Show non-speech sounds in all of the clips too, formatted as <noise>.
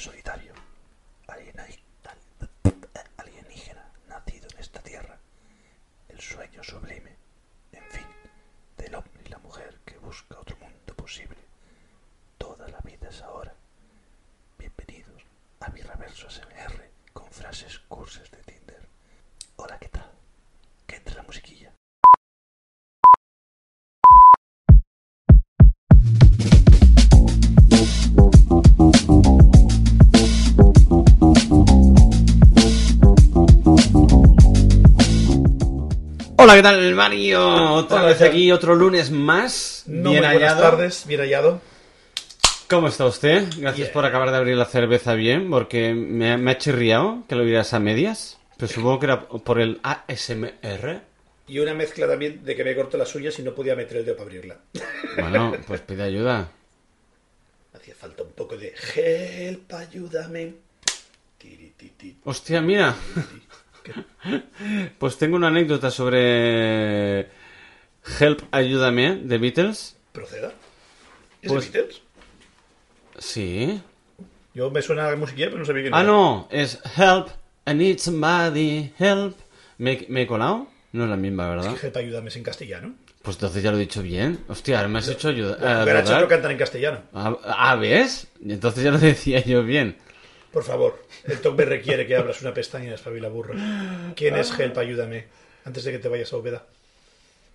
solitario, alienígena, nacido en esta tierra, el sueño sublime, en fin, del hombre y la mujer que busca otro mundo posible. Toda la vida es ahora. Bienvenidos a mi reverso SMR con frases curses de Tinder. Hola, ¿qué tal, Mario? Otra Hola, vez aquí, otro lunes más. No, bien muy buenas hallado. tardes, bien hallado. ¿Cómo está usted? Gracias Bien. por acabar de abrir la cerveza bien, porque me, me ha chirriado que lo vieras a medias. Pero supongo que era por el ASMR. Y una mezcla también de que me corto las uñas y no podía meter el dedo para abrirla. Bueno, pues pide ayuda. <laughs> Hacía falta un poco de help, ayúdame. Hostia, mira. <laughs> Pues tengo una anécdota sobre Help, ayúdame, de Beatles. ¿Proceda? ¿Es Pues- de Beatles? Sí. Yo me suena la musiquilla, pero no sabía quién Ah, era. no, es Help, I need somebody, help. ¿Me, me he colado? No es la misma, ¿verdad? Es que help, ayúdame es en castellano. Pues entonces ya lo he dicho bien. Hostia, ahora me has hecho ayuda. Los no cantan en castellano. Ah, ah, ¿ves? Entonces ya lo <laughs> decía yo bien. Por favor, el me requiere que abras una pestaña y espabila burro. ¿Quién es help, ayúdame? Antes de que te vayas a Úbeda.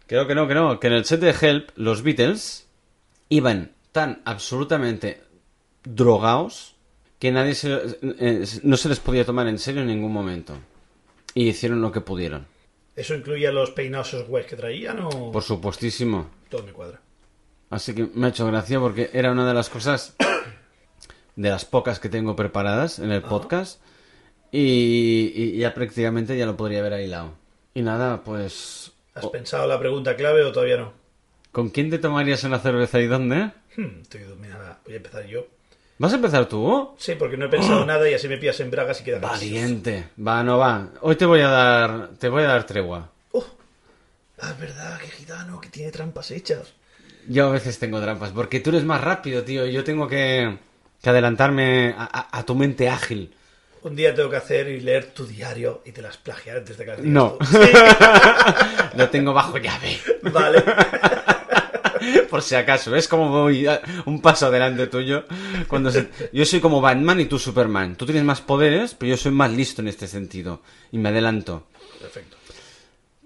Creo que no, que no. Que en el set de Help, los Beatles iban tan absolutamente drogados que nadie se, eh, no se les podía tomar en serio en ningún momento. Y hicieron lo que pudieron. ¿Eso incluía los peinados guays que traían o...? Por supuestísimo. Todo me cuadra. Así que me ha hecho gracia porque era una de las cosas de las pocas que tengo preparadas en el podcast y, y ya prácticamente ya lo podría haber hilado. Y nada, pues... ¿Has o- pensado la pregunta clave o todavía no? ¿Con quién te tomarías una cerveza y dónde? Hmm, estoy- mira, voy a empezar yo. ¿Vas a empezar tú? Sí, porque no he pensado <gasps> nada y así me pillas en bragas y queda gracioso. Valiente. Va, no va. Hoy te voy a dar, te voy a dar tregua. Oh, ah, es verdad, que gitano, que tiene trampas hechas. Yo a veces tengo trampas, porque tú eres más rápido, tío. y Yo tengo que, que adelantarme a, a- a tu mente ágil. Un día tengo que hacer y leer tu diario y te las plagiar antes de que las No. tú. <laughs> Sí, Lo tengo bajo llave. vale. <laughs> Por si acaso, ¿ves cómo voy un paso adelante tuyo? Cuando se- Yo soy como Batman y tú Superman. Tú tienes más poderes, pero yo soy más listo en este sentido. Y me adelanto. Perfecto.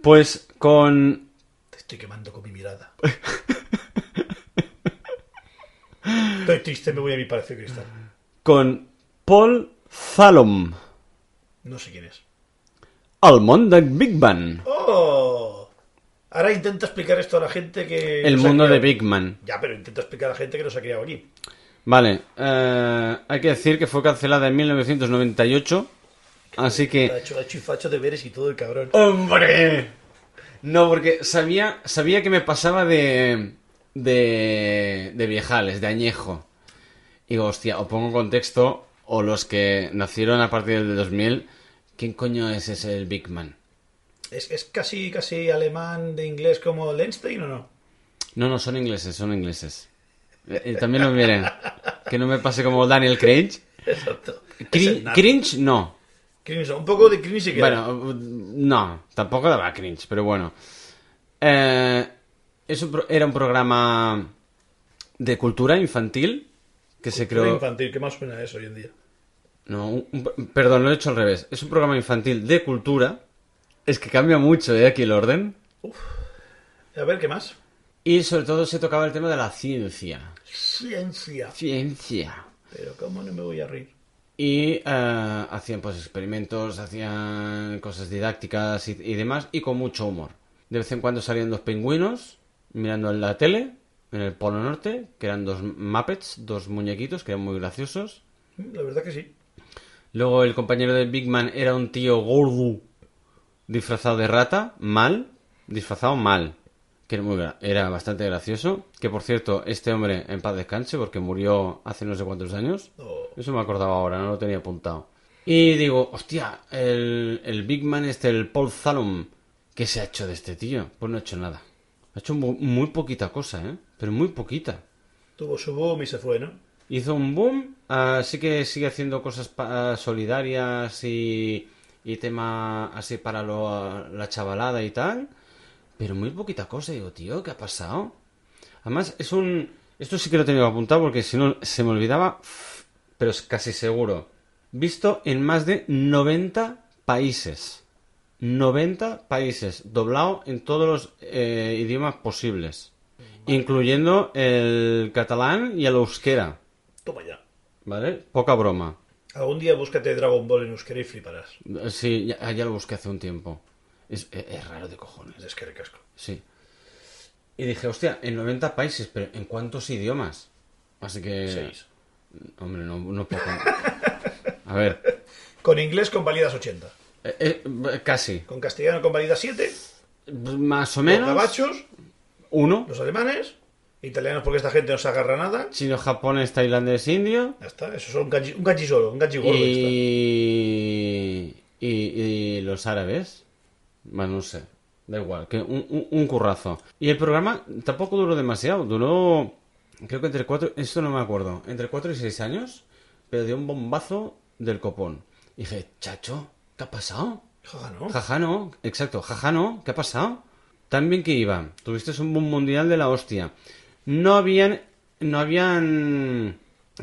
Pues con... Te estoy quemando con mi mirada. <laughs> Estoy triste, me voy a mi palacio de cristal. Con Paul Zalom. No sé quién es. El món de Big Bang. ¡Oh! Ahora intenta explicar esto a la gente que... El no mundo de Big Man. Ya, pero intenta explicar a la gente que no se ha criado aquí. Vale, eh, hay que decir que fue cancelada en 1998. Así Ha que... hecho, ha hecho y facho deberes y todo el cabrón. ¡Hombre! No, porque sabía, sabía que me pasaba de, de, de viejales, de añejo. Y digo, hostia, o pongo contexto, o los que nacieron a partir del 2000, ¿quién coño es ese el Big Man? ¿Es, es casi, casi alemán de inglés como Lenstein o no? No, no, son ingleses, son ingleses. Eh, eh, también lo miren. Que no me pase como Daniel Craig. Exacto. Cringe, no. Cringe, un poco de cringe sí que Bueno, no, tampoco daba cringe, pero bueno. Eh, es un pro- era un programa de cultura infantil que se creó... infantil, ¿qué más suena eso hoy en día? No, un- perdón, lo he hecho al revés. Es un programa infantil de cultura. Es que cambia mucho, ¿eh? Aquí el orden. A ver, ¿qué más? Y sobre todo se tocaba el tema de la ciencia. Ciencia. Ciencia. Pero ¿cómo no me voy a reír? Y eh, hacían pues experimentos, hacían cosas didácticas y, y demás, y con mucho humor. De vez en cuando salían dos pingüinos mirando en la tele, en el Polo Norte, que eran dos Muppets, dos muñequitos, que eran muy graciosos. La verdad que sí. Luego el compañero de Big Man era un tío gordo, disfrazado de rata, mal, disfrazado mal, que era, muy era bastante gracioso. Que por cierto, este hombre en paz descanse, porque murió hace no sé cuántos años. Oh. Eso me acordaba ahora, no lo tenía apuntado. Y digo, hostia, el, el Big Man este, el Paul Zalom, ¿qué se ha hecho de este tío? Pues no ha hecho nada. Ha hecho mu- muy, poquita cosa, ¿eh? Pero muy poquita. Tuvo su boom y se fue, ¿no? hizo un boom. ah, sí que sigue haciendo cosas ah, solidarias y, y tema así para lo- la chavalada y tal. Pero muy poquita cosa. Digo, tío, ¿qué ha pasado? Además, es un... Esto sí que lo he tenido que apuntar porque si no se me olvidaba, pero es casi seguro. Visto en más de 90 países. 90 países, doblado en todos los eh, idiomas posibles, incluyendo el catalán y el euskera, Toma ya. ¿vale? Poca broma. Algún día búscate Dragon Ball en euskera y fliparás. Sí, ya, ya lo busqué hace un tiempo. Es, es- es raro de cojones, Es que recasco. sí. Y dije, hostia, en 90 países, pero ¿en cuántos idiomas? Así que... Seis. Hombre, no, no poco. A ver, <laughs> Con inglés convalidas 80. Eh, eh, casi. Con castellano convalidas 7. Más o Los menos. gabachos, Uno. los alemanes. Italianos porque esta gente no se agarra nada. Chino, japonés, tailandés, indio. Ya está. Eso es un kanji, un solo. Un gordo. Y... y, y los árabes. Bueno, no sé. Da igual, que un, un- un currazo. Y el programa tampoco duró demasiado. Duró, creo que entre cuatro... Esto no me acuerdo. Entre cuatro y seis años. Pero dio un bombazo del copón. Y dije, chacho, ¿qué ha pasado? Jaja, ¿no? Jaja, no. Exacto, jaja, no. ¿Qué ha pasado? Tan bien que iba. Tuviste un boom mundial de la hostia. No habían... No habían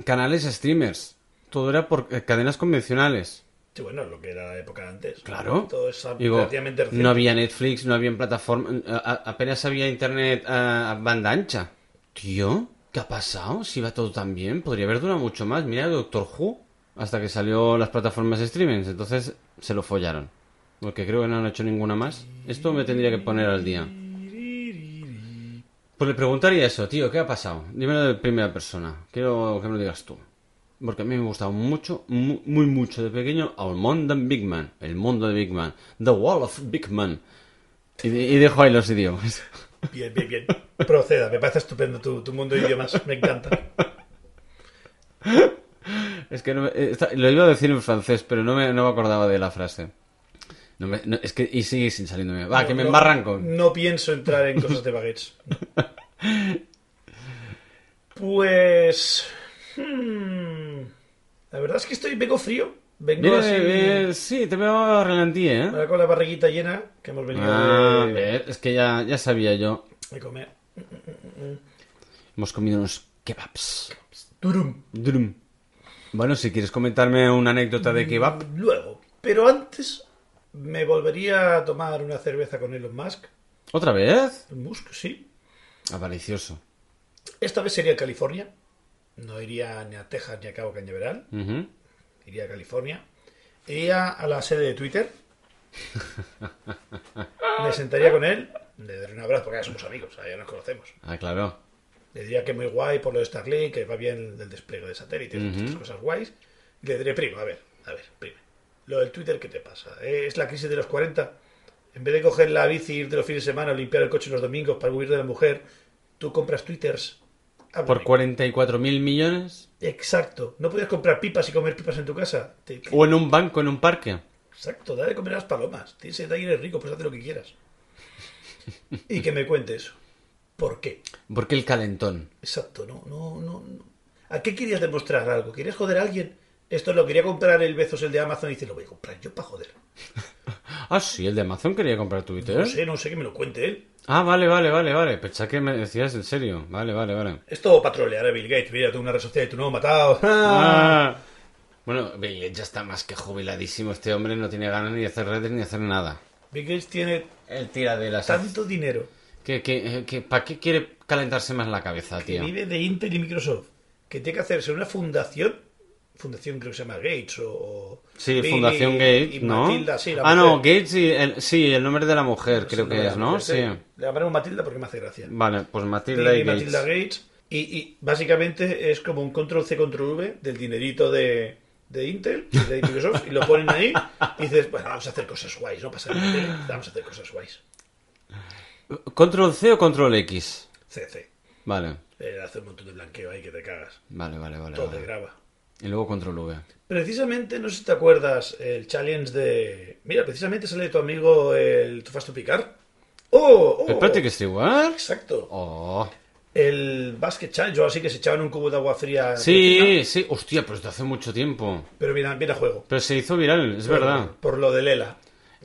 canales streamers. Todo era por eh, cadenas convencionales. Sí, bueno, lo que era la época antes. Claro. Todo es Digo, no había Netflix, no había plataforma, a- apenas había internet a, a banda ancha. Tío, ¿qué ha pasado? Si va todo tan bien, podría haber durado mucho más. Mira Doctor Who, hasta que salió las plataformas de streaming, entonces se lo follaron. Porque creo que no han hecho ninguna más. Esto me tendría que poner al día. Pues le preguntaría eso, tío, ¿qué ha pasado? Dímelo de primera persona. Quiero que me lo digas tú. Porque a mí me ha gustado mucho, mu- muy mucho de pequeño, el mundo Big Man. El mundo de Big Man. The Wall of Big Man. Y, y dejo ahí los idiomas. Bien, bien, bien. Proceda, me parece estupendo tu, tu mundo de idiomas. Me encanta. Es que no me- eh, lo iba a decir en francés, pero no me, no me acordaba de la frase. No me- no, es que y sigue sin salirme. Va, que me no, embarranco. No pienso entrar en cosas de baguettes. <laughs> Pues. hmm, la verdad es que estoy. Vengo frío. Vengo así. eh, sí, te veo relantí, ¿eh? ahora con la barriguita llena que hemos venido Ah, de, ver, es que ya, ya sabía yo. de comer. Hemos comido unos kebabs. Turum. Drum. Bueno, si quieres comentarme una anécdota de kebab. Luego. Pero antes. Me volvería a tomar una cerveza con Elon Musk. ¿Otra vez? Musk, sí. Avaricioso. Esta vez sería California. No iría ni a Texas ni a Cabo Cañaveral. Ujú. Iría a California. Iría a la sede de Twitter. <laughs> Me sentaría con él. Le daré un abrazo porque ya somos amigos, ya nos conocemos. Ah, claro. Le diría que muy guay por lo de Starlink, que va bien el despliegue de satélites, estas cosas guays. Y le diré, primo, a ver, a ver, primo. Lo del Twitter, ¿qué te pasa? ¿Eh? ¿Es la crisis de los 40? En vez de coger la bici, ir de los fines de semana o limpiar el coche los domingos para huir de la mujer, tú compras Twitters. Háblame. ¿Por 44 mil millones? Exacto. ¿No podías comprar pipas y comer pipas en tu casa? Te- ¿O en un banco, en un parque? Exacto, dale de comer a las palomas. Tienes ahí eres rico, pues haz lo que quieras. Y que me cuente eso. ¿Por qué? Porque el calentón. Exacto, no, no, no, no. ¿A qué querías demostrar algo? ¿Querías joder a alguien? Esto lo quería comprar el Bezos, el de Amazon, y dice, lo voy a comprar yo para joder. <laughs> Ah, sí, el de Amazon quería comprar Twitter. No sé, no sé, que me lo cuente él. Ah, vale, vale, vale, vale. Pensaba que me decías en serio. Vale, vale, vale. Esto patrolear a Bill Gates. Mira, tú una red social y tú no, matado. <laughs> Ah. Bueno, Bill Gates ya está más que jubiladísimo. Este hombre no tiene ganas ni de hacer redes ni de hacer nada. Bill Gates tiene Él tira de las... tanto dinero ¿Qué, qué, qué- ¿Para qué quiere calentarse más la cabeza, que tío? vive de Intel y Microsoft, que tiene que hacerse una fundación, fundación creo que se llama Gates o... Sí, Bill Fundación y- Gates, y ¿no? Matilda, sí, la ah, no. Gates y el, sí, el nombre de la mujer creo Sí, que es, ¿no? Sí. Le llamaremos Matilda porque me hace gracia. Vale, pues Matilda Bill y Gates. Matilda Gates. Y, y básicamente es como un control C, control V del dinerito de, de Intel, y de Microsoft, y lo ponen ahí y dices, bueno, vamos a hacer cosas guays, no pasa nada, vamos a hacer cosas guays. ¿Control C o Control X? C, C. Vale, Eh, hace un montón de blanqueo ahí que te cagas. vale, vale, vale. Todo vale. te graba. Y luego Control V. Precisamente, no sé si te acuerdas, el challenge de... Mira, precisamente sale tu amigo el Too Fast to Picar. ¡Oh! oh ¿El Practic Steward? Exacto. Oh, El Basket Challenge, o así que se echaban un cubo de agua fría. Sí, sí, hostia, pero esto hace mucho tiempo. Pero viene, viene a juego. Pero se hizo viral, es verdad. Por lo de Lela.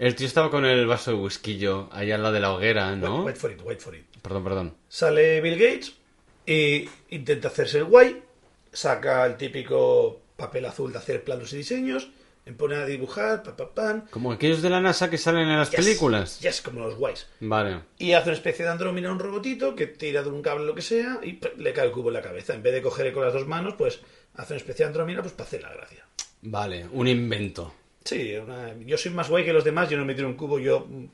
El tío estaba con el vaso de whisky ahí al lado de la hoguera, ¿no? Wait for it, wait for it. Perdón, perdón. Sale Bill Gates y intenta hacerse el guay. Saca el típico papel azul de hacer planos y diseños. Me pone a dibujar, pa, pa, pan. Como aquellos de la NASA que salen en las Yes, películas. Yes, como los guays. Vale. Y hace una especie de andrómina a un robotito que tira de un cable lo que sea y le cae el cubo en la cabeza. En vez de coger con las dos manos, pues hace una especie de andrómina pues para hacer la gracia. Vale, un invento. Sí, una- yo soy más guay que los demás, yo no me tiro un cubo, yo... mm,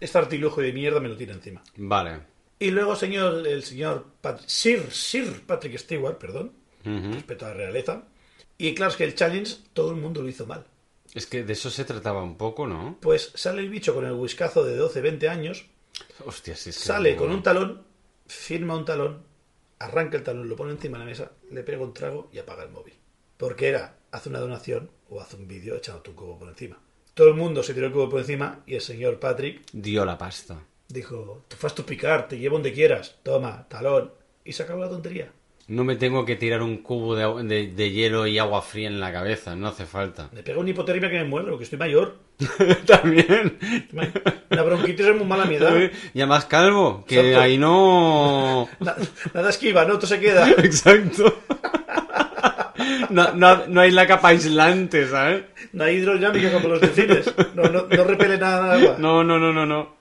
Este artilugio de mierda me lo tira encima. Vale. Y luego señor, el señor Pat- Sir, Sir Patrick Stewart, perdón, respeto a la realeza. Y claro, es que el challenge todo el mundo lo hizo mal. Es que de eso se trataba un poco, ¿no? Pues sale el bicho con el whiskazo de 12, 20 años, Hostia, sí es que... sale con un talón, firma un talón, arranca el talón, lo pone encima de la mesa, le pega un trago y apaga el móvil. Porque era, hace una donación o hace un vídeo echándote un cubo por encima. Todo el mundo se tiró el cubo por encima y el señor Patrick Dio la pasta. dijo, tú fas tu picar, te llevo donde quieras, toma, talón. Y se acabó la tontería. No me tengo que tirar un cubo de, de- de hielo y agua fría en la cabeza, no hace falta. Me pega una hipotermia que me muero, porque estoy mayor. <laughs> También. La bronquitis es muy mala a mi edad. <laughs> Y además calvo, que Exacto. ahí no... <laughs> Na- Nada esquiva, no, todo se queda. Exacto. No, no, no hay la capa aislante, ¿sabes? No hay hidrodinámica como los delfines. No, no, no repele nada agua. No, no, no, no, no.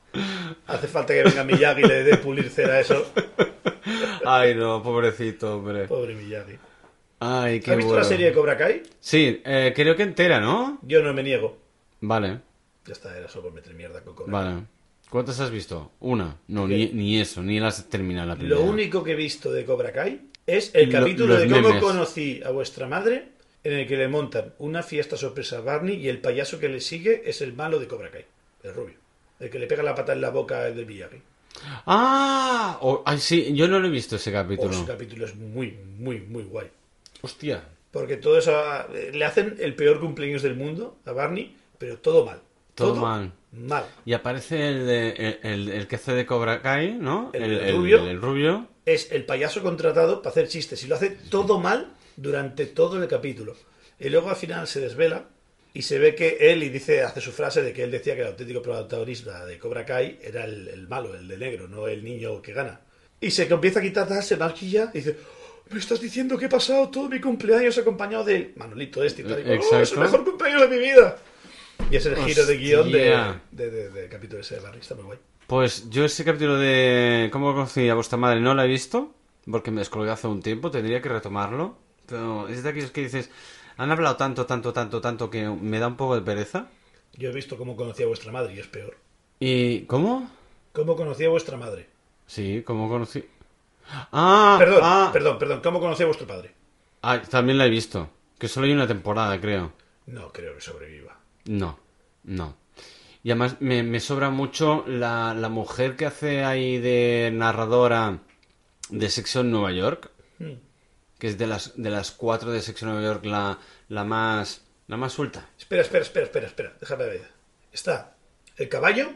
Hace falta que venga Miyagi y le dé pulir cera a eso. Ay, no, pobrecito, hombre. Pobre Miyagi. Ay, qué ¿Has visto bueno. la serie de Cobra Kai? Sí, eh, creo que entera, ¿no? Yo no me niego. Vale, Ya está, era solo meter mierda con Cobra vale. ¿Cuántas has visto? Una. No, ni, ni eso, ni las has terminado la primera. Lo único que he visto de Cobra Kai es el Lo- capítulo de cómo memes. conocí a vuestra madre, en el que le montan una fiesta sorpresa a Barney y el payaso que le sigue es el malo de Cobra Kai, el rubio. El que le pega la pata en la boca el del Miyagi. ¡Ah! Oh, ay, sí, yo no lo he visto ese Oh, capítulo. ese capítulo es muy, muy, muy guay. Hostia. Porque todo eso eh, le hacen el peor cumpleaños del mundo a Barney, pero todo mal. Todo mal. Mal. Y aparece el, de, el, el- el que hace de Cobra Kai, ¿no? El rubio. el rubio. Es el payaso contratado para hacer chistes y lo hace todo mal durante todo el capítulo. Y luego al final se desvela y se ve que él, y dice, hace su frase de que él decía que el auténtico protagonista de Cobra Kai era el, el malo, el de negro, no el niño que gana. Y se empieza a quitarse la arquilla y dice, "Oh, me estás diciendo que he pasado todo mi cumpleaños acompañado de Manolito este y tal. Y digo, "Oh, es el mejor cumpleaños de mi vida. Y es el giro de guion de, de, de- de capítulo ese de Barney. Está muy guay. Pues yo ese capítulo de cómo conocí a vuestra madre no lo he visto, porque me descolgué hace un tiempo, tendría que retomarlo. Pero es de aquellos que dices, han hablado tanto, tanto, tanto, tanto que me da un poco de pereza. Yo he visto cómo conocí a vuestra madre y es peor. ¿Y cómo? ¿Cómo conocí a vuestra madre? Sí, cómo conocí. Ah, Perdón, ah, perdón, perdón. ¿Cómo conocí a vuestro padre? ah, también la he visto. Que solo hay una temporada, creo. No creo que sobreviva. No, no. Y además me, me sobra mucho la, la mujer que hace ahí de narradora de Sexo en Nueva York, Hmm. que es de las, de las cuatro de Sexo en Nueva York la, la más la más suelta. Espera, espera, espera, espera, espera. Déjame ver. Está el caballo,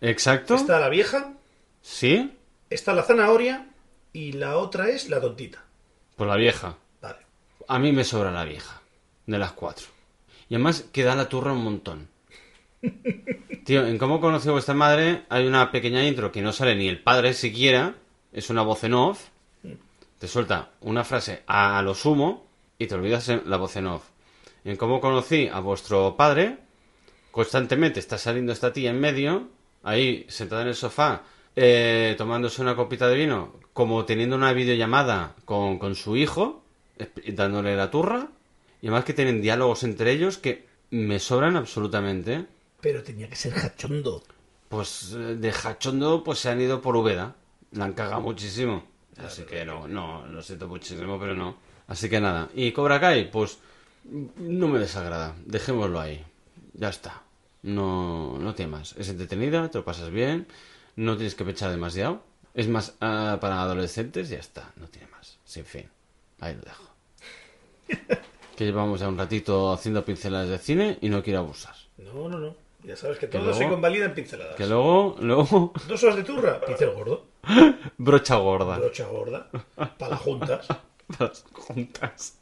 ¿Exacto? está la vieja, ¿Sí? está la zanahoria y la otra es la tontita. Pues la vieja. Vale. A mí me sobra la vieja, de las cuatro. Y además que da la turra un montón. Tío, en cómo conocí a vuestra madre hay una pequeña intro que no sale ni el padre siquiera, es una voz en off, te suelta una frase a lo sumo y te olvidas la voz en off. En cómo conocí a vuestro padre, constantemente está saliendo esta tía en medio, ahí sentada en el sofá, eh, tomándose una copita de vino, como teniendo una videollamada con, con su hijo, dándole la turra, y además que tienen diálogos entre ellos que me sobran absolutamente. Pero tenía que ser jachondo. Pues eh, de Hachondo pues se han ido por Ubeda. La han cagado muchísimo. Así que no, no, lo siento muchísimo, pero no. Así que nada. Y Cobra Kai, pues no me desagrada. Dejémoslo ahí. Ya está. No, no temas. Es entretenida, te lo pasas bien. No tienes que pechar demasiado. Es más ah, para adolescentes, ya está. No tiene más. Sin fin. Ahí lo dejo. <laughs> que llevamos ya un ratito haciendo pinceladas de cine y no quiero abusar. No, no, no. Ya sabes que todo luego- se convalida en pinceladas. Que luego, luego Dos horas de turra, pincel gordo. <laughs> Brocha gorda. brocha gorda, para las juntas. Para las <laughs> juntas.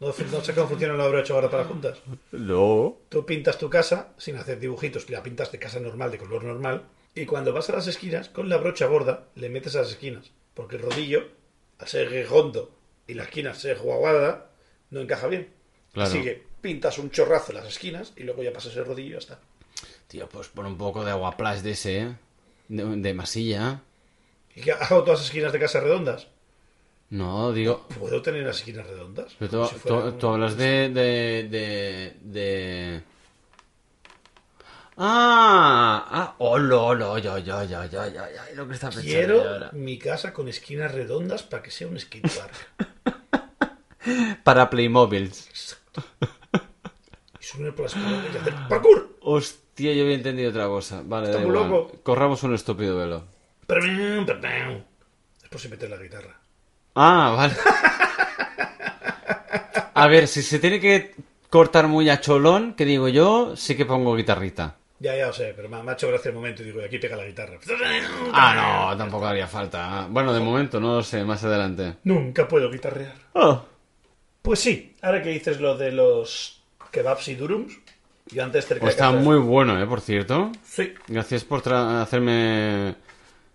¿No, no sé cómo funciona la brocha gorda para juntas? No. Tú pintas tu casa sin hacer dibujitos, la pintas de casa normal, de color normal, y cuando vas a las esquinas, con la brocha gorda, le metes a las esquinas, porque el rodillo, al ser redondo y la esquina ser guaguada, no encaja bien. Claro. Así que pintas un chorrazo en las esquinas y luego ya pasas el rodillo y ya está. Tío, pues pon un poco de aguaplast de ese, ¿eh? De, de masilla. ¿Y qué hago todas las esquinas de casa redondas? No, digo... ¿Puedo tener las esquinas redondas? Pero tú, si tú- un- tú hablas de, de, de, de... Ah, ah, oh, lo, lo, ya, ya, ya, ya, ya, ya, lo que está pensando Quiero ahora. mi casa con esquinas redondas para que sea un skatepark. <laughs> Para Playmobiles. y subir por las paredes y hacer parkour. Hostia, yo había entendido otra cosa. Vale, Está da muy igual. loco. Corramos un estúpido velo. Después se mete la guitarra. Ah, vale. A ver, si se tiene que cortar muy a cholón, que digo yo, sí que pongo guitarrita. Ya, ya lo sé, pero me ha me ha hecho gracia el momento y digo, y aquí pega la guitarra. Ah, no, tampoco haría falta. Bueno, de momento, no lo sé, más adelante. Nunca puedo guitarrear. Oh. Pues sí, ahora que dices lo de los kebabs y durums, yo antes cerca Pues está casa- muy bueno, ¿eh? Por cierto. Sí, Gracias por tra- hacerme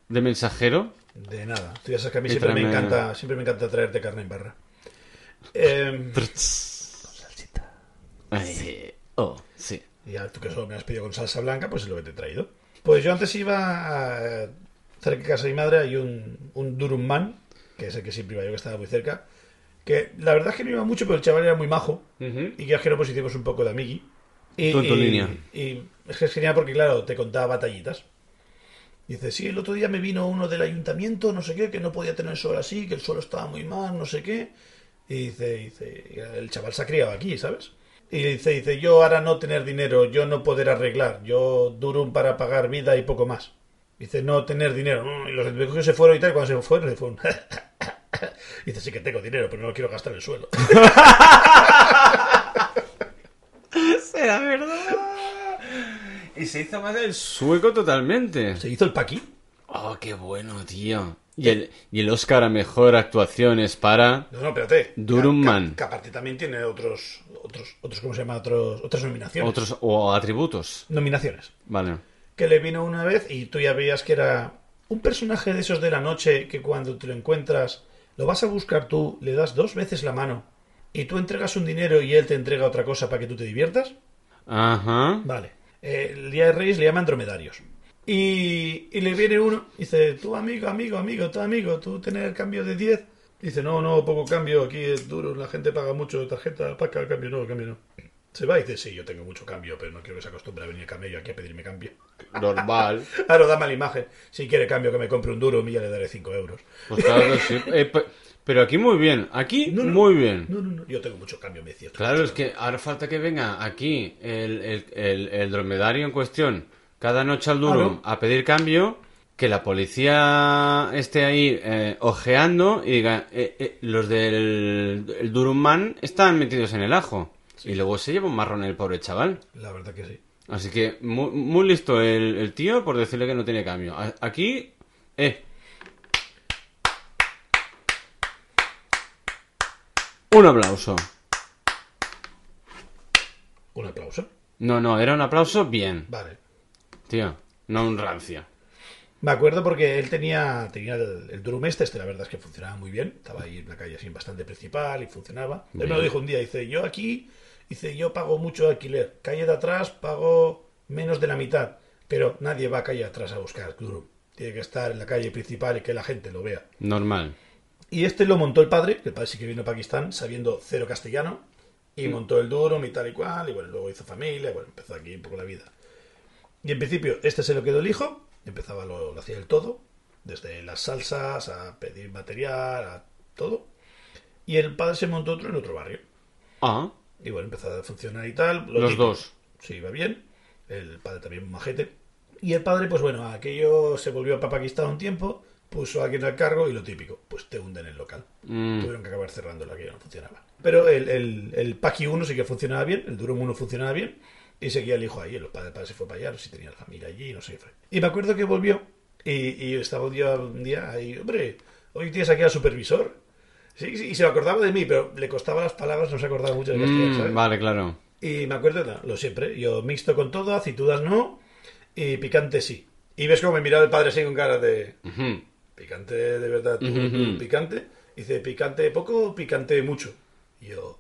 de mensajero. de nada. Tú ya sabes que a mí siempre me, encanta, siempre me encanta traerte carne en barra. Em, <laughs> Salsita. Ay, oh, sí. y ya tú que solo me has pedido con salsa blanca, pues es lo que te he traído. Pues yo antes iba a... Cerca de casa de mi madre hay un, un Durum Man, que es el que siempre iba yo, que estaba muy cerca. Que la verdad es que no iba mucho, pero el chaval era muy majo. Y que es que pues hicimos un poco de amigui. Y, Tú en tu y- línea. y es que es genial porque, claro, te contaba batallitas. Dice, sí, el otro día me vino uno del ayuntamiento, no sé qué, que no podía tener suelo así, que el suelo estaba muy mal, no sé qué. Y dice, dice, el chaval se ha criado aquí, ¿sabes? Y dice, dice, yo ahora no tener dinero, yo no poder arreglar, yo durum para pagar vida y poco más. Dice, no tener dinero. Y los que se fueron y tal, cuando se fueron, se fueron. <laughs> <laughs> Dice, sí que tengo dinero, pero no lo quiero gastar en el suelo. <laughs> Será verdad. Y se hizo más el sueco totalmente. Se hizo el paqui. Oh, qué bueno, tío. Y el, y el Oscar a mejor actuación es para. No, no, espérate. Durum Que- que- Man. Que, aparte también tiene otros, otros, otros, ¿cómo se llama? Otros, otras nominaciones. Otros. O atributos. Nominaciones. Vale. Que le vino una vez y tú ya veías que era un personaje de esos de la noche que cuando te lo encuentras, lo vas a buscar tú, le das dos veces la mano y tú entregas un dinero y él te entrega otra cosa para que tú te diviertas. Ajá. Vale. Eh, el día de Reyes le llaman dromedarios. Y, y le viene uno, dice, tú amigo, amigo, amigo, tú amigo, tú tener cambio de 10. Dice, no, no, poco cambio, aquí es duro, la gente paga mucho, tarjeta, paga, cambio no, cambio no. Se va y dice, sí, yo tengo mucho cambio, pero no quiero que se acostumbre a venir camello aquí a pedirme cambio. Normal. <laughs> Claro, da mala imagen. Si quiere cambio que me compre un duro, y ya le daré 5 euros. Pues claro sí. Eh, pe- pero aquí muy bien. Aquí No, no. muy bien. No, no, no, yo tengo mucho cambio, me decía. Claro, es que ahora falta que venga aquí el, el- el- el dromedario en cuestión cada noche al Durum Claro. a pedir cambio, que la policía esté ahí eh, ojeando y diga, eh, eh, los del el Durum Man están metidos en el ajo. Y luego se lleva un marrón el pobre chaval. La verdad que sí. Así que muy, muy listo el, el tío por decirle que no tiene cambio. Aquí, eh. Un aplauso. Un aplauso. No, no, era un aplauso bien, Vale. tío. No un rancio. Me acuerdo porque él tenía, tenía el, el Durum este, este la verdad es que funcionaba muy bien. Estaba ahí en la calle así bastante principal y funcionaba. Él me lo dijo un día, dice, yo aquí, dice, yo pago mucho alquiler. Calle de atrás pago menos de la mitad. Pero nadie va a calle atrás a buscar Durum. Tiene que estar en la calle principal y que la gente lo vea. Normal. Y este lo montó el padre, que el padre sí que vino a Pakistán sabiendo cero castellano, y montó el Durum y tal y cual, y bueno, luego hizo familia, bueno, empezó aquí un poco la vida. Y en principio, este se lo quedó el hijo, empezaba lo, lo hacía el todo, desde las salsas a pedir material, a todo. Y el padre se montó otro en otro barrio. Ah, Y bueno, empezó a funcionar y tal. lo los típico. dos. Sí, iba bien. El padre también un majete. Y el padre, pues bueno, aquello se volvió para Pakistán un tiempo, puso a alguien al cargo y lo típico, pues te hunden el local. Mm, Tuvieron que acabar cerrando la que no funcionaba. Pero el, el, el Paki 1 sí que funcionaba bien, el Durum 1 funcionaba bien. Y seguía el hijo ahí, el padre, el padre se fue para allá, no sé si tenía la familia allí, no sé. Fue. Y me acuerdo que volvió y, y estaba un día, un día ahí, hombre, hoy tienes aquí al supervisor. Sí, sí, y se acordaba de mí, pero le costaba las palabras, no se acordaba mucho de Mm, ¿sabes? vale, claro. Y me acuerdo, no, lo siempre, yo mixto con todo, aceitunas no, y picante sí. Y ves cómo me miraba el padre así con cara de picante de verdad, tú, picante. Dice, picante poco, picante mucho. Y yo,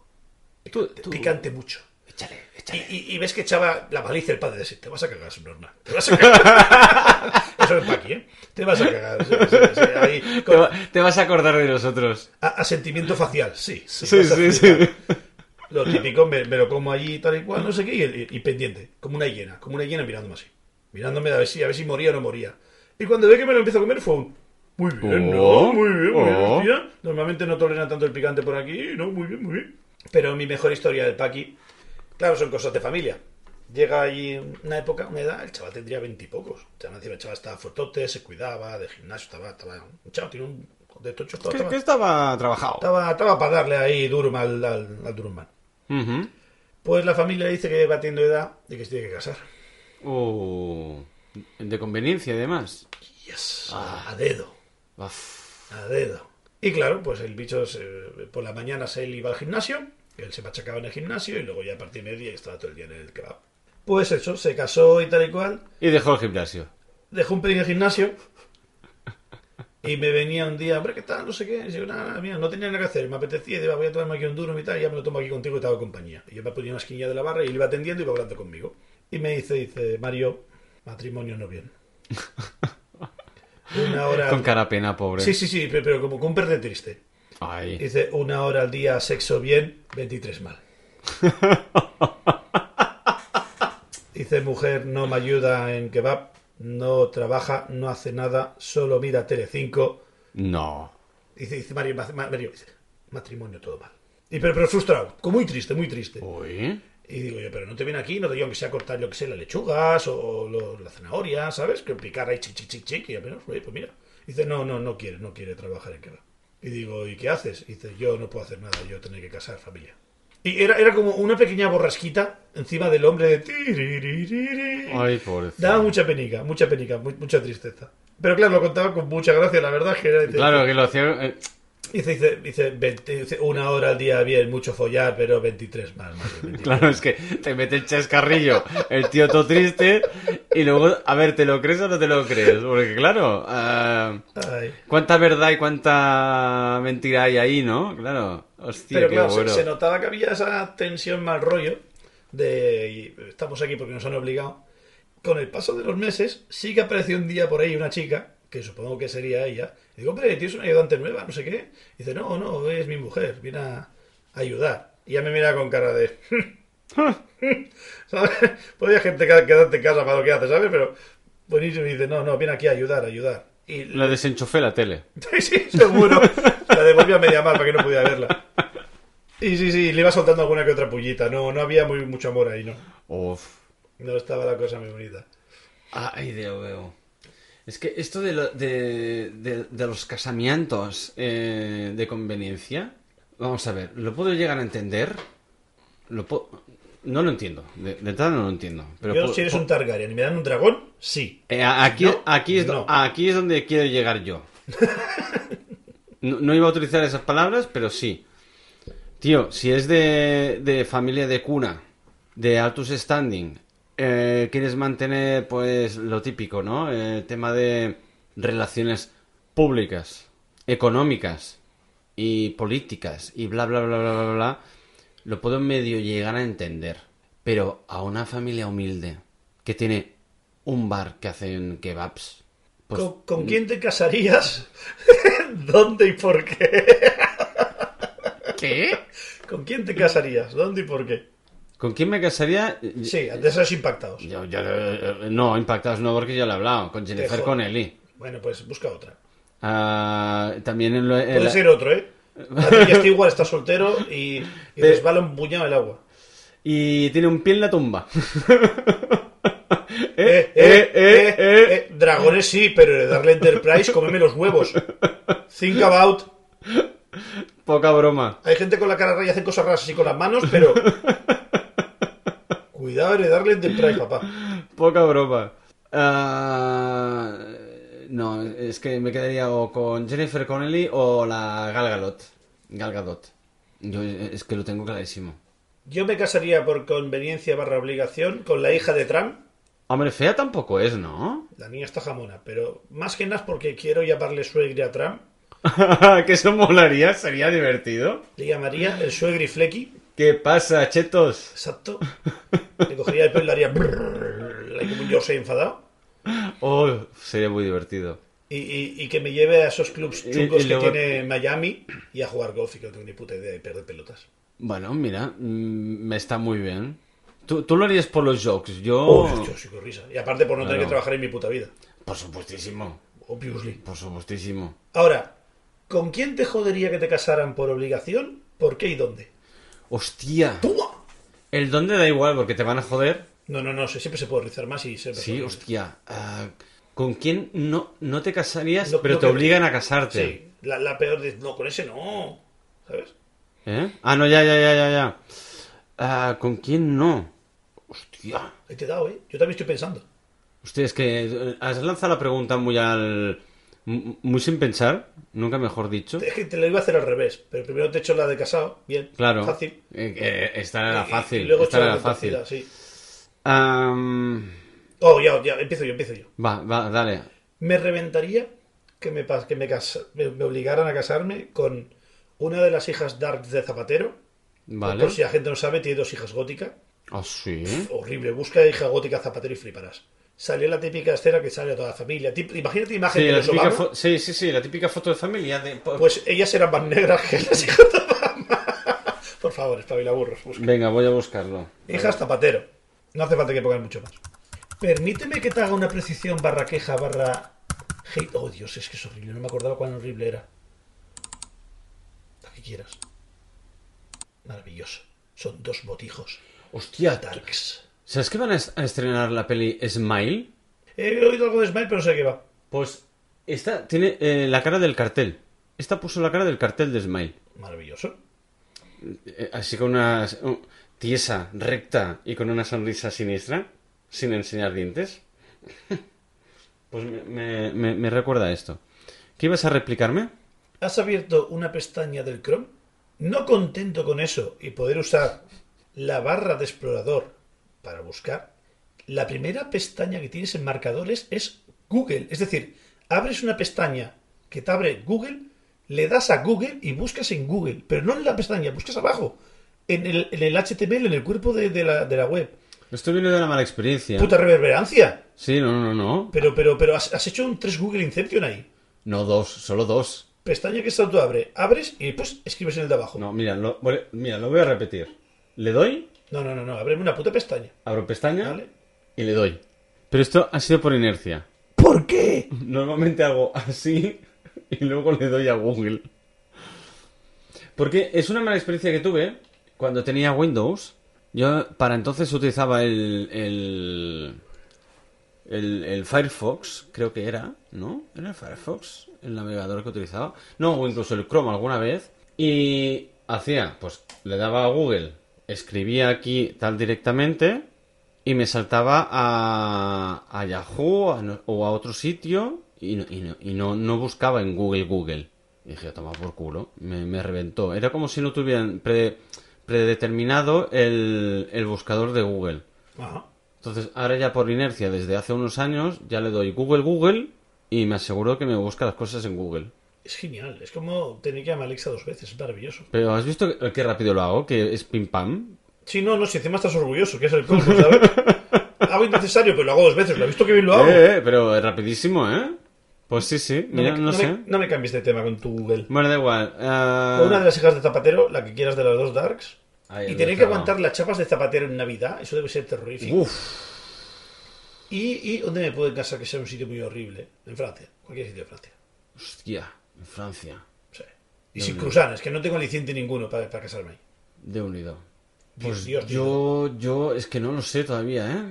Tú- picante, tú- picante mucho. Échale, Y, échale. y- y ves que echaba la malicia el padre de ese, te vas a cagar, subnormal. Te vas a cagar. <laughs> Eso es Paqui, ¿eh? Te vas a cagar. sí, sí, sí, ahí, Te, con- va- te vas a acordar de nosotros. a, a sentimiento facial, sí. Sí, sí, flipar. sí. Lo típico, me, me lo como allí tal y cual, no sé qué, y, y- y pendiente, como una hiena, como una hiena mirándome así. Mirándome a ver si, a ver si moría o no moría. Y cuando ve que me lo empiezo a comer fue un... Muy bien, Oh, ¿no? Muy bien, muy bien, oh. hostia. Normalmente no toleran tanto el picante por aquí, ¿no? Muy bien, muy bien. Pero mi mejor historia del Paqui, claro, son cosas de familia. Llega allí una época, una edad, el chaval tendría veintipocos. O sea, encima el chaval estaba fortote, se cuidaba, de gimnasio, estaba, estaba un chaval, tiene un de tocho, estaba, estaba, que estaba trabajado. estaba, estaba para darle ahí Durum al, al, al Durumman. Ujú. Pues la familia dice que va teniendo edad y que se tiene que casar. Uh, de conveniencia, además. Yes. A dedo. Uf. A dedo. Y claro, pues el bicho se- por la mañana se él iba al gimnasio, él se machacaba en el gimnasio y luego ya a partir de media estaba todo el día en el kebab. Pues eso, se casó y tal y cual, Y dejó el gimnasio. dejó un pelín el gimnasio y me venía un día, hombre, ¿qué tal? No sé qué. Y yo, nada, mira, no tenía nada que hacer, me apetecía, y digo, voy a tomarme aquí un duro y tal, y ya me lo tomo aquí contigo y te hago compañía. Y yo me ponía una esquina de la barra y él iba atendiendo y iba hablando conmigo. Y me dice, dice, Mario, matrimonio no bien. <laughs> Una hora... Con cara pena, pobre. Sí, sí, sí, pero, pero como con un triste. Ay. Dice, una hora al día sexo bien, 23 mal. <laughs> Dice, mujer no me ayuda en kebab, no trabaja, no hace nada, solo mira Telecinco. No. Dice, dice Mario, ma- ma- Mario, dice, matrimonio todo mal. Y pero, pero frustrado, muy triste, muy triste. Uy. Y digo yo, pero no te viene aquí, no te digo aunque sea cortar, yo que sé, las lechugas o, la zanahoria, ¿sabes? Que picar ahí chic, chic, chic, chic, y apenas, oye, pues mira. Dice, no, no, no quiere, no quiere trabajar en kebab. Y digo, ¿y qué haces? Dice, yo no puedo hacer nada, yo tengo que casar familia. Y era, era como una pequeña borrasquita encima del hombre de... Ay, pobre. Daba mucha penica, mucha penica, mu- mucha tristeza. Pero claro, lo contaba con mucha gracia, la verdad es que era... Claro que lo hacía. Dice, dice, dice, 20 dice, una hora al día bien, mucho follar, pero 23 más. más de 23. Claro, es que te mete el chascarrillo, el tío todo triste, y luego, a ver, ¿te lo crees o no te lo crees? Porque claro, Ay. cuánta verdad y cuánta mentira hay ahí, ¿no? Claro, hostia, Pero qué claro, se- bueno. se, notaba que había esa tensión mal rollo de estamos aquí porque nos han obligado. Con el paso de los meses, sí que apareció un día por ahí una chica, que supongo que sería ella. Digo, hombre, tienes una ayudante nueva, no sé qué. Y dice, no, no, es mi mujer, viene a ayudar. Y ya me mira con cara de... <laughs> ¿Sabes? Podría gente que- quedarte en casa para lo que hace, ¿sabes? Pero buenísimo. Y dice, no, no, viene aquí a ayudar, a ayudar. Y Le desenchufé la tele. <laughs> Sí, sí, seguro. La devolví a media mal para que no pudiera verla. Y sí, sí, le iba soltando alguna que otra pullita. No, no había muy, mucho amor ahí, no. Uf. No estaba la cosa muy bonita. Ay, Dios veo. Es que esto de, lo- de, de- de los casamientos eh, de conveniencia, vamos a ver, ¿lo puedo llegar a entender? Lo no lo entiendo, de, entrada no lo entiendo. Pero Yo, si eres un Targaryen y me dan un dragón, sí. Eh, aquí, No, aquí, es, do- no. aquí es donde quiero llegar yo. <laughs> No, no iba a utilizar esas palabras, pero sí. Tío, si es de, de familia de cuna, de altus standing, eh, quieres mantener, pues, lo típico, ¿no? El tema de relaciones públicas, económicas y políticas y bla, bla, bla, bla, bla, bla, lo puedo medio llegar a entender. Pero a una familia humilde que tiene un bar que hacen kebabs, pues ¿Con, con quién te casarías? <laughs> ¿Dónde y por qué? ¿Qué? ¿Con quién te casarías? ¿Dónde y por qué? ¿Con quién me casaría? Sí, de esos impactados. Yo, yo, eh, no, impactados no, porque ya lo he hablado. Con Jennifer. Connelly. Bueno, pues busca otra. Ah, también en lo- en Puede la- ser otro, ¿eh? <laughs> Patrick Stewart está soltero y, y resbala un puñado el agua. Y tiene un pie en la tumba. <laughs> Eh, eh, eh, eh, Dragones sí, pero darle Enterprise, cómeme los huevos. Think about. Poca broma. Hay gente con la cara raya y hace cosas raras así con las manos, pero. <laughs> Cuidado de darle en temprano, papá. Poca broma. Ah, no, es que me quedaría o con Jennifer Connelly o la Gal Gadot. Gal Gadot. Yo es que lo tengo clarísimo. Yo me casaría por conveniencia barra obligación con la hija de Trump. Hombre, fea tampoco es, ¿no? La niña está jamona, pero más que nada porque quiero llamarle suegre a Trump. <laughs> que eso molaría, sería divertido. Le llamaría el suegri flecky. ¿Qué pasa, chetos? Exacto. Le cogería el pelo y le haría... brrr, como un enfadado. Oh, sería muy divertido. Y, y- y que me lleve a esos clubs chungos y luego- que tiene Miami y a jugar golf y que no tengo ni puta idea de perder pelotas. Bueno, mira, mm, me está muy bien. Tú, tú lo harías por los jokes, yo... Oh, yo soy con risa. Y aparte por no tener que trabajar en mi puta vida. Por supuestísimo, Obviously. por supuestísimo. Ahora, ¿con quién te jodería que te casaran por obligación? ¿Por qué y dónde? Hostia, ¡Toma! el dónde da igual porque te van a joder. No, no, no, siempre se puede rizar más y se Sí, hostia. ah, ¿Con quién no, no te casarías, No, pero no te obligan a casarte? Sí, la, la peor de... No, con ese no. ¿Sabes? ¿Eh? Ah, no, ya, ya, ya, ya, ya. Ah, ¿Con quién no? Hostia. Ahí te he dado, ¿eh? Yo también estoy pensando. Hostia, es que eh, has lanzado la pregunta muy al... Muy sin pensar, nunca mejor dicho. Es que te lo iba a hacer al revés, pero primero te he hecho la de casado, bien, Claro. fácil. Eh, eh, esta era fácil. Y, luego esta era la fácil. sí. Oh, ya, ya, empiezo yo, empiezo yo. va, va, dale. Me reventaría que me, que me, casa- me, me obligaran a casarme con una de las hijas darks de Zapatero. Vale. Por si la gente no sabe, tiene dos hijas góticas. Ah, sí. Horrible, busca hija gótica Zapatero y fliparás. Salió la típica escena que sale a toda la familia. Tip- Imagínate imagen Sí, de la típica Obama. sí, sí, sí, la típica foto de familia. De... po- Pues ellas eran más negras que las hijas de Obama. <laughs> Por favor, espabila burros. Busca. Venga, voy a buscarlo. Hijas Zapatero. No hace falta que pongan mucho más. Permíteme que te haga una precisión barra queja barra hate. Oh, Dios, es que es horrible. No me acordaba cuán horrible era. La que quieras. Maravilloso. Son dos botijos. Hostia, Darks. ¿Sabes que van a es- a estrenar la peli Smile? He oído algo de Smile, pero no sé qué va. Pues esta tiene eh, la cara del cartel. Esta puso la cara del cartel de Smile. Maravilloso. Eh, así con una tiesa, recta y con una sonrisa siniestra, sin enseñar dientes. <laughs> Pues me, me- me- me recuerda a esto. ¿Qué ibas a replicarme? ¿Has abierto una pestaña del Chrome? No contento con eso y poder usar la barra de explorador para buscar, la primera pestaña que tienes en marcadores es Google. Es decir, abres una pestaña que te abre Google, le das a Google y buscas en Google, pero no en la pestaña, buscas abajo, en el, en el HTML, en el cuerpo de, de la, de la web. Esto viene de una mala experiencia. Puta reverberancia. Sí, no, no, no. Pero, pero, pero has, has hecho un 3 Google Inception ahí. No dos, solo dos. Pestaña que está tú abre, abres y después escribes en el de abajo. No, mira, lo, mira, lo voy a repetir. Le doy, No, no, no, no, ábreme una puta pestaña. abro pestaña ¿Vale? y le doy. Pero esto ha sido por inercia. ¿Por qué? <laughs> Normalmente hago así y luego le doy a Google. Porque es una mala experiencia que tuve cuando tenía Windows. Yo para entonces utilizaba el, el, el, el Firefox, creo que era, ¿no? ¿Era el Firefox el navegador que utilizaba? No, o incluso el Chrome alguna vez. Y hacía, pues le daba a Google, escribía aquí tal directamente y me saltaba a, a Yahoo a no- o a otro sitio y, no, y, no, y no, buscaba en Google Google. Y dije, toma por culo, me, me reventó. Era como si no tuvieran pre- predeterminado el, el buscador de Google. Ajá. Entonces, ahora ya por inercia, desde hace unos años, ya le doy Google Google y me aseguro que me busca las cosas en Google. Es genial. Es como tener que llamar a Alexa dos veces. Es maravilloso. Pero ¿has visto qué- rápido lo hago? Que es pim pam. Sí, no, no, si encima estás orgulloso, que es el colmo, ¿sabes? <laughs> hago innecesario, pero lo hago dos veces. ¿Lo has visto que bien lo hago? Eh, eh, pero es rapidísimo, ¿eh? Pues sí, sí, no, me, no, no sé. me- no me cambies de tema con tu Google. Bueno, da igual. Con una de las hijas de Zapatero, la que quieras de las dos Darks. Ahí, y tener que aguantar las chapas de Zapatero en Navidad, eso debe ser terrorífico. Uf, ¿Y, ¿Y dónde me pueden casar que sea un sitio muy horrible? En Francia. Cualquier sitio de Francia. hostia, en Francia. Sí. Y sin cruzanes, que no tengo aliciente ninguno para, para casarme ahí. De unido. Pues Dios, Dios. yo, yo, es que no lo sé todavía, ¿eh?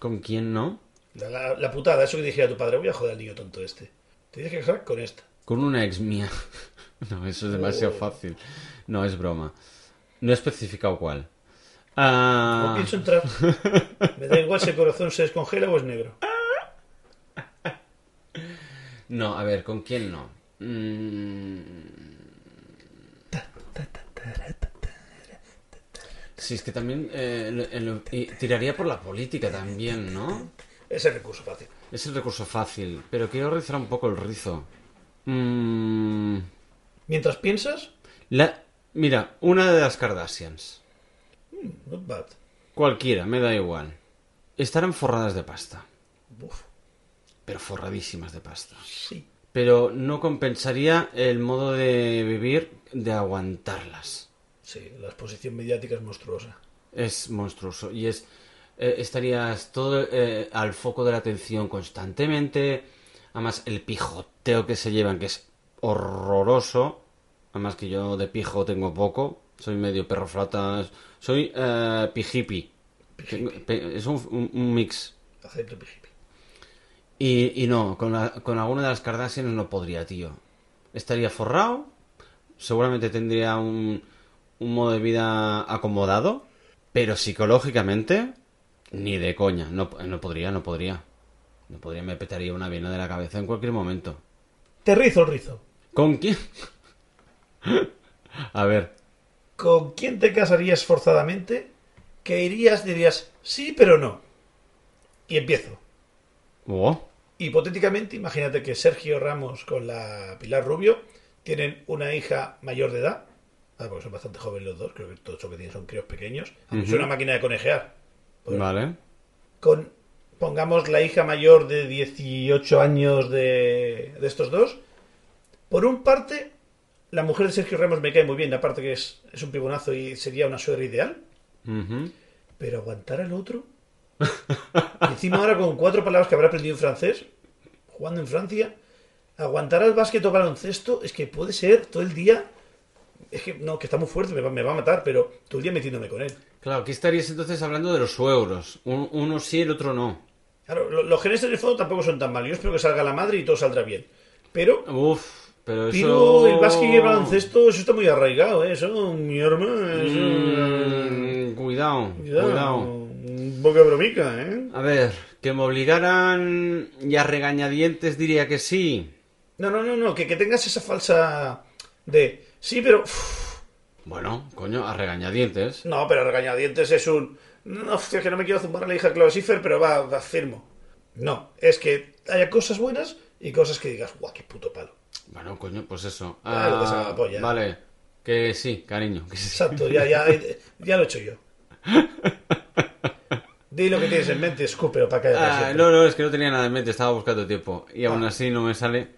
¿Con quién no? La, la- la putada, eso que dijera tu padre, voy a joder al niño tonto este. Te tienes que casar con esta. Con una ex mía. <laughs> no, eso es demasiado Oh. fácil. No, es broma. No he especificado cuál. Ah, No pienso entrar. Me da igual si el corazón se descongela o es negro. <laughs> No, a ver, ¿con quién no? Mm, Sí, es que también eh, y tiraría por la política también, ¿no? Ese recurso fácil. Es el recurso fácil, pero quiero rizar un poco el rizo. Mm, Mientras piensas, la, mira, una de las Kardashians. not bad. Cualquiera, me da igual. Estarán forradas de pasta, Uf, pero forradísimas de pasta. sí. Pero no compensaría el modo de vivir de aguantarlas. Sí, la exposición mediática es monstruosa. Es monstruoso y es eh, estarías todo eh, al foco de la atención constantemente. Además, el pijoteo que se llevan, que es horroroso. Además que yo de pijo tengo poco. Soy medio perro flauta. Soy eh, pijipi. Tengo- Es un, un- un mix. Acepto pijipi. Y, y no, con, la- con alguna de las Kardashians no podría, tío. Estaría forrado. Seguramente tendría un, un modo de vida acomodado. Pero psicológicamente, ni de coña. No, no podría, no podría. No podría, me petaría una vena de la cabeza en cualquier momento. Te rizo el rizo. ¿Con quién? <laughs> A ver. ¿Con quién te casarías forzadamente? Que irías, dirías, sí, pero no. Y empiezo. Oh, Hipotéticamente, imagínate que Sergio Ramos con la Pilar Rubio tienen una hija mayor de edad. Ah, porque son bastante jóvenes los dos, creo que todos lo que tienen son críos pequeños. Aunque es una máquina de conejear. Pues, vale. Con, pongamos la hija mayor de 18 años de, de estos dos. Por un parte, la mujer de Sergio Ramos me cae muy bien, aparte que es, es un pibonazo y sería una suegra ideal. Pero aguantar al otro. <laughs> Encima ahora con cuatro palabras que habrá aprendido en francés, jugando en Francia, aguantar al básquet o baloncesto es que puede ser todo el día. Es que no, que está muy fuerte, me va, me va a matar, pero todo el día metiéndome con él. Claro, aquí estarías entonces hablando de los suegros. Un- uno sí, el otro no. Claro, lo- los genes en el fondo tampoco son tan malos. Yo espero que salga la madre y todo saldrá bien. Pero, Uf, pero eso... el básquet y el baloncesto, eso está muy arraigado, ¿eh? Eso, mi hermano. eso- Mm, cuidado, Cuidado, cuidado. Un poca bromica, ¿eh? A ver, que me obligaran y a regañadientes diría que sí. No, no, no, no, que, que tengas esa falsa de sí, pero Bueno, coño, a regañadientes. no, pero regañadientes es un no, hostia, que no me quiero zumbar a la hija de pero va, va firmo. No, es que haya cosas buenas y cosas que digas, guau, qué puto palo. Bueno, coño, pues eso. Claro, Ah, que se. Vale, que sí, cariño, que sí. Exacto, ya, ya, ya lo he hecho yo. <laughs> Di lo que tienes en mente, escúpelo para que haya para Ah, no, no, es que no tenía nada en mente, estaba buscando tiempo. Y aún Ah. así no me sale.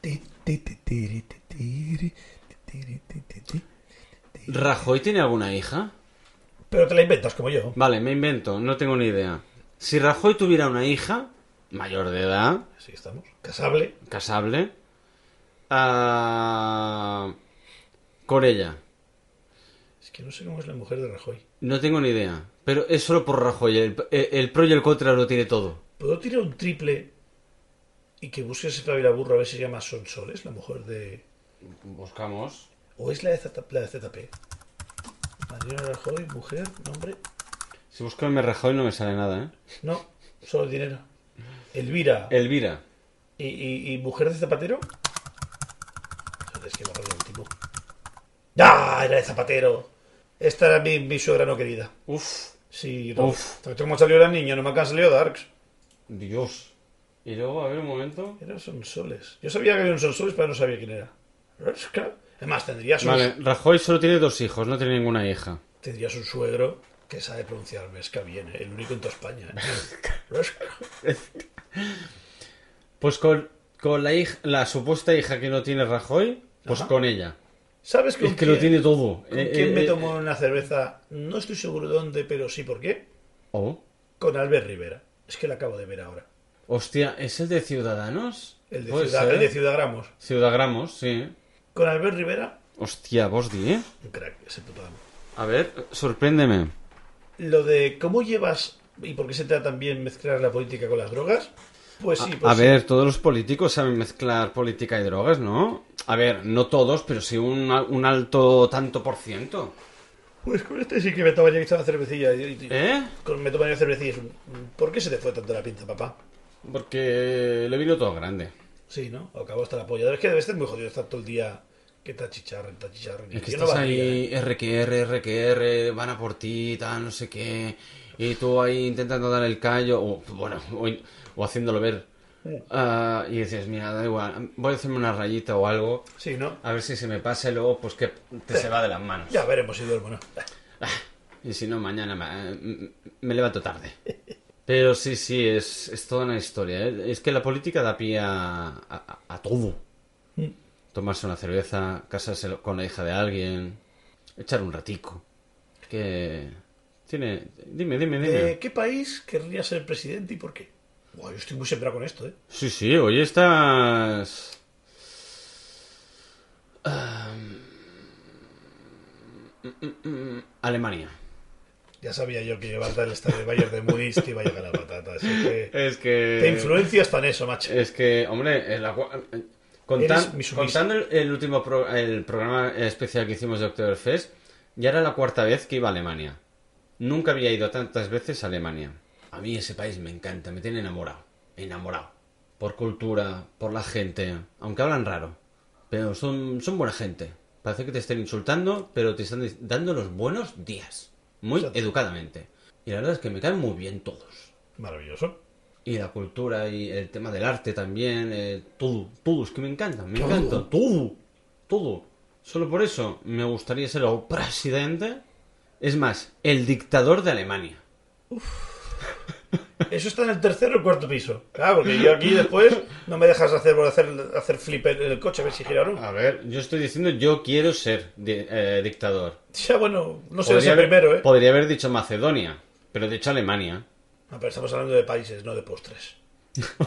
Ti. ¿Rajoy tiene alguna hija? Pero te la inventas como yo. Vale, me invento, no tengo ni idea. Si Rajoy tuviera una hija, mayor de edad, Así estamos. Casable. casable, ah, con ella. Es que no sé cómo es la mujer de Rajoy. No tengo ni idea. Pero es solo por Rajoy. El, el- el pro y el contra lo tiene todo. ¿Puedo tirar un triple y que busques Flavia Burro a ver si se llama Sonsoles, la mujer de. Buscamos. ¿O es la de, Z- la de ZP? Mariana Rajoy, mujer, nombre. Si busco el Rajoy no me sale nada, ¿eh? No, solo dinero. Elvira. Elvira. ¿Y, y, y mujer de Zapatero? Es que me acuerdo del tipo. ¡Ah! Era de Zapatero. Esta era mi, mi suegra no querida. Uf. Sí, no. Uf. ¿Cómo salió era niña? No me han salido Darks. Dios. Y luego, a ver un momento. Era Sonsoles. Yo sabía que había un Sonsoles, pero no sabía quién era. Además, tendrías un, Vale, Rajoy solo tiene dos hijos, no tiene ninguna hija. tendrías un suegro que sabe pronunciar Vesca bien, ¿eh? el único en toda España. ¿eh? Pues con, con la hija, la supuesta hija que no tiene Rajoy, pues Ajá. con ella. ¿Sabes con Es que quién, lo tiene todo. con Eh, quién eh, me eh, tomó una cerveza? No estoy seguro dónde, pero sí por qué. Oh. Con Albert Rivera. Es que la acabo de ver ahora. Hostia, ¿es el de Ciudadanos? El de, Ciudad, ser. el de Ciudagramos. Ciudagramos, sí. Con Albert Rivera, Hostia, vos di, ¿eh? un crack, ese puto amo. A ver, sorpréndeme. Lo de cómo llevas y por qué se trata también mezclar la política con las drogas, pues sí, a pues a sí. ver, todos los políticos saben mezclar política y drogas, ¿no? A ver, no todos, pero sí un, un alto tanto por ciento. Pues con este sí que me tomaría esta cervecilla. ¿Eh? con- me tomaría cervecilla. es un- ¿Por qué se te fue tanto la pinza, papá? Porque le vino todo grande. Sí, ¿no? Acabó hasta la polla. Es que debe estar muy jodido estar todo el día que te achicharren, te achicharren. Es que Yo no estás valdría, ¿eh? ahí, RQR, RQR, van a por ti, tal, no sé qué. Y tú ahí intentando dar el callo, o bueno, o, o haciéndolo ver. Ah, y dices, mira, da igual, voy a hacerme una rayita o algo, Sí, ¿no? a ver si se me pasa y luego, pues que te se va de las manos. Ya veremos si duermo, ¿no? Y si no, mañana me, me levanto tarde. Pero sí, sí, es, es toda una historia. ¿eh? Es que la política da pie a, a- a todo. Tomarse una cerveza, casarse con la hija de alguien, echar un ratico. Que tiene... Dime, dime, dime. ¿De qué país querría ser presidente y por qué? Buah, yo estoy muy sembrado con esto, ¿eh? Sí, sí, hoy estás... Alemania. Ya sabía yo que llevar el estadio de Bayern de Múnich te iba a llegar la patata. Así que Es que... te influencia hasta en eso, macho. Es que, hombre, contan- sumisa. contando el, el último pro- el programa especial que hicimos de Oktoberfest, ya era la cuarta vez que iba a Alemania. Nunca había ido tantas veces a Alemania. A mí ese país me encanta, me tiene enamorado. Enamorado. Por cultura, por la gente. Aunque hablan raro. Pero son, son buena gente. Parece que te estén insultando, pero te están dando los buenos días. Muy Exacto. educadamente. Y la verdad es que me caen muy bien todos. Maravilloso. Y la cultura y el tema del arte también, eh, todo, todo, es que me encanta, me Todo. encanta, todo, todo. Solo por eso me gustaría ser el presidente, es más, el dictador de Alemania. Eso está en el tercer o cuarto piso. Claro, porque yo aquí después no me dejas hacer hacer, hacer flip el, el coche a ver si gira o no. A ver, yo estoy diciendo yo quiero ser di- eh, dictador. Ya, bueno, no sé haber, primero, ¿eh? podría haber dicho Macedonia, pero he dicho Alemania. No, pero estamos hablando de países, no de postres.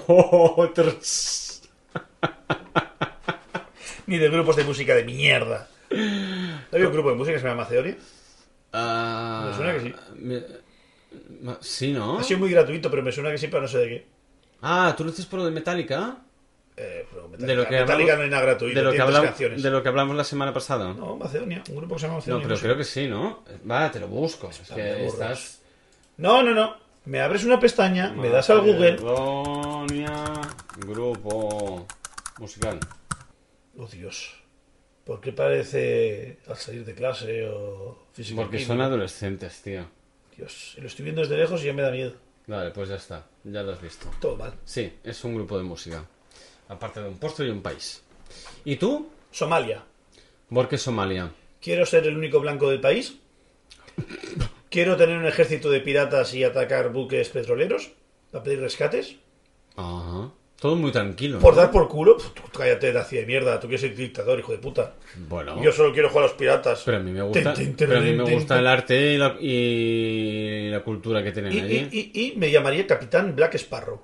Otros. <laughs> Ni de grupos de música de mierda. ¿No había un grupo de música que se llama Macedonia? Ah, Me suena que sí. me- sí, ¿no? Ha sido muy gratuito, pero me suena que sí, pero no sé de qué. Ah, ¿tú lo dices por lo de Metallica? Eh, pero Metallica, De lo que Metallica hablamos- no hay nada gratuito, de lo que hablamos canciones. de lo que hablamos la semana pasada. No, Macedonia, un grupo que se llama No, Macedonia. pero sé. creo que sí, ¿no? Va, te lo busco. Es que estás. No, no, no. Me abres una pestaña, me das al Google. Macedonia, grupo musical. Oh, Dios. ¿Por qué parece al salir de clase o física? Porque son adolescentes, tío. Dios, lo estoy viendo desde lejos y ya me da miedo. Vale, pues ya está. Ya lo has visto. Todo mal. Sí, es un grupo de música. Aparte de un postre y un país. ¿Y tú? Somalia. ¿Por qué Somalia? Quiero ser el único blanco del país. Quiero tener un ejército de piratas y atacar buques petroleros para pedir rescates. Ajá. Todo muy tranquilo. Por ¿no? dar por culo. Pf, tú cállate, nazi de mierda. Tú quieres ser dictador, hijo de puta. Bueno. Yo solo quiero jugar a los piratas. Pero a mí me gusta, pero a mí me gusta el arte y la, y la cultura que tienen Y, allí. y- y- y me llamaría Capitán Black Sparrow.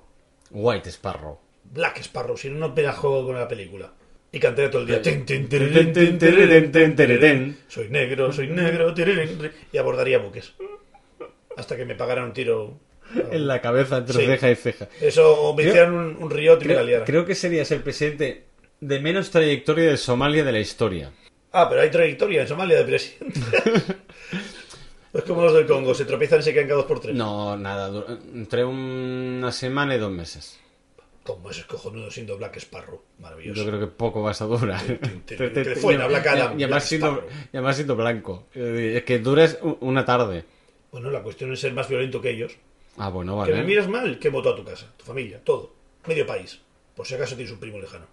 White Sparrow. Black Sparrow, si no, no pega juego con la película. Y cantaría todo el día. Ten, ten, tererén, ten, tererén. Soy negro, soy negro, y abordaría buques. Hasta que me pagaran un tiro. <laughs> En la cabeza entre Sí. ceja y ceja. Eso, o me Creo- hicieran un, un riot y me la Creo, creo que serías el presidente de menos trayectoria de Somalia de la historia. Ah, pero hay trayectoria en Somalia de presidente. <laughs> es como los del Congo, se tropiezan y se caen cada dos por tres. No, nada, entre una semana y dos meses. Como ese cojonudo siendo Black Sparrow. Maravilloso. Yo creo que poco vas a durar. te- <laughs> fuera, Black Adam, Y además siendo, blanco. Es que duras u- una tarde. Bueno, la cuestión es ser más violento que ellos. Ah, bueno, Que me vale. miras mal, que voto a tu casa, tu familia, todo. Medio país. Por si acaso tienes un primo lejano.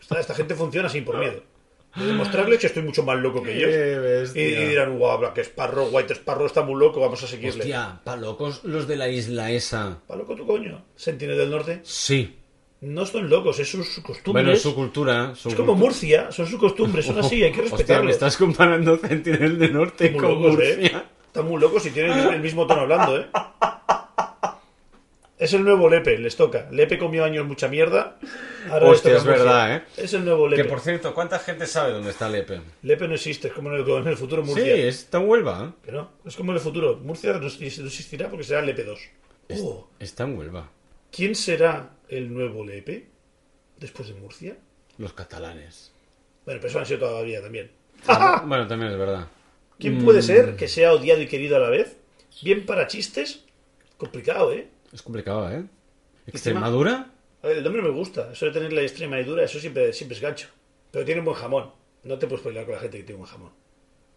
Esta, esta gente funciona así por miedo. De demostrarles que estoy mucho más loco que ellos. Y, dirán, guau, Black Sparrow, White Sparrow está muy loco, vamos a seguirle. Hostia, pa' locos los de la isla esa. ¿Pa loco tu coño? Sentinel del Norte. Sí. No son locos, es sus costumbres. Bueno, es su cultura. su Es como Murcia, son sus costumbres, son así, hay que <laughs> Hostia, respetarlo. me estás comparando Sentinel de Norte Muy con locos, ¿eh? Están muy locos y tienen el mismo tono hablando, ¿eh? Es el nuevo Lepe, les toca. Lepe comió años mucha mierda. Ahora Hostia, es verdad, ¿eh? Es el nuevo Lepe. Que por cierto, ¿cuánta gente sabe dónde está Lepe? Lepe no existe, es como en el, en el futuro Sí, Murcia. está en Huelva. Que no, es como en el futuro. Murcia no exi- no existirá porque será Lepe 2. Oh, Está en Huelva. ¿Quién será el nuevo Lepe después de Murcia? Los catalanes. Bueno, pero eso han sido todavía también. Ah, <laughs> bueno, también es verdad. ¿Quién puede Mm. ser que sea odiado y querido a la vez? Bien para chistes, complicado, ¿eh? Es complicado, ¿eh? ¿Extremadura? A ver, el nombre me gusta. Eso de tener la extrema y dura, eso siempre, siempre es gancho. Pero tiene un buen jamón. No te puedes pelear con la gente que tiene un buen jamón.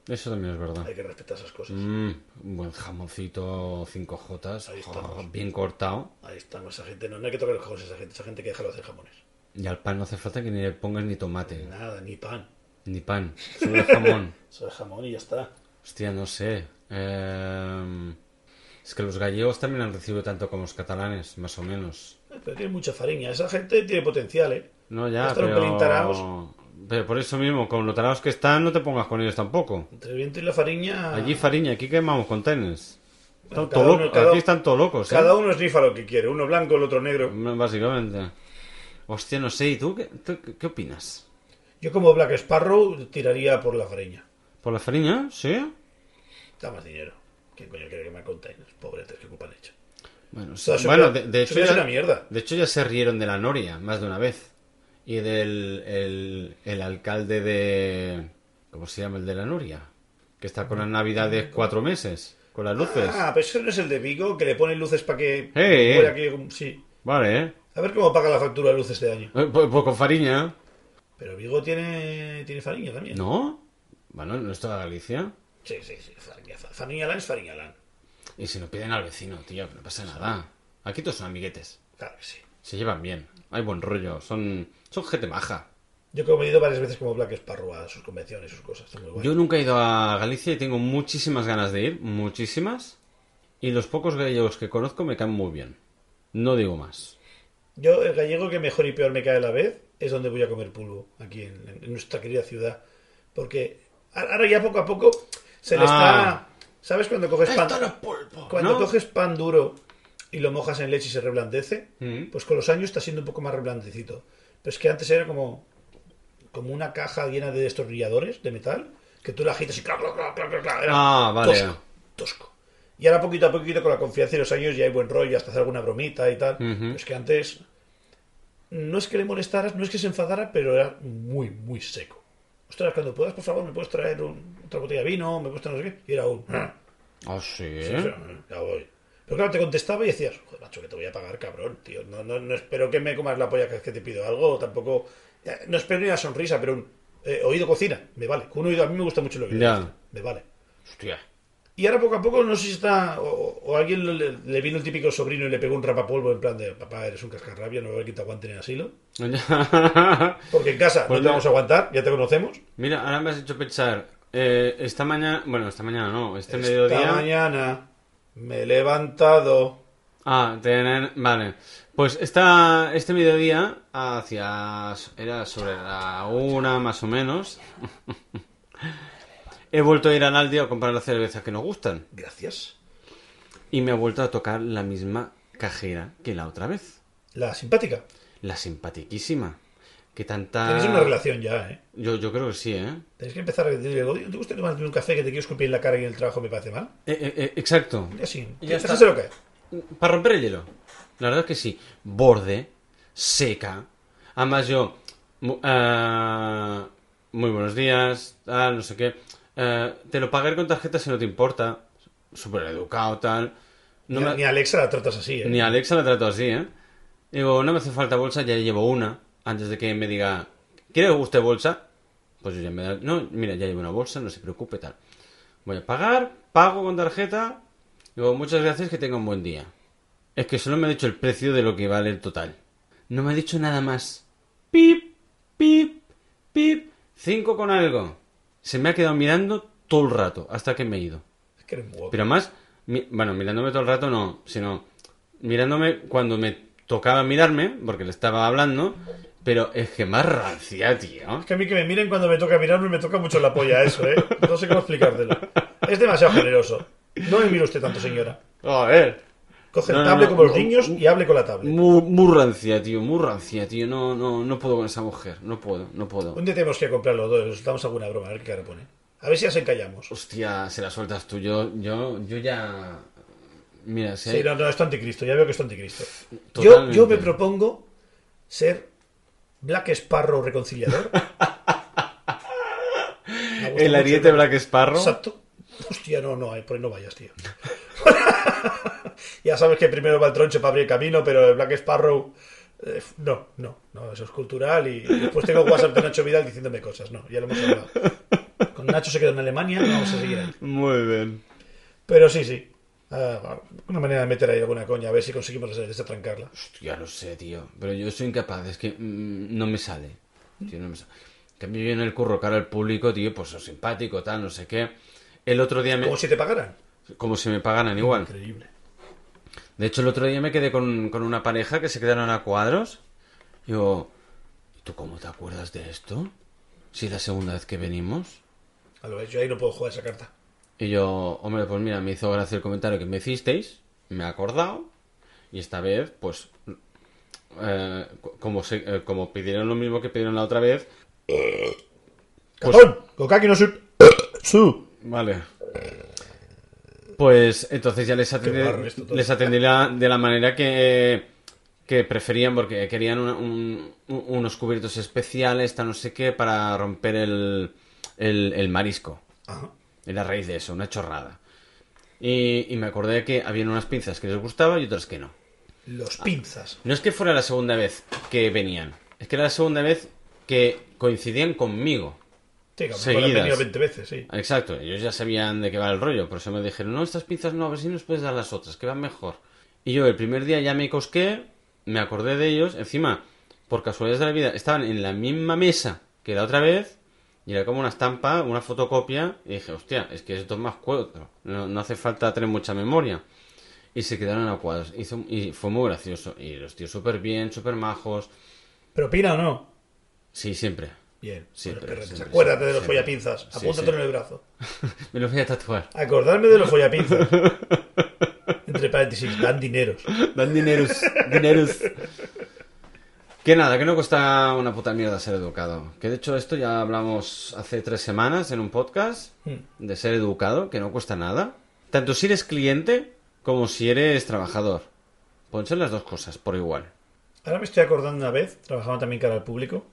Eso también es verdad. Hay que respetar esas cosas. Mm, un buen jamoncito 5J, Ahí estamos. bien cortado. Ahí estamos, esa gente. No, no hay que tocar los cojones a esa gente. Esa gente que deja de hacer jamones. Y al pan no hace falta que ni le pongas ni tomate, Nada, ni pan. Ni pan, solo jamón. <laughs> Es jamón y ya está. Hostia, no sé. Eh, Es que los gallegos también han recibido tanto como los catalanes, más o menos. Pero tiene mucha fariña. Esa gente tiene potencial, ¿eh? No, ya, Están un pero... Pero por eso mismo, con los tarados que están, no te pongas con ellos tampoco. Entre el viento y la fariña. Allí fariña, aquí quemamos contenedores. Bueno, todo uno- cada- Aquí están todos locos, ¿eh? Cada uno esnifa lo que quiere. Uno blanco, el otro negro. Básicamente. Hostia, no sé, ¿y tú qué, tú qué opinas? Yo, como Black Sparrow, tiraría por la fariña. ¿Por la fariña? ¿Sí? Da más dinero. ¿Quién coño quiere que me containers? Pobretes que ocupan hecho. Bueno, sea, sí. eso bueno de, de hecho ya una mierda. de hecho ya se rieron de la Noria más de una vez. Y del el, el alcalde de... ¿Cómo se llama el de la Noria? Que está con las navidades cuatro meses, con las luces. Ah, pero ese no es el de Vigo, que le ponen luces para que... Eh, Voy eh. aquí, sí. Vale, ¿eh? A ver cómo paga la factura de luces este año. Eh, Pues, pues con fariña. Pero Vigo tiene, tiene fariña también. ¿No? Bueno, no está Galicia. Sí, sí, sí. Fariña, fa- Fariñalán es Fariñalán. Y si no piden al vecino, tío, que no pasa nada. Aquí todos son amiguetes. Claro que sí. Se llevan bien. Hay buen rollo. Son, son gente maja. Yo como he ido varias veces como Black Sparrow a sus convenciones, sus cosas. Está muy guay. Yo nunca he ido a Galicia y tengo muchísimas ganas de ir. Muchísimas. Y los pocos gallegos que conozco me caen muy bien. No digo más. Yo, el gallego que mejor y peor me cae a la vez es donde voy a comer pulvo, aquí en, en nuestra querida ciudad. Porque ahora ya poco a poco se le Ah. está... ¿Sabes cuando coges pan? Esto no es pulpo, Cuando ¿no? coges pan duro y lo mojas en leche y se reblandece, Mm. pues con los años está siendo un poco más reblandecito. Pero es que antes era como, como una caja llena de destornilladores de metal, que tú la agitas y clac, clac, clac, clac, era Ah, vale. tosco, tosco. Y ahora poquito a poquito con la confianza y los años ya hay buen rollo, hasta hacer alguna bromita y tal. Pero es que antes no es que le molestaras, no es que se enfadara, pero era muy, muy seco. Ostras, cuando puedas, por favor, me puedes traer un- otra botella de vino, me puedes traer no sé qué. Y era un... Ah, sí. Sí, ya voy. Pero claro, te contestaba y decías, joder, macho, que te voy a pagar, cabrón, tío. No, no, no espero que me comas la polla vez que te pido algo, tampoco... No espero ni una sonrisa, pero un eh, oído cocina, me vale. Con un oído, a mí me gusta mucho lo que Ya. me vale. Hostia. Y ahora poco a poco, no sé si está... O, o alguien le, le vino el típico sobrino y le pegó un rapapolvo en plan de, papá, eres un cascarrabia, no veo que te aguanten en asilo. <laughs> Porque en casa Pues no te no. vamos a aguantar, ya te conocemos. Mira, ahora me has hecho pensar. eh, esta mañana. Bueno, esta mañana no. Este Esta mediodía. mañana me he levantado... Ah, tener... Vale. Pues esta, este mediodía, hacia... Era sobre la una más o menos. <laughs> He vuelto a ir al Aldi a comprar las cervezas que nos gustan. Gracias. Y me ha vuelto a tocar la misma cajera que la otra vez. La simpática. La simpatiquísima. Que tanta... Tenéis una relación ya, ¿eh? Yo, yo creo que sí, ¿eh? Tenéis que empezar a decirle, "Oye, ¿te gusta tomarte un café que te quiero escupir en la cara y en el trabajo me parece mal? Eh, eh, eh, exacto. Y así, Ya está. déjaselo caer. Para romper el hielo. La verdad es que sí. Borde, seca. Además yo... ah, muy buenos días, tal, no sé qué. Eh, te lo pagaré con tarjeta si no te importa. Súper educado, tal. No ni, me- ni Alexa la tratas así, ¿eh? Ni Alexa la trato así, ¿eh? Digo, no me hace falta bolsa, ya llevo una. Antes de que me diga, ¿quiere que guste bolsa? Pues yo ya me da... No, mira, ya llevo una bolsa, no se preocupe, tal. Voy a pagar, pago con tarjeta. Digo, muchas gracias, que tenga un buen día. Es que solo me ha dicho el precio de lo que vale el total. No me ha dicho nada más. Pip, pip, pip. Cinco con algo. Se me ha quedado mirando todo el rato, hasta que me he ido. Es que eres muy guapo. Pero más, mi- bueno, mirándome todo el rato no, sino mirándome cuando me tocaba mirarme, porque le estaba hablando, pero es que más rancia, tío. Es que a mí que me miren cuando me toca mirarme me toca mucho la polla eso, ¿eh? No sé cómo explicártelo. Es demasiado generoso. No me mire usted tanto, señora. A ver. Coge No, el tablet no, como los niños y hable con la tablet. Muy, muy rancia, tío, muy rancia, tío. No, no, no puedo con esa mujer, no puedo, no puedo. Día tenemos que comprar los dos, damos alguna broma, a ver qué cara pone. A ver si ya se encallamos. Hostia, se la sueltas tú, yo, yo, yo ya... Mira, si Sí, no, no, es anticristo, ya veo que es anticristo. Yo, yo me propongo ser Black Sparrow reconciliador. <laughs> El ariete Black Sparrow. Exacto. Hostia, no, no, por ahí no vayas, tío. <laughs> ya sabes que primero va el troncho para abrir camino, pero el Black Sparrow. eh, no, no, no, eso es cultural. Y, después tengo WhatsApp de Nacho Vidal diciéndome cosas. No, ya lo hemos hablado. Con Nacho se quedó en Alemania, vamos a seguir ahí. Muy bien. Pero sí, sí. Ah, una manera de meter ahí alguna coña, a ver si conseguimos desatrancarla. Hostia, no sé, tío. Pero yo soy incapaz, es que mm, no me sale. Tío, no me sale. En cambio, yo en el curro, cara al público, tío, pues soy simpático, tal, no sé qué. El otro día me. Como si te pagaran. Como si me pagaran igual. Increíble. De hecho, el otro día me quedé con, con una pareja que se quedaron a cuadros. Digo, ¿y tú cómo te acuerdas de esto? Si es la segunda vez que venimos. A lo yo ahí no puedo jugar esa carta. Y yo, hombre, pues mira, me hizo gracia el comentario que me hicisteis, me he acordado, y esta vez, pues, eh, co- como, se- eh, como pidieron lo mismo que pidieron la otra vez, Pues- ¡Cajón! ¡Kokaki no <coughs> su... su! Vale. Pues entonces ya les atendí, les atendí la- de la manera que, que preferían, porque querían una- un- un- unos cubiertos especiales, tal no sé qué, para romper el, el, el marisco. Ajá. Era a raíz de eso, una chorrada. Y, y me acordé que habían unas pinzas que les gustaba y otras que no. Los pinzas. No es que fuera la segunda vez que venían, es que era la segunda vez que coincidían conmigo. Sí, que han venido 20 veces, sí. Exacto, ellos ya sabían de qué va el rollo, por eso me dijeron, no, estas pinzas no, a ver si nos puedes dar las otras, que van mejor. Y yo el primer día ya me cosqué, me acordé de ellos, encima, por casualidades de la vida, estaban en la misma mesa que la otra vez, y era como una estampa, una fotocopia, y dije, hostia, es que es más cuatro, no, no hace falta tener mucha memoria. Y se quedaron a cuadros, hizo- y fue muy gracioso, y los tíos súper bien, súper majos, ¿Pero opina o no? sí, siempre. Bien. Siempre, acuérdate de los follapinzas. Sí, Apúntatelo sí. en el brazo. <laughs> me los voy a tatuar. Acordarme de los follapinzas. <laughs> Entre paréntesis, dan dineros. Dan dineros, dineros. Que nada, que no cuesta una puta mierda ser educado. Que de hecho esto ya hablamos hace tres semanas en un podcast de ser educado, que no cuesta nada. Tanto si eres cliente como si eres trabajador. Pueden ser las dos cosas por igual. Ahora me estoy acordando una vez, trabajando también cara al público,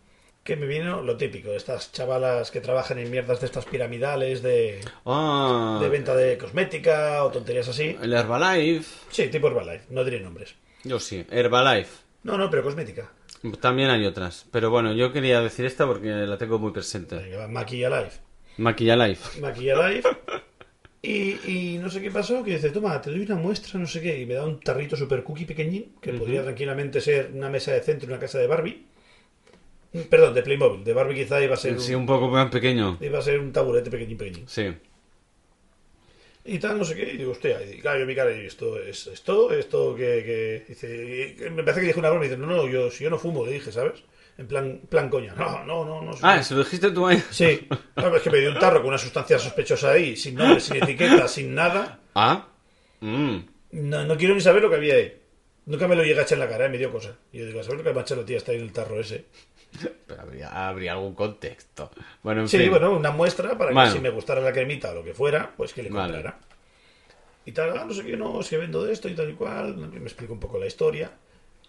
que me vino lo típico, estas chavalas que trabajan en mierdas de estas piramidales de, Ah, de venta de cosmética o tonterías así. el Herbalife. Sí, tipo Herbalife, no diré nombres. Yo sí, Herbalife. No, no, pero cosmética. También hay otras. Pero bueno, yo quería decir esta porque la tengo muy presente. Venga, Maquilla Life. Maquilla Life. Maquilla Life. Y, y no sé qué pasó, que dice, toma, te doy una muestra, no sé qué, y me da un tarrito super cookie pequeñín, que podría tranquilamente ser una mesa de centro en una casa de Barbie. Perdón, de Playmobil. De Barbie quizá iba a ser, Sí, un, un poco más pequeño. iba a ser un taburete pequeñín, pequeñín. Sí. Y tal, no sé qué, y digo, hostia, y claro, yo mi cara, y esto es esto, esto que, que dice, y me parece que dijo una broma, y dice, no, no, yo, si yo no fumo, le dije, ¿sabes? En plan, plan coña, no, no, no, no. Ah, se lo dijiste tú ahí. Sí, claro, es que me dio un tarro con una sustancia sospechosa ahí, sin nombre, sin etiqueta, sin nada. Ah. Mm. No, no quiero ni saber lo que había ahí. Nunca me lo llega a echar en la cara, ¿eh? me dio cosa. Y yo digo, ¿a saber lo que me ha echado la tía está ahí en el tarro ese? Pero habría, habría algún contexto. Bueno, en Sí, fin. bueno, una muestra para Bueno. que si me gustara la cremita o lo que fuera, pues que le Vale. comprara. Y tal, ah, no sé qué, no, es que vendo de esto y tal y cual. me explico un poco la historia.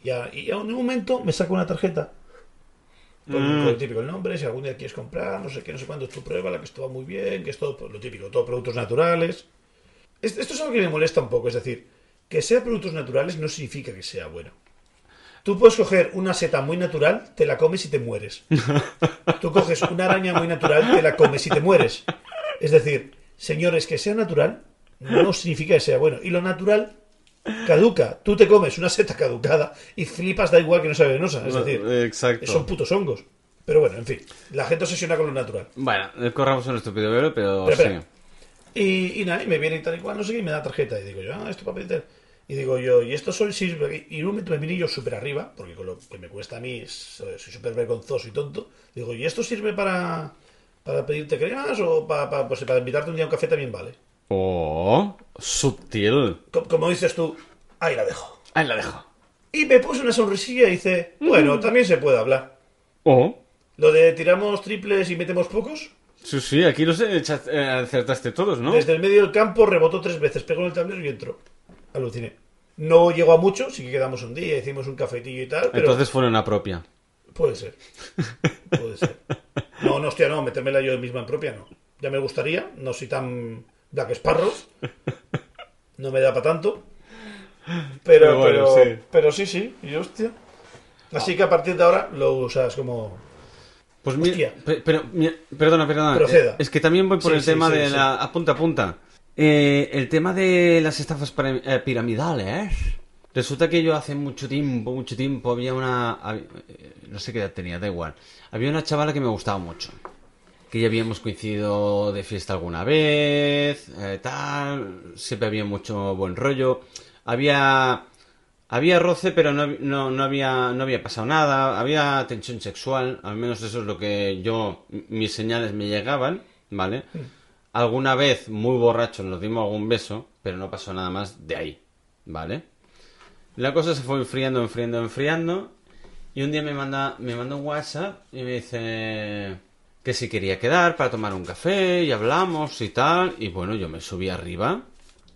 Y, a- y en un momento me saco una tarjeta. Con, Mm. el típico el nombre, si algún día quieres comprar, no sé qué, no sé cuándo es tu prueba, la que esto va muy bien, que es todo lo típico, todo productos naturales. Es- Esto es algo que me molesta un poco, es decir, que sea productos naturales no significa que sea bueno. Tú puedes coger una seta muy natural, te la comes y te mueres. <laughs> Tú coges una araña muy natural, te la comes y te mueres. Es decir, señores, que sea natural no significa que sea bueno. Y lo natural caduca. Tú te comes una seta caducada y flipas, da igual que no sea venenosa. Es decir, Exacto. son putos hongos. Pero bueno, en fin, la gente obsesiona con lo natural. Bueno, eh, corramos un estúpido velo, pero, sí. Y, y nada, y me viene y tal y cual, no sé qué, y me da tarjeta. Y digo yo, ah, esto para meter. Y digo yo, y esto solo sirve. Y un momento me vine yo súper arriba, porque con lo que me cuesta a mí, soy soy súper vergonzoso y tonto. Digo, ¿y esto sirve para, para pedirte cremas o para, para, pues, para invitarte un día a un café también vale? Oh, sutil. Co- Como dices tú, ahí la dejo. Ahí la dejo. Y me puse una sonrisilla y dice, bueno, también se puede hablar. Oh. Lo de tiramos triples y metemos pocos, Sí, sí, aquí los eh, acertaste todos, ¿no? desde el medio del campo rebotó tres veces, pegó en el tablero y entró. Aluciné. No llegó a mucho, sí que quedamos un día, hicimos un cafetillo y tal, pero Entonces fue una propia. puede ser. Puede ser. <laughs> No, no, hostia, no, metérmela yo misma en propia, no. Ya me gustaría, no soy tan Black Sparrow. No me da para tanto. Pero, Pero pero, bueno, pero, sí. sí. sí, y hostia. Así que a partir de ahora lo usas como. Pues mira, pero, mira, perdona, perdona. Proceda. Es que también voy por Sí, el sí, tema de la... Apunta, apunta. Eh, el tema de las estafas eh, piramidales. Resulta que yo hace mucho tiempo, mucho tiempo, había una... eh, No sé qué edad tenía, da igual. Había una chavala que me gustaba mucho. Que ya habíamos coincidido de fiesta alguna vez, eh, tal. Siempre había mucho buen rollo. Había... Había roce, pero no, no, no había, no había pasado nada. Había tensión sexual, al menos eso es lo que yo, mis señales me llegaban, ¿vale? Alguna vez, muy borrachos, nos dimos algún beso, pero no pasó nada más de ahí, ¿vale? La cosa se fue enfriando, enfriando, enfriando. Y un día me manda, me manda un WhatsApp y me dice que si quería quedar para tomar un café y hablamos y tal. Y bueno, yo me subí arriba.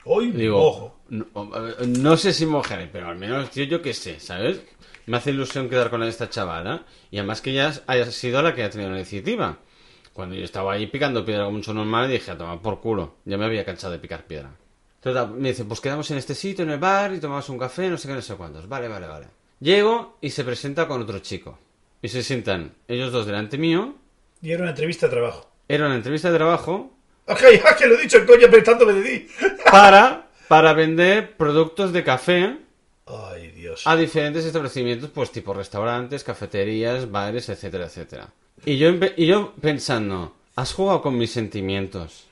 Hoy, Digo, ojo. No, no sé si mujeres, pero al menos tío, yo qué sé, ¿sabes? Me hace ilusión quedar con esta chavala. Y además que ella haya sido la que ha tenido la iniciativa. Cuando yo estaba ahí picando piedra como mucho normal, dije, a tomar por culo. Ya me había cansado de picar piedra. Total, me dice, pues quedamos en este sitio, en el bar, y tomamos un café, no sé qué, no sé cuántos. Vale, vale, vale. Llego y se presenta con otro chico. Y se sientan ellos dos delante mío. Y era una entrevista de trabajo. Era una entrevista de trabajo <laughs> ¡Ah, ya que lo he dicho en coña apretándome de ti! <laughs> para, para vender productos de café Ay, Dios. a diferentes establecimientos, pues tipo restaurantes, cafeterías, bares, etcétera, etcétera. Y yo, y yo pensando, has jugado con mis sentimientos.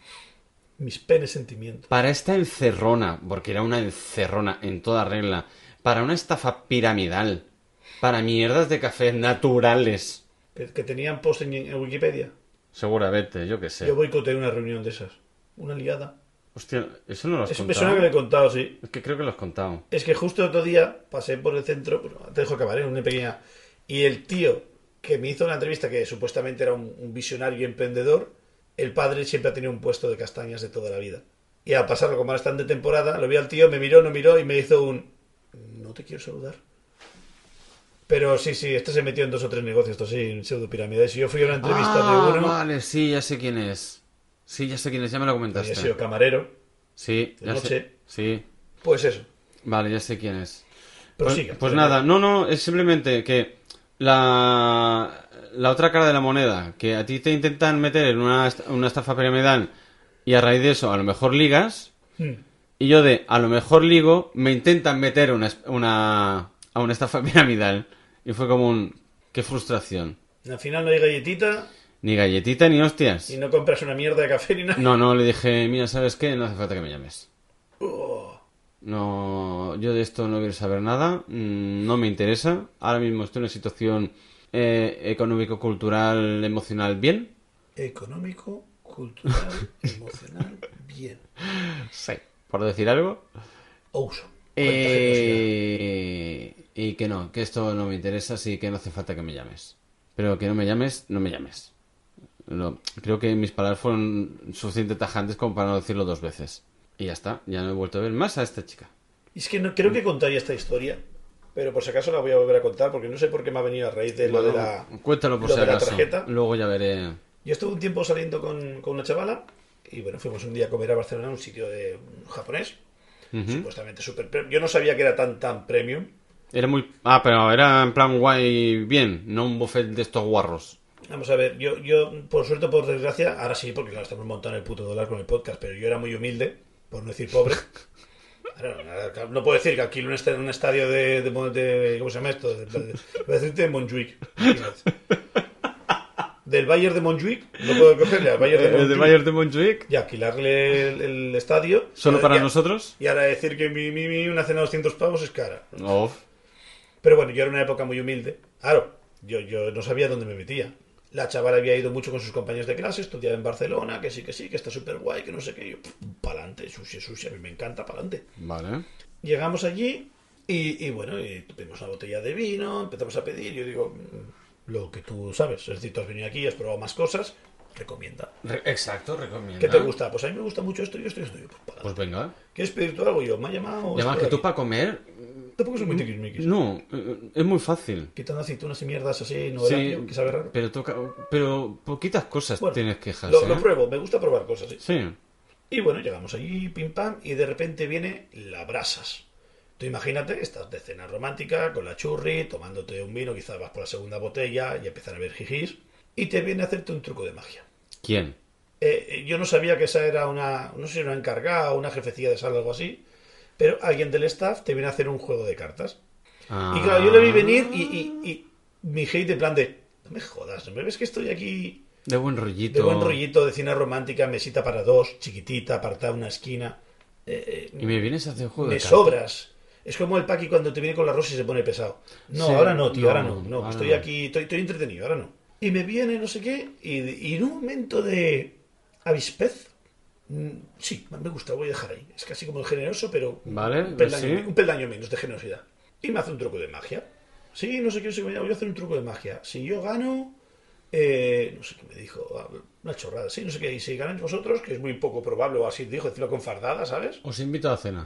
Mis penes sentimientos. Para esta encerrona, porque era una encerrona en toda regla, para una estafa piramidal, para mierdas de café naturales. Que, tenían post en, en Wikipedia. Seguramente, yo qué sé. Yo boicoteé una reunión de esas. Una liada. Hostia, eso no lo has Eso me contado. suena que le he contado, sí. Es que creo que lo has contado. Es que justo el otro día pasé por el centro, te dejo acabar, ¿eh? una pequeña. Y el tío que me hizo una entrevista, que supuestamente era un, un visionario y emprendedor, el padre siempre ha tenido un puesto de castañas de toda la vida. Y al pasarlo, como ahora están de temporada, lo vi al tío, me miró, no miró y me hizo un. No te quiero saludar. Pero sí, sí, este se metió en dos o tres negocios, esto sí, en pseudo pirámides. Y yo fui a una entrevista ah, de uno, vale, sí, ya sé quién es. Sí, ya sé quién es, ya me lo había comentaste. sido camarero. Sí, de ya noche. sé. Sí, Pues eso. vale, ya sé quién es. Pero pues, pues nada, no, no, es simplemente que la, la otra cara de la moneda, que a ti te intentan meter en una, una estafa piramidal y a raíz de eso a lo mejor ligas, Hmm. y yo de a lo mejor ligo, me intentan meter una, una, a una estafa <laughs> piramidal. Y fue como un... qué frustración. Al final no hay galletita Ni galletita ni hostias. y no compras una mierda de café ni nada. No, no, le dije, mira, ¿sabes qué? No hace falta que me llames. No, yo de esto no quiero saber nada, mm, no me interesa. Ahora mismo estoy en una situación eh, económico-cultural, emocional bien. Económico, cultural, <laughs> emocional, bien. Sí. Por decir algo. Generosidad. Eh, y que no, que esto no me interesa, así que no hace falta que me llames. Pero que no me llames, no me llames. No, creo que mis palabras fueron suficientemente tajantes como para no decirlo dos veces. Y ya está, ya no he vuelto a ver más a esta chica. Y es que no, creo que contaría esta historia, pero por si acaso la voy a volver a contar porque no sé por qué me ha venido a raíz de lo de la... Cuéntalo por si de la acaso. tarjeta. Luego ya veré. Yo estuve un tiempo saliendo con, con una chavala y bueno, fuimos un día a comer a Barcelona, un sitio de un japonés, Ujú. supuestamente super premium. Yo no sabía que era tan tan premium. Era muy. Ah, pero era en plan guay, bien, no un buffet de estos guarros. Vamos a ver, yo, yo por suerte por desgracia, ahora sí, porque claro, estamos montando el puto dólar con el podcast, pero yo era muy humilde, por no decir pobre. Claro, no, puedo decir que alquilo un, est- un estadio de, de, de- ¿Cómo se llama esto? De, de, voy a decirte de Montjuic. Del Bayern de Montjuic, no puedo cogerle al Bayern de ¿El de Montjuic Bayern de Montjuic? y alquilarle el, el estadio. ¿Solo para y- nosotros? Y ahora decir que mi, mi, mi- una cena de 200 pavos es cara. No. Pero bueno, yo era una época muy humilde. Claro, yo, yo no sabía dónde me metía. La chavala había ido mucho con sus compañeros de clase, estudiaba en Barcelona, que sí, que sí, que está súper guay, que no sé qué. Yo, pa'lante, sushi, sushi, a mí me encanta, pa'lante. Vale. Llegamos allí y, y bueno, y pedimos una botella de vino, empezamos a pedir. Yo digo, mm, lo que tú sabes, es decir, tú has venido aquí, has probado más cosas, recomienda. Re- exacto, recomiendo. ¿Qué te gusta? Pues a mí me gusta mucho esto y esto y esto. Yo, pues, pa'lante. Pues venga. ¿Quieres pedir tú algo? Yo, me ha llamado. Esto que tú para comer. Tampoco soy muy tiquismiquis. No, eh, es muy fácil. Quitando aceitunas y mierdas así, no Sí, que sabe raro. pero toca, pero poquitas cosas Bueno, tienes quejas, Lo, ¿eh? lo pruebo, me gusta probar cosas. sí. Sí. Y bueno, llegamos allí, pim pam, y de repente viene la brasas. Tú imagínate, estás de cena romántica, con la churri, tomándote un vino, quizás vas por la segunda botella y empiezan a ver jijis, y te viene a hacerte un truco de magia. ¿Quién? Eh, eh, yo no sabía que esa era una, no sé si una encargada o una jefecilla de sala o algo así, pero alguien del staff te viene a hacer un juego de cartas. Y claro, yo le vi venir y, y, y mi hate de plan de, no me jodas, ¿no me ves que estoy aquí De buen rollito. de buen rollito de cine romántica, mesita para dos, chiquitita, apartada en una esquina? Eh, eh, Y me vienes a hacer juego me de cartas. sobras. Es como el Paqui cuando te viene con la rosa y se pone pesado. No, Sí, ahora no, tío, no, ahora no. No, ahora estoy no. aquí, estoy, estoy entretenido, ahora no. Y me viene no sé qué, y, y en un momento de avispez, mm, sí, me gusta, voy a dejar ahí. Es casi como el generoso, pero Vale, un, peldaño, sí. un peldaño menos de generosidad. Y me hace un truco de magia. Sí, no sé qué, no sé qué, voy a hacer un truco de magia. Si yo gano, eh, no sé qué me dijo, ah, una chorrada, sí, no sé qué, y si ganáis vosotros, que es muy poco probable, o así dijo, decirlo con fardada, ¿sabes? Os invito a cena.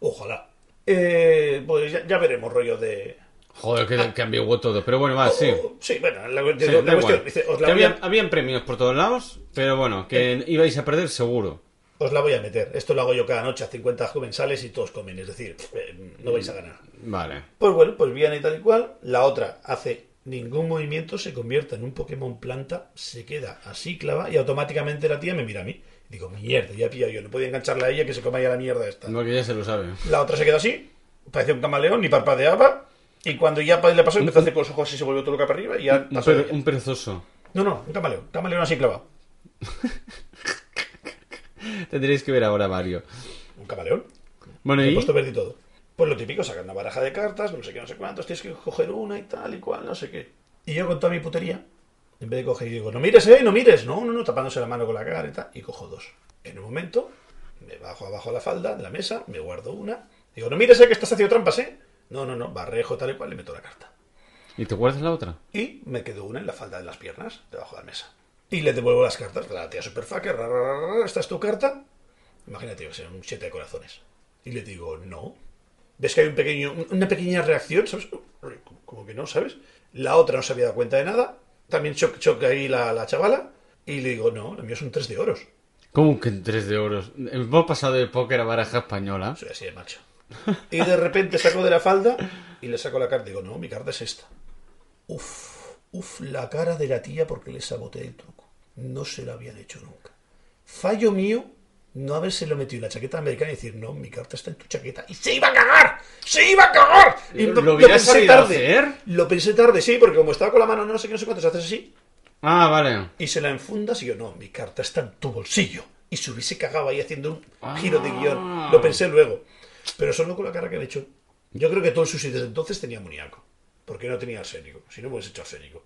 Ojalá. Eh, pues ya, ya veremos rollo de... Joder, que, que ambiguo todo. Pero bueno, va, sí. Oh, sí, bueno, la, Sí, la da cuestión, igual. dice, os, la Que voy a, había- habían premios por todos lados, pero bueno, que ibais a perder seguro. os la voy a meter. Esto lo hago yo cada noche a 50 comensales y todos comen, es decir, eh, no vais a ganar. Vale. Pues bueno, pues viene y tal y cual. La otra hace ningún movimiento, se convierte en un Pokémon planta, se queda así clava y automáticamente la tía me mira a mí. Digo, mierda, ya he pillado yo, no podía engancharla a ella que se coma ya la mierda esta. No, que ya se lo sabe. La otra se queda así, parecía un camaleón, ni parpadeaba. Y cuando ya le pasó, empezó a hacer con los ojos y se volvió todo loca para arriba y ya Un, pasó ella. un perezoso. No, no, un camaleón, un camaleón así clavado. <laughs> Tendréis que ver ahora, Mario. Un camaleón. Bueno, Me he y. puesto verde y todo. Pues lo típico, sacar una baraja de cartas, no sé qué, no sé cuántos, tienes que coger una y tal y cual, no sé qué. Y yo con toda mi putería, en vez de coger y digo, no mires, eh, no mires, no, no, no, tapándose la mano con la cara y y cojo dos. En un momento, me bajo abajo a la falda de la mesa, me guardo una, digo, no mires, eh, que estás haciendo trampas, eh. No, no, no, barrejo tal y cual, le meto la carta. ¿Y te guardas la otra? Y me quedo una en la falda de las piernas, debajo de la mesa. Y le devuelvo las cartas. La tía super fucker, ra, ra, ra, ra, esta es tu carta. Imagínate que sea un siete de corazones. Y le digo, no. ¿Ves que hay un pequeño, un- una pequeña reacción? ¿Sabes? Como que no, ¿sabes? La otra no se había dado cuenta de nada. También choc, choc ahí la, la chavala. Y le digo, no, lo mío son tres de oros. ¿Cómo que tres de oros? Hemos pasado de póker a baraja española. Soy así de macho. Y de repente saco de la falda y le saco la carta. Digo, no, mi carta es esta. Uf, uf, la cara de la tía porque le saboteé el truco. No se lo habían hecho nunca. Fallo mío no habérselo metido en la chaqueta americana y decir, no, mi carta está en tu chaqueta. ¡Y se iba a cagar! ¡Se iba a cagar! Y ¿Lo- lo hubieras sabido hacer? Lo pensé tarde, sí, porque como estaba con la mano no sé qué, no sé cuántos, haces así Ah, vale. y se la enfundas y yo, no, mi carta está en tu bolsillo. Y se hubiese cagado ahí haciendo un giro de guion. Lo pensé luego. Pero solo con la cara que he hecho. Yo creo que todo el sushi desde entonces tenía amoníaco. Porque no tenía arsénico. Si no, hubiese hecho arsénico.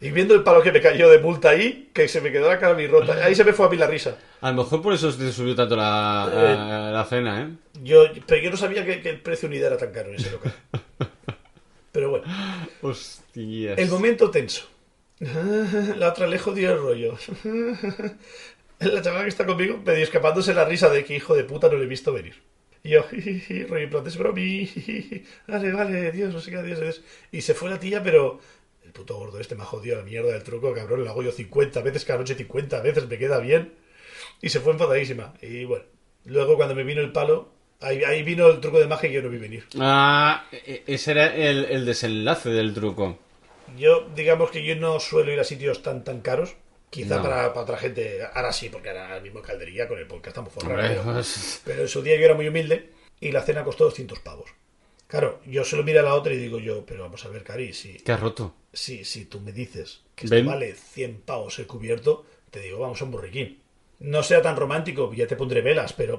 Y viendo el palo que me cayó de multa ahí, que se me quedó la cara rota. Ahí se me fue a mí la risa. A lo mejor por eso te subió tanto la, Eh. la, cena, ¿eh? Yo, pero yo no sabía que, que el precio unidad era tan caro en ese local. Pero bueno. Hostias. El momento tenso. La otra le jodió el rollo. La chavala que está conmigo medio escapándose la risa de que hijo de puta no le he visto venir. Y yo, jiji, rollo en plan, es bromi, vale, vale, Dios, no sé qué, Dios, Dios. Y se fue la tía, pero el puto gordo este me ha jodido la mierda del truco, cabrón, lo hago yo 50 veces cada noche, 50 veces, me queda bien. Y se fue enfadadísima. Y bueno, luego cuando me vino el palo, ahí, ahí vino el truco de magia que yo no vi venir. Ah, e- ese era el, el desenlace del truco. Yo, digamos que yo no suelo ir a sitios tan tan caros. Quizá No. para, para otra gente, ahora sí, porque ahora mismo caldería con el podcast estamos forrados. Pero, pues, pero en su día yo era muy humilde y la cena costó 200 pavos. Claro, yo se lo miro a la otra y digo yo, pero vamos a ver, Cari, si, ¿Qué has roto? si, si tú me dices que esto vale 100 pavos el cubierto, te digo, vamos a un burriquín. No sea tan romántico, ya te pondré velas, pero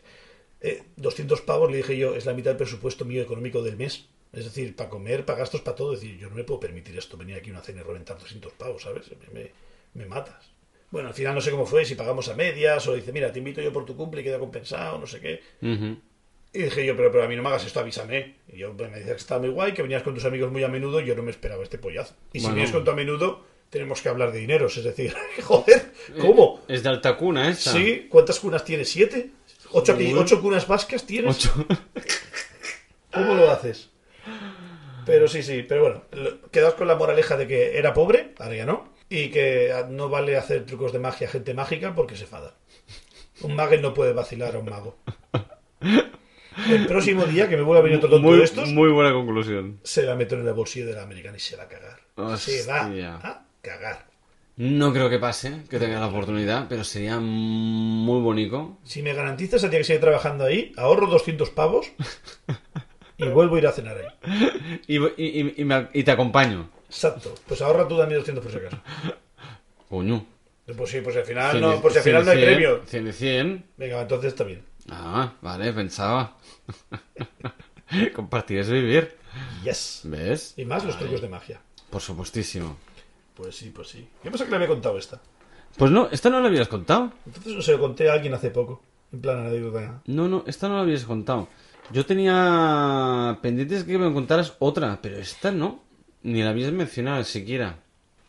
<laughs> eh, 200 pavos, le dije yo, es la mitad del presupuesto mío económico del mes. Es decir, para comer, para gastos, para todo. Es decir, yo no me puedo permitir esto, venir aquí a una cena y reventar 200 pavos, ¿sabes? Me, me- me matas. Bueno, al final no sé cómo fue, si pagamos a medias o dice, mira, te invito yo por tu cumple y queda compensado, no sé qué. Y dije yo, pero, pero a mí no me hagas esto, avísame. Y yo pues, me decía que estaba muy guay, que venías con tus amigos muy a menudo, y yo no me esperaba este pollazo. Y si vienes con tu a menudo, tenemos que hablar de dineros, es decir, <laughs> joder, ¿cómo? Es de alta cuna esta. Sí, ¿cuántas cunas tienes? ¿Siete? ¿Ocho, aquí- ocho cunas vascas tienes? Ocho. ¿Cómo lo haces? Pero sí, sí, pero bueno, quedaos con la moraleja de que era pobre, ahora ya no. Y que no vale hacer trucos de magia a gente mágica porque se fada. Un mago no puede vacilar a un mago. El próximo día que me vuelva a venir otro tonto muy, de estos, muy buena conclusión. se la meto en el bolsillo de la americana y se va a cagar. Se va a cagar. No creo que pase, que tenga la oportunidad, pero sería muy bonito. Si me garantizas el día que sigue trabajando ahí, ahorro 200 pavos y vuelvo a ir a cenar ahí. <laughs> Y, y- y- y me- y te acompaño. Exacto. Pues ahorra tú también 200 por si acaso. Coño. Pues sí, pues al final, no, pues si al final no hay premio. cien de 100. Venga, entonces está bien. Ah, vale, pensaba. <laughs> Compartir es vivir. Yes. ¿Ves? Y más los trucos de magia. Por supuestísimo. Pues sí, pues sí. ¿Qué pasa que le había contado esta? Pues no, esta no la habías contado. Entonces no se lo conté a alguien hace poco. En plan anécdota. No, no, esta no la habías contado. Yo tenía pendientes que me contaras otra, pero esta no. Ni la habías mencionado siquiera.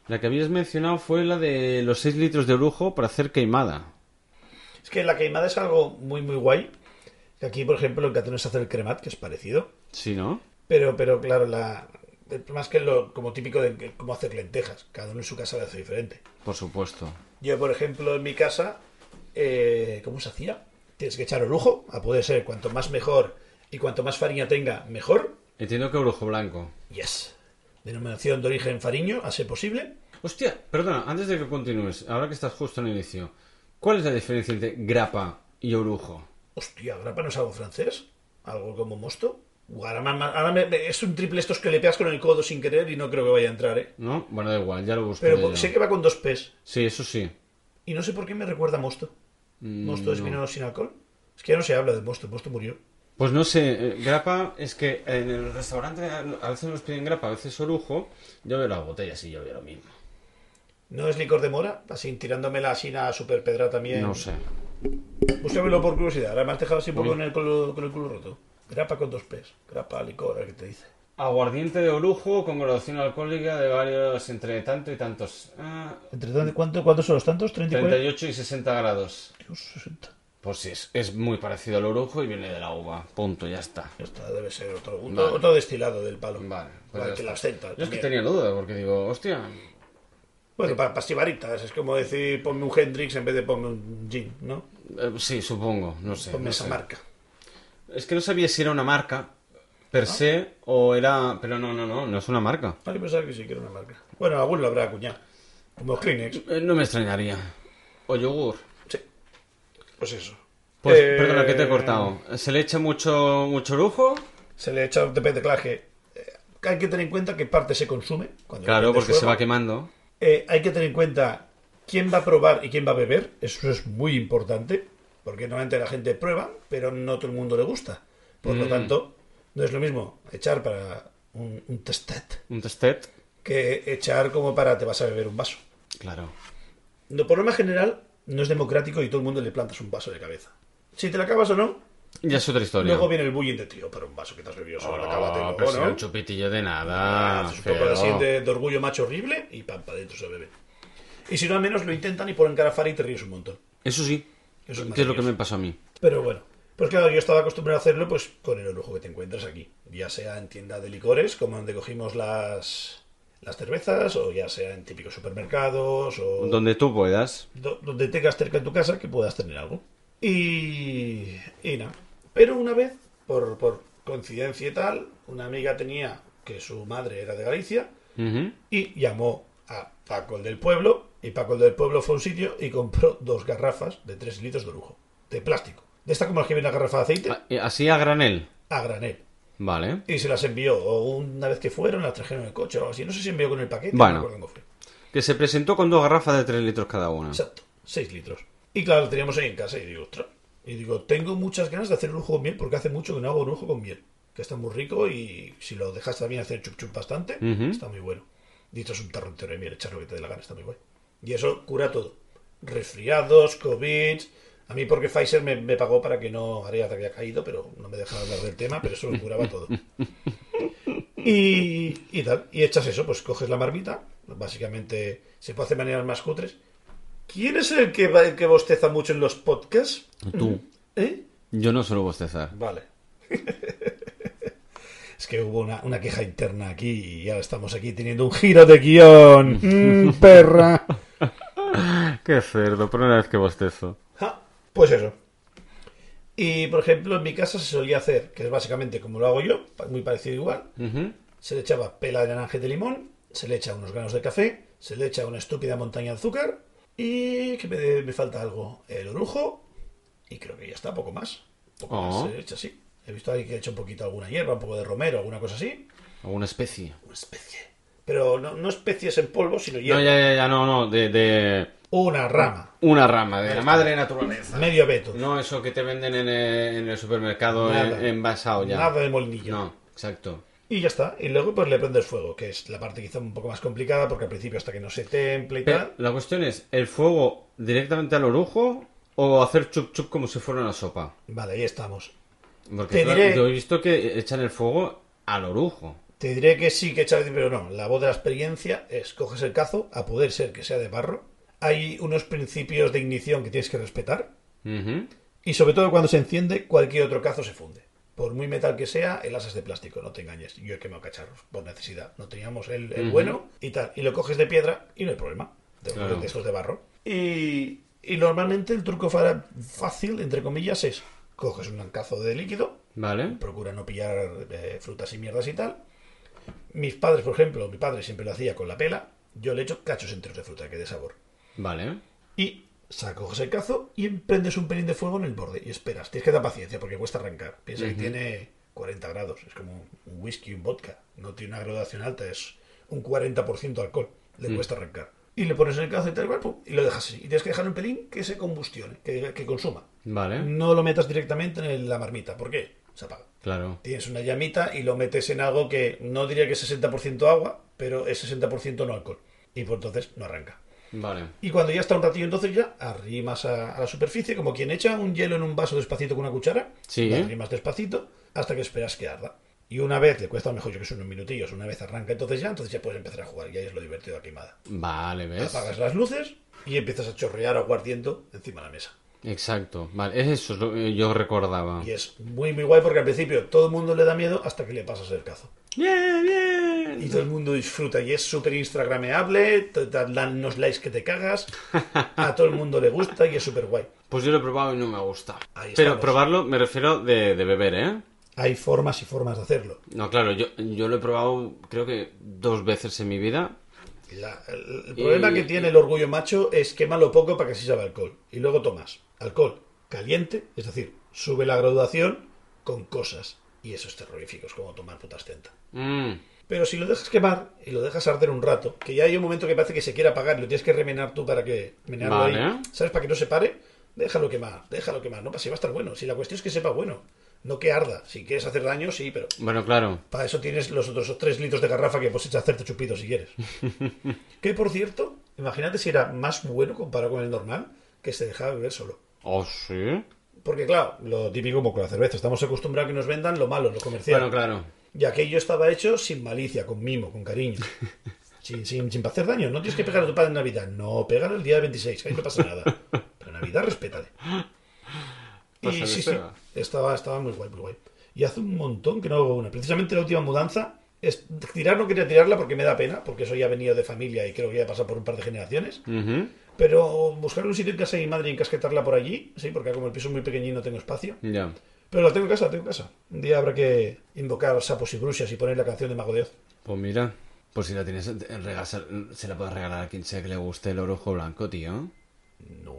La que habías mencionado fue la de los 6 litros de orujo para hacer queimada. Es que la queimada es algo muy, muy guay. Que Aquí, por ejemplo, en Cataluña se hace el cremat, que es parecido. Sí, ¿no? Pero, pero claro, la, más que lo como típico de que- cómo hacer lentejas. Cada uno en su casa lo hace diferente. Por supuesto. Yo, por ejemplo, en mi casa, eh, ¿cómo se hacía? Tienes que echar orujo, a poder ser cuanto más mejor y cuanto más farina tenga, mejor. Entiendo que orujo blanco. Yes. Denominación de origen fariño, a ser posible. Hostia, perdona, antes de que continúes, ahora que estás justo en el inicio, ¿cuál es la diferencia entre grapa y orujo? Hostia, grapa no es algo francés, algo como mosto. Ahora, me- es un triple estos que le pegas con el codo sin querer y no creo que vaya a entrar, ¿eh? ¿No? Bueno, da igual, ya lo buscaré Pero sé que va con dos P's. Sí, eso sí. Y no sé por qué me recuerda a mosto. Mm, ¿Mosto es no. vino sin alcohol? Es que ya no se habla de mosto, mosto murió. Pues no sé, eh, grapa es que en el restaurante a veces nos piden grapa, a veces orujo. Yo veo las botellas y yo veo lo mismo. ¿No es licor de mora? Así tirándome la asina super pedra también. No sé. Búscamelo por curiosidad. Ahora me has dejado así un poco con el, culo, con el culo roto. Grapa con dos P's. Grapa, licor, ver qué te dice. Aguardiente de orujo con graduación alcohólica de varios entre tanto y tantos. Ah, ¿Entre tanto, cuánto, ¿Cuántos son los tantos? ¿30 y 40? 38 y 60 grados. Dios, 60. Pues sí, es, es muy parecido al orujo y viene de la uva. Punto, ya está. Ya está, debe ser otro, otro, Vale. otro destilado del palo. Vale, pues que la absenta Yo es que tenía duda porque digo, hostia, Bueno, para pastibaritas. Es como decir, ponme un Hendrix en vez de ponme un gin, ¿no? eh, sí, supongo, no sé. Ponme no esa sé. marca. Es que no sabía si era una marca per se o era... Pero no, no, no, no es una marca. Hay que pensar que sí que era una marca. Bueno, algún lo habrá acuñado. Como Kleenex. Eh, No me extrañaría. O yogur. Pues eso. Pues, Eh, perdona, que te he cortado. ¿Se le echa mucho, mucho orujo? Se le echa, depende, claro, que eh, hay que tener en cuenta qué parte se consume. Cuando Claro, porque se va quemando. Eh, hay que tener en cuenta quién va a probar y quién va a beber. Eso es muy importante. Porque normalmente la gente prueba, pero no todo el mundo le gusta. Por lo Mm. tanto, no es lo mismo echar para un, un testet Un testet. que echar como para te vas a beber un vaso. Claro. No, por lo más general, no es democrático y todo el mundo le plantas un vaso de cabeza. Si te la acabas o no, Ya es otra historia. luego viene el bullying de tío para un vaso que bebido solo. Oh, acábate, pero ¿no? un chupitillo de nada. Ah, es un poco así de, de orgullo macho horrible y pam, para adentro se bebe. Y si no, al menos lo intentan y ponen cara fara y te ríes un montón. Eso sí. Eso es ¿Qué es lo que me pasó a mí? Pero bueno, pues claro, yo estaba acostumbrado a hacerlo pues con el orujo que te encuentras aquí. Ya sea en tienda de licores, como donde cogimos las, las cervezas, o ya sea en típicos supermercados, o Donde tú puedas. do- donde tengas cerca de tu casa que puedas tener algo. Y, y nada. Pero una vez, por, por coincidencia y tal, una amiga tenía que su madre era de Galicia y llamó a Paco el del pueblo y Paco el del pueblo fue a un sitio y compró dos garrafas de 3 litros de lujo, de plástico. De esta como las que viene la garrafa de aceite, Ah, Así a granel. a granel. Vale. Y se las envió, o una vez que fueron, las trajeron en el coche o algo así. No sé si envió con el paquete, Bueno. no cómo fue. Que se presentó con dos garrafas de 3 litros cada una. Exacto, 6 litros. Y claro, lo teníamos ahí en casa y digo, ostras. Y digo, tengo muchas ganas de hacer lujo con miel porque hace mucho que no hago lujo con miel. Que está muy rico y si lo dejas también hacer chup chup bastante, está muy bueno. Dicho es un tarro entero de miel, echar lo que te dé la gana, está muy bueno. Y eso cura todo. Resfriados, COVID. A mí porque Pfizer me, me pagó para que no haría que había caído, pero no me dejaba hablar del tema, pero eso lo curaba todo. <laughs> Y, y tal. Y echas eso, pues coges la marmita. Básicamente se puede hacer de maneras más cutres. ¿Quién es el que, el que bosteza mucho en los podcasts? Tú. ¿Eh? Yo no suelo bostezar. Vale. <laughs> Es que hubo una, una queja interna aquí y ahora estamos aquí teniendo un giro de guion. Mm, perra. <laughs> Qué cerdo, primera vez que bostezo. Pues eso. Y por ejemplo, en mi casa se solía hacer, que es básicamente como lo hago yo, muy parecido igual. Se le echaba pela de naranja y de limón, se le echa unos granos de café, se le echa una estúpida montaña de azúcar y que me, me falta algo, el orujo y creo que ya está, poco más. Poco Oh. más se le echa así. He visto ahí que ha hecho un poquito alguna hierba, un poco de romero, alguna cosa así. Alguna especie. Una especie. Pero no, no especies en polvo, sino hierba. No, ya, ya, ya, no, no, de, de Una rama. una rama, de la madre naturaleza. Medio veto. No eso que te venden en el, en el supermercado Nada. en- envasado ya. Nada de molinillo. No, exacto. Y ya está. Y luego pues le prendes fuego, que es la parte quizá un poco más complicada, porque al principio hasta que no se temple y Pero tal. la cuestión es, ¿el fuego directamente al orujo o hacer chup chup como si fuera una sopa? Vale, ahí estamos. Porque Te claro, diré- yo he visto que echan el fuego al orujo. Te diré que sí, que echar, pero no. La voz de la experiencia es coges el cazo, a poder ser que sea de barro. Hay unos principios de ignición que tienes que respetar. Y sobre todo cuando se enciende, cualquier otro cazo se funde. Por muy metal que sea, el asa es de plástico, no te engañes. Yo he quemado cachorros por necesidad. No teníamos el, bueno y tal. Y lo coges de piedra y no hay problema. De, Claro. de estos de barro. Y, y normalmente el truco fácil, entre comillas, es coges un cazo de líquido, Vale. procura no pillar eh, frutas y mierdas y tal. Mis padres, por ejemplo, mi padre siempre lo hacía con la pela. Yo le echo cachos enteros de fruta que dé sabor. Vale. Y sacas el cazo y prendes un pelín de fuego en el borde y esperas. Tienes que dar paciencia porque cuesta arrancar. Piensa que tiene 40 grados. Es como un whisky un vodka. No tiene una graduación alta, es un 40% alcohol. Le cuesta arrancar. Y le pones en el cazo y tal cual, pum, y lo dejas así. Y tienes que dejar un pelín que se combustione, que, que consuma. Vale. No lo metas directamente en la marmita. ¿Por qué? Se apaga. Claro. Tienes una llamita y lo metes en algo que no diría que es 60% agua, pero es 60% no alcohol. Y por entonces no arranca. Vale. Y cuando ya está un ratillo, entonces ya arrimas a, a la superficie, como quien echa un hielo en un vaso despacito con una cuchara. Sí. Lo arrimas despacito hasta que esperas que arda. Y una vez, le cuesta mejor yo que son unos minutillos, una vez arranca entonces ya, entonces ya puedes empezar a jugar. Y ahí es lo divertido de la quemada. Vale, ¿ves? Apagas las luces y empiezas a chorrear aguardiento encima de la mesa. Exacto. Vale, eso es lo que yo recordaba. Y es muy, muy guay porque al principio todo el mundo le da miedo hasta que le pasas el cazo. Bien, bien. Y todo el mundo disfruta y es súper instagrameable, dan unos likes que te cagas, a todo el mundo le gusta y es súper guay. Pues yo lo he probado y no me gusta. Ahí Pero estamos. probarlo me refiero de, de beber, ¿eh? Hay formas y formas de hacerlo. No, claro, yo, yo lo he probado creo que dos veces en mi vida. La- el, el problema Y- que tiene el orgullo macho es quémalo poco para que así sabe alcohol. Y luego tomas alcohol caliente, es decir, sube la graduación con cosas. Y eso es terrorífico, es como tomar putas tenta. Mm, Pero si lo dejas quemar y lo dejas arder un rato, que ya hay un momento que parece que se quiere apagar y lo tienes que remenar tú para que menearlo Vale. ahí, ¿sabes? Para que no se pare, déjalo quemar, déjalo quemar, no pasa, si va a estar bueno. Si la cuestión es que sepa bueno, no que arda. Si quieres hacer daño, sí, pero bueno, claro. para eso tienes los otros tres litros de garrafa que puedes hacerte chupitos si quieres. <laughs> que por cierto, imagínate si era más bueno comparado con el normal, que se dejaba beber solo. ¿Oh, sí? Porque claro, lo típico como con la cerveza, estamos acostumbrados a que nos vendan lo malo, lo comercial. Bueno, claro. Y aquello estaba hecho sin malicia, con mimo, con cariño. <laughs> sin, sin, sin hacer daño. No tienes que pegar a tu padre en Navidad. No, pégalo el día del 26, ahí no pasa nada. Pero en Navidad respétale. Y Pásale, sí, sí, estaba, estaba muy guay, muy guay. Y hace un montón que no hago una. Precisamente la última mudanza, es, tirar no quería tirarla porque me da pena, porque eso ya ha venido de familia y creo que ya ha pasado por un par de generaciones. Pero buscar un sitio en casa de mi madre y encasquetarla por allí, sí, porque como el piso es muy pequeño y no tengo espacio. Ya. Pero la tengo en casa, la tengo en casa. Un día habrá que invocar sapos y brujas y poner la canción de Mago de Oz. Pues mira, pues si la tienes, en regalo, se la puedes regalar a quien sea que le guste el orujo blanco, tío. No,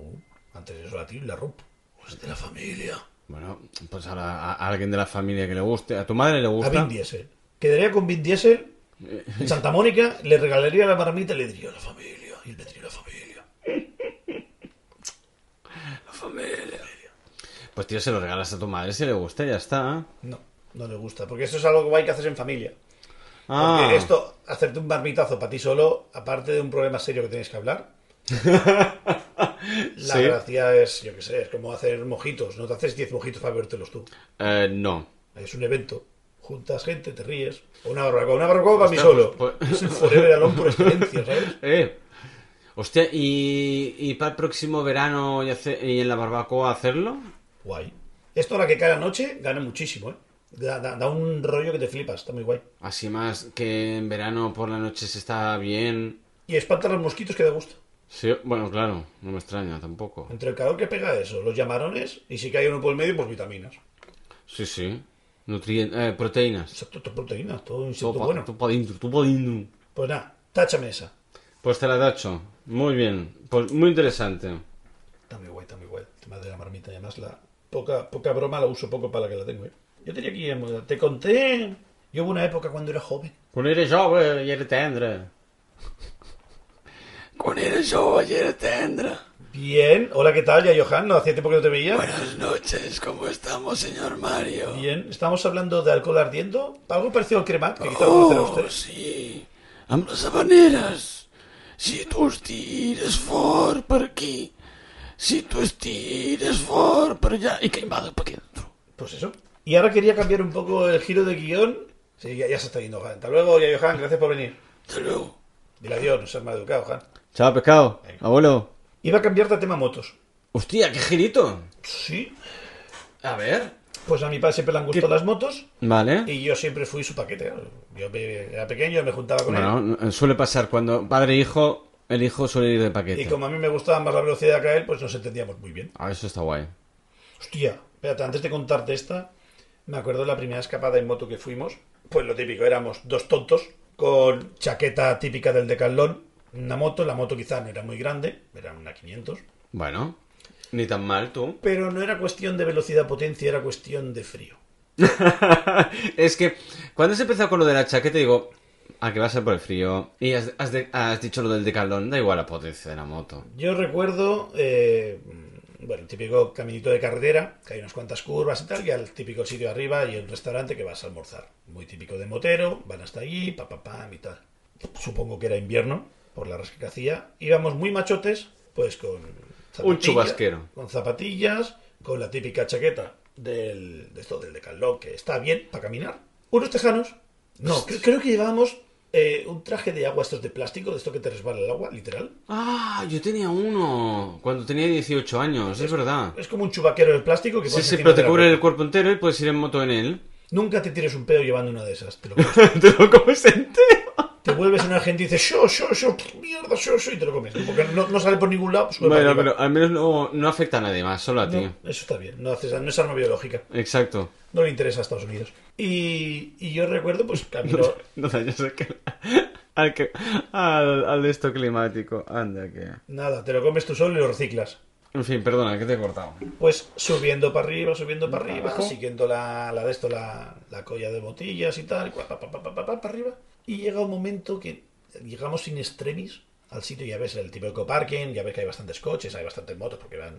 antes de eso la tiro y la rompo. Es de la familia. Bueno, pues a, la- a- a alguien de la familia que le guste. ¿A tu madre le A gusta? Vin Diesel. Quedaría con Vin Diesel en <laughs> Santa Mónica, le regalaría la marmita y le diría la familia. Y él me diría la familia. La familia. Pues tío, se lo regalas a tu madre si le gusta y ya está. No, no le gusta, porque eso es algo guay que haces en familia. Ah, Porque esto, hacerte un marmitazo para ti solo, aparte de un problema serio que tienes que hablar, <laughs> la Sí. gracia es, yo qué sé, es como hacer mojitos. No te haces 10 mojitos para bebértelos tú. eh, no. Es un evento. Juntas gente, te ríes. O una barbacoa. Una barbacoa para mí solo. pues- pues- Es el Forever Alone por excelencia, <laughs> ¿sabes? Eh. Hostia, ¿y, y para el próximo verano y, hace- y en la barbacoa hacerlo? Guay. Esto a la que cae la noche gana muchísimo, ¿eh? Da, da- da un rollo que te flipas, está muy guay. Así más que en verano por la noche se está bien. Y espanta los mosquitos que da gusto. Sí, bueno, claro, no me extraña tampoco. Entre el calor que pega eso, los llamarones, y si cae uno por el medio, pues vitaminas. Sí, sí. Nutrientes, eh, proteínas. Exacto, todo proteínas, todo insecto bueno. tú pa' dentro, tú dentro. Pues nada, táchame esa. Pues te la tacho. Muy bien. Pues muy interesante. Está muy guay, está muy guay. El tema de la marmita, y además la poca, poca broma la uso poco para la que la tengo, ¿eh? Yo tenía aquí, eh, te conté, yo hubo una época cuando era joven. Quan era jove i era tendre. Quan era jove i era tendre. Bien, hola, ¿qué tal? Ya, Johan, no hacía tiempo que no te veía. Buenas noches, ¿cómo estamos, señor Mario? Bien, estamos hablando de alcohol ardiendo. Algo parecido al cremat, que quizá lo conocerá Oh, usted. sí. Amb les habaneres. Si tu estires fort per aquí, si tu estires fort per allà, i que em va per aquí dentro. Pues eso. Y ahora quería cambiar un poco el giro de guion. Sí, ya, ya se está yendo, Johan. Hasta luego, ya, Johan, gracias por venir. Hasta luego. Dile adiós, no seas mal educado, Johan. Chao, pescado. Abuelo. Iba a cambiarte a tema motos. Hostia, qué girito. Sí. A ver. Pues a mi padre siempre le han gustado las motos Vale. y yo siempre fui su paquete. Yo me- era pequeño, me juntaba con él. Bueno, suele pasar cuando padre e hijo, el hijo suele ir de paquete. Y como a mí me gustaba más la velocidad que a él, pues nos entendíamos muy bien. Ah, eso está guay. Hostia, espérate, antes de contarte esta, me acuerdo de la primera escapada en moto que fuimos. Pues lo típico, éramos dos tontos con chaqueta típica del decalón, una moto, la moto quizá no era muy grande, era una 500, Bueno, ni tan mal tú. <laughs> pero no era cuestión de velocidad potencia, era cuestión de frío. <laughs> es que cuando se empezó con lo de la chaqueta, digo, ah, que va a ser por el frío. Y has, has de- has dicho lo del decalón, da igual la potencia de la moto. Yo recuerdo, eh, bueno, el típico caminito de carretera, que hay unas cuantas curvas y tal, y al típico sitio arriba y el restaurante que vas a almorzar. Muy típico de motero, van hasta allí, pa, pa, pam y tal. Supongo que era invierno, por la rasca que hacía. Íbamos muy machotes, pues con... zapatillas- chubasquero. Con zapatillas, con la típica chaqueta del, de esto, del decalón, que está bien para caminar. Unos tejanos. No, cre- creo que llevábamos eh, un traje de agua, estos de plástico, de esto que te resbala el agua, literal. Ah, yo tenía uno cuando tenía 18 años, es verdad. Es como un chubaquero de plástico que Sí, sí, pero te cubre ropa. el cuerpo entero y puedes ir en moto en él. Nunca te tires un pedo llevando una de esas. Te, lo <laughs> comes. te lo comes entero. te vuelves en una gente y dices, yo, yo, yo, mierda, yo, yo, y te lo comes. Porque no, no sale por ningún lado. para Bueno, pero al menos no, no afecta a nadie más, solo a ti. Eso está bien. No, haces, no es arma biológica. Exacto. No le interesa a Estados Unidos. Y, y yo recuerdo, pues, camino... No dañas al, que- <laughs> al, que- al, al de esto climático. Anda, que. Nada, te lo comes tú solo y lo reciclas. En fin, perdona, que te he cortado. Pues subiendo para arriba, subiendo para arriba, siguiendo la, la de esto, la, la colla de botellas y tal, pa, pa, pa, pa, pa, pa, para arriba. Y llega un momento que llegamos sin extremis al sitio, ya ves el típico parking, ya ves que hay bastantes coches, hay bastantes motos porque van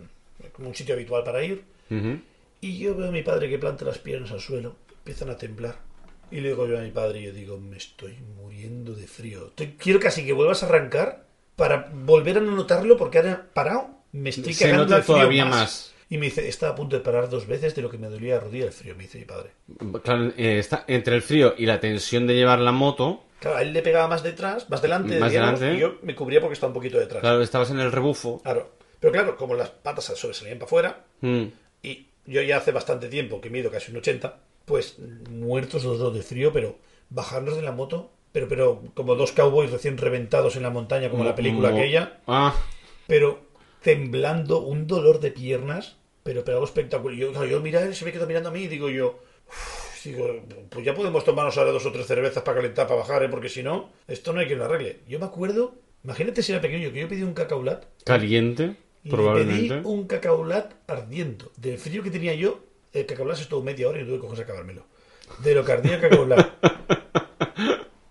como un sitio habitual para ir. Ujú. Y yo veo a mi padre que planta las piernas al suelo, empiezan a temblar. Y le digo yo a mi padre, y yo digo, me estoy muriendo de frío. Quiero casi que vuelvas a arrancar para volver a no notarlo porque ahora parado me estoy Se cagando nota frío todavía más. más. Y me dice, estaba a punto de parar dos veces de lo que me dolía la rodilla el frío, me dice mi padre. Claro, eh, está entre el frío y la tensión de llevar la moto. Claro, a él le pegaba más detrás, más delante, Más digamos, delante. y yo me cubría porque estaba un poquito detrás. Claro, estabas en el rebufo. Claro. Pero claro, como las patas sobresalían para afuera, Mm. y yo ya hace bastante tiempo que mido casi un 80, pues muertos los dos de frío, pero bajarnos de la moto, pero, pero como dos cowboys recién reventados en la montaña, como la película aquella, Ah, pero temblando, un dolor de piernas, pero, pero algo espectacular. Yo, yo mira, él se me quedó mirando a mí y digo yo, digo, pues ya podemos tomarnos ahora dos o tres cervezas para calentar, para bajar, ¿eh? porque si no, esto no hay quien lo arregle. Yo me acuerdo, imagínate si era pequeño, que yo pedí un cacaulat caliente, y probablemente. le pedí un cacaulat ardiendo. Del frío que tenía yo, el cacaulat se estuvo media hora y no tuve cojones a acabármelo. De lo que ardía el cacaulat.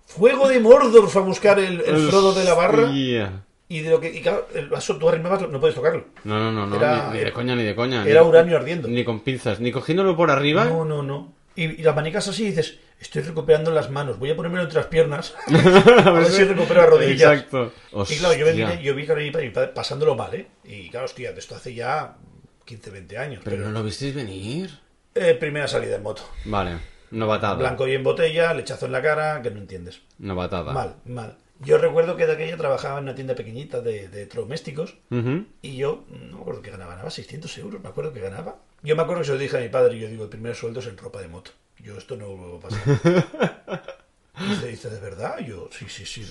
Fuego de Mordor fue a buscar el, el Frodo de la barra. Hostia. Y de lo que. Y claro, el vaso tú arrimabas, no puedes tocarlo. No, no, no, no, Era- ni, ni de coña, ni de coña. Era ni, uranio ardiendo. Ni con pinzas, ni cogiéndolo por arriba. No, no, no. Y, y las manicas así y dices, estoy recuperando las manos, voy a ponérmelo entre las piernas. <laughs> a ver <laughs> si recupero las rodillas. Exacto. Y claro, yo, me Hostia. vine- yo vi que mi padre- mi padre pasándolo mal, ¿eh? Y claro, hostia, esto hace ya 15, 20 años. Pero Pero, no lo visteis venir. eh, primera salida en moto. Vale, novatada. Blanco y en botella, lechazo en la cara, que no entiendes. Novatada. Mal, mal. Yo recuerdo que de aquella trabajaba en una tienda pequeñita de, de electrodomésticos y yo no me acuerdo que ganaba, ganaba 600 euros, me acuerdo que ganaba. Yo me acuerdo que se lo dije a mi padre y yo digo, el primer sueldo es en ropa de moto. Yo esto no lo pasar. <laughs> Y dice, dice, ¿de verdad? Yo, sí, sí, sí.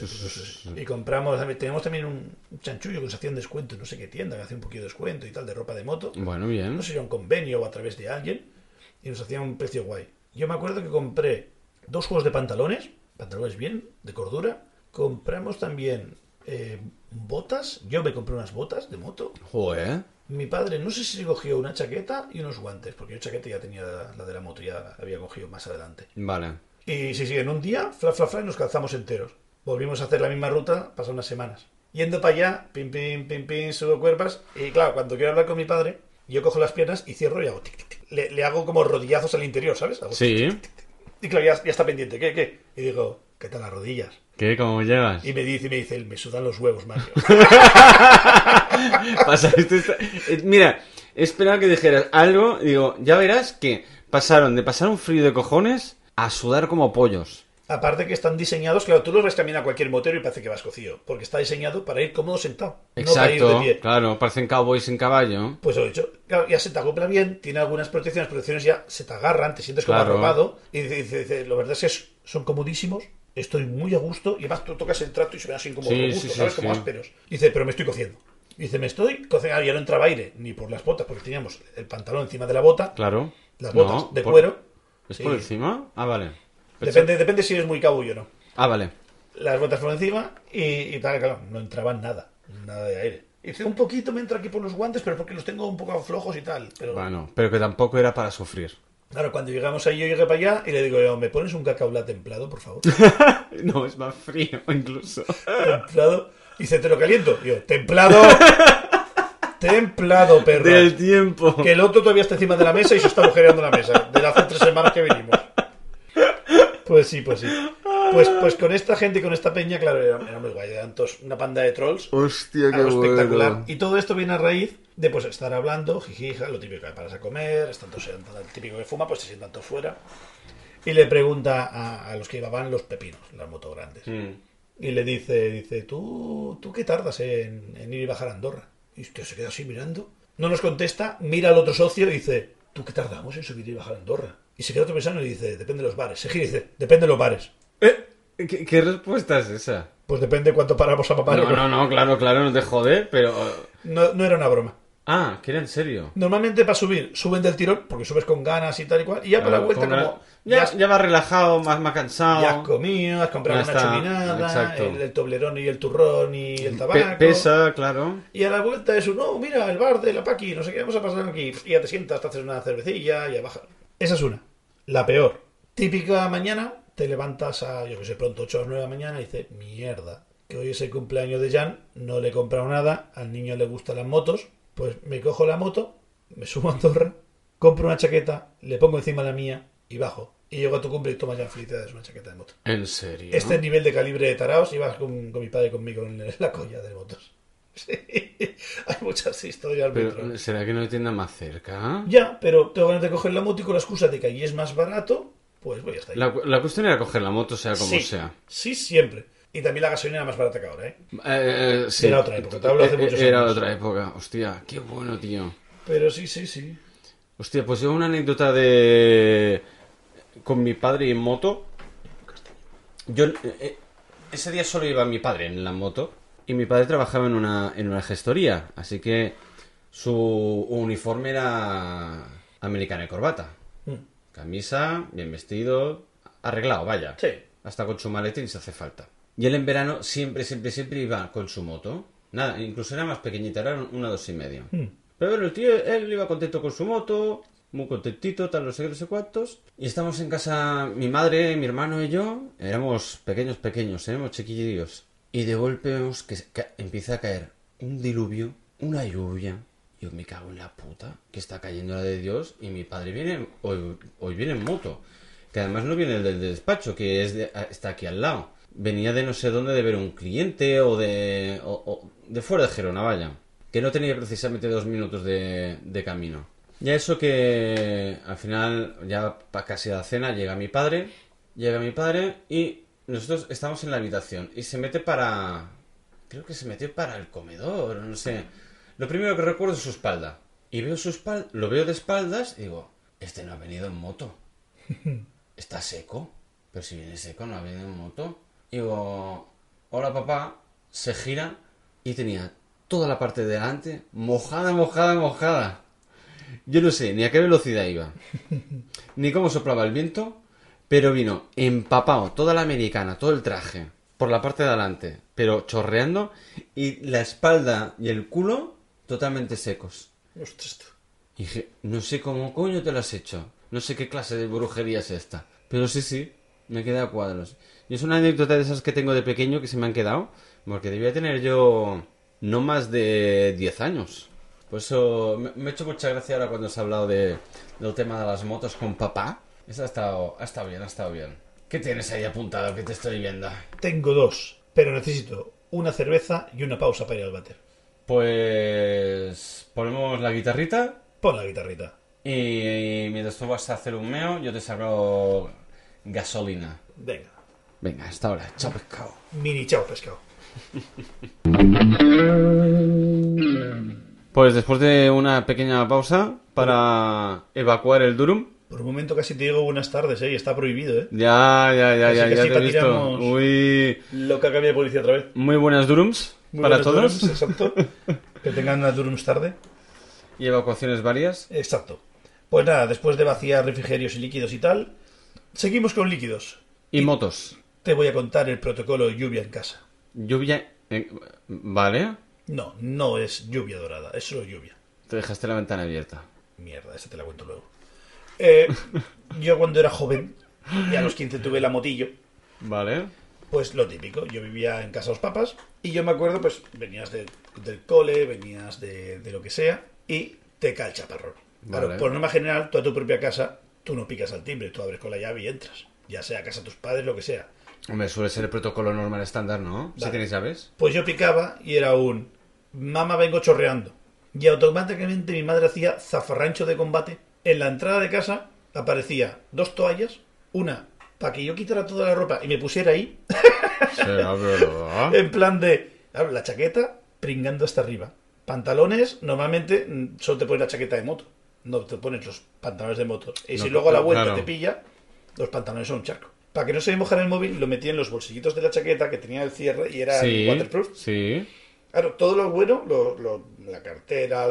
Y compramos, tenemos también un chanchullo que se hacía un descuento en no sé qué tienda, que hacía un poquito de descuento y tal, de ropa de moto. Bueno, bien. No sé si era un convenio o a través de alguien, y nos hacían un precio guay. Yo me acuerdo que compré dos juegos de pantalones, pantalones bien, de cordura. Compramos también eh, botas. Yo me compré unas botas de moto. Joder. Mi padre, no sé si cogió una chaqueta y unos guantes, porque yo chaqueta ya tenía la de la moto, ya la había cogido más adelante. Vale. Y sí, sí, en un día, fla, fla, fla, y nos calzamos enteros. Volvimos a hacer la misma ruta, pasan unas semanas. Yendo para allá, pim, pim, pim, pim, subo cuerpas. Y claro, cuando quiero hablar con mi padre, yo cojo las piernas y cierro y hago tic, tic, tic. Le, le hago como rodillazos al interior, ¿sabes? Hago Sí. tic, tic. Y claro, ya, ya está pendiente. ¿Qué, qué? Y digo, ¿qué tal las rodillas? ¿Qué? ¿Cómo llegas? Y me dice, me dice, me sudan los huevos, Mario. <laughs> Pasaste esta- eh, Mira, esperaba que dijeras algo. Digo, ya verás que pasaron de pasar un frío de cojones a sudar como pollos. Aparte que están diseñados, claro, tú los ves caminar a cualquier motero y parece que vas cocido. Porque está diseñado para ir cómodo sentado. No para ir de Exacto, pie. claro, parecen cowboys en caballo. Pues lo he dicho, claro, ya se te acopla bien, tiene algunas protecciones, protecciones ya se te agarran, te sientes como Claro. arropado, y dice, dice, dice, lo verdad es que son comodísimos, estoy muy a gusto, y además tú tocas el trato y se ven así como Sí, sí, sí, ¿sabes? sí. Como ásperos. Dice, pero me estoy cociendo. Dice, me estoy cociendo, ya no entraba aire, ni por las botas, porque teníamos el pantalón encima de la bota, Claro. las No, botas de por- cuero. ¿Es Sí. por encima? Ah, vale. Pensé- Depende, depende si eres muy cabullo o no. Ah, vale. Las botas por encima y, y tal, claro, no entraba nada, nada de aire. Y dice, un poquito me entra aquí por los guantes, pero porque los tengo un poco flojos y tal. Pero Bueno, pero que tampoco era para sufrir. Claro, cuando llegamos ahí, yo llegué para allá y le digo, yo, ¿me pones un cacao latte templado, por favor? <laughs> No, es más frío incluso. <laughs> templado. Y dice, ¿te lo caliento? Y yo, templado. <laughs> templado, perro. Del tiempo. Que el otro todavía está encima de la mesa y se está agujereando la mesa. De hace tres semanas que venimos. Pues sí, pues sí. Pues, pues con esta gente y con esta peña, claro, era, era muy guay. Eran todos una panda de trolls. Hostia, qué espectacular. bueno. Y todo esto viene a raíz de pues estar hablando, jijija, lo típico que paras a comer, están todos, el típico que fuma, pues se sientan todos fuera. Y le pregunta a, a los que llevaban los pepinos, las motos grandes. Mm. Y le dice, dice, ¿tú, tú qué tardas en, en ir y bajar a Andorra? Y usted se queda así mirando. No nos contesta, mira al otro socio y dice, ¿tú qué tardamos en subir y bajar a Andorra? Y se queda otro pensando y dice, depende de los bares. Se gira y dice, depende de los bares. ¿Eh? ¿Qué, qué respuesta es esa? Pues depende cuánto paramos a papá. No, no, no, claro, claro, no te jode, pero... no, no era una broma. Ah, que era en serio. Normalmente para subir, suben del tirón, porque subes con ganas y tal y cual, y ya para la vuelta como... Ya, has- ya vas relajado, más, más cansado. ya has comido, has comprado una chuminada, el, el toblerón y el turrón y el Pe- tabaco. pesa, claro. Y a la vuelta es un, no, mira, el bar de la Paqui, no sé qué, vamos a pasar aquí. Y ya te sientas, te haces una cervecilla, ya bajas. Esa es una. La peor. Típica mañana, te levantas a, yo que sé, pronto, 8 o 9 de la mañana y dices, mierda, que hoy es el cumpleaños de Jan, no le he comprado nada, al niño le gustan las motos, pues me cojo la moto, me subo a Andorra, compro una chaqueta, le pongo encima la mía y bajo. Y llego a tu cumple y toma ya felicidades una chaqueta de moto. En serio. Este nivel de calibre de taraos ibas con, con mi padre y conmigo en la colla de motos. <laughs> Sí, hay muchas historias. Pero, ¿será que no hay tienda más cerca? Ya, pero tengo ganas de coger la moto y con la excusa de que allí es más barato, pues voy hasta ahí. La, la cuestión era coger la moto, sea como sí, sea. sí, siempre. Y también la gasolina era más barata que ahora, ¿eh? Eh, eh, sí. Era otra época, te hablo hace Eh, muchos Era años. otra época. Hostia, qué bueno, tío. Pero sí, sí, sí. Hostia, pues yo una anécdota de... Con mi padre en moto. Yo... eh, eh, ese día solo iba mi padre en la moto. Y mi padre trabajaba en una, en una gestoría. Así que su uniforme era americana y corbata. Mm. Camisa, bien vestido, arreglado, vaya. Sí. Hasta con su maletín si hace falta. Y él en verano siempre, siempre, siempre iba con su moto. Nada, incluso era más pequeñita, era una dos y medio. Mm. Pero bueno, el tío, él iba contento con su moto, muy contentito, tal, no sé qué, no sé cuántos. Y estamos en casa, mi madre, mi hermano y yo, éramos pequeños, pequeños, éramos chiquillos. Y de golpe vemos que, empieza a caer un diluvio, una lluvia. Yo me cago en la puta, que está cayendo la de Dios. Y mi padre viene, hoy, hoy viene en moto. Que además no viene del despacho, que está aquí al lado. Venía de no sé dónde de ver un cliente o de, o- de fuera de Gerona, vaya. Que no tenía precisamente dos minutos de camino. Ya eso que al final, ya casi a la cena, llega mi padre. Llega mi padre y nosotros estamos en la habitación y se mete para... Creo que se metió para el comedor, no sé. Lo primero que recuerdo es su espalda. Y veo su espalda, lo veo de espaldas y digo, este no ha venido en moto. <laughs> Está seco. Pero si viene seco, no ha venido en moto. Y digo, hola papá. Se gira y tenía toda la parte de delante mojada, mojada, mojada. Yo no sé ni a qué velocidad iba, ni cómo soplaba el viento, pero vino empapado toda la americana, todo el traje, por la parte de adelante, pero chorreando, y la espalda y el culo totalmente secos. Ostras, tú. Y dije, no sé cómo coño te lo has hecho. No sé qué clase de brujería es esta. Pero sí, sí, me quedé a cuadros. Y es una anécdota de esas que tengo de pequeño que se me han quedado. Porque debía tener yo no más de 10 años. Por eso me, me ha hecho mucha gracia ahora cuando has hablado de, del tema de las motos con papá. Eso ha estado, ha estado bien, ha estado bien. ¿Qué tienes ahí apuntado que te estoy viendo? Tengo dos, pero necesito una cerveza y una pausa para ir al váter. Pues ponemos la guitarrita Pon la guitarrita. y mientras tú vas a hacer un meo, yo te saco gasolina. Venga. Venga, hasta ahora. Chao, pescado. Mini chao pescado. <laughs> Pues después de una pequeña pausa para evacuar el Durum. Por un momento casi te digo buenas tardes, ¿eh? Y está prohibido, ¿eh? Ya, ya, ya, Así ya, ya te he visto. Muy, Loca cambia de policía otra vez. muy buenas Durums Muy para todos. Durums, exacto. <laughs> que tengan una Durums tarde. Y evacuaciones varias. Exacto. Pues nada, después de vaciar refrigerios y líquidos y tal, seguimos con líquidos. Y motos. Te voy a contar el protocolo lluvia en casa. Lluvia. eh, vale. No, no es lluvia dorada, es solo lluvia. Te dejaste la ventana abierta. Mierda, esa te la cuento luego. Eh, <laughs> yo cuando era joven, y a los 15 tuve la motillo, Vale. pues lo típico, yo vivía en casa de los papas y yo me acuerdo, pues venías de- del cole, venías de, de lo que sea y te cae el chaparrón. Claro, por norma general, tú a tu propia casa, tú no picas al timbre, tú abres con la llave y entras. Ya sea a casa de tus padres, lo que sea. Hombre, suele ser el protocolo normal estándar, ¿no? Si Vale. tenéis llaves. Pues yo picaba y era un mamá vengo chorreando. Y automáticamente mi madre hacía zafarrancho de combate. En la entrada de casa aparecía dos toallas, una para que yo quitara toda la ropa y me pusiera ahí, Será verdad. <laughs> en plan de la chaqueta pringando hasta arriba. Pantalones, normalmente mm, solo te pones la chaqueta de moto, no te pones los pantalones de moto. Y si No, luego a la vuelta claro. te pilla, los pantalones son un charco. Para que no se me mojara el móvil, lo metía en los bolsillitos de la chaqueta que tenía el cierre y era Sí. waterproof. Sí. Claro, todo lo bueno, lo, lo- la cartera,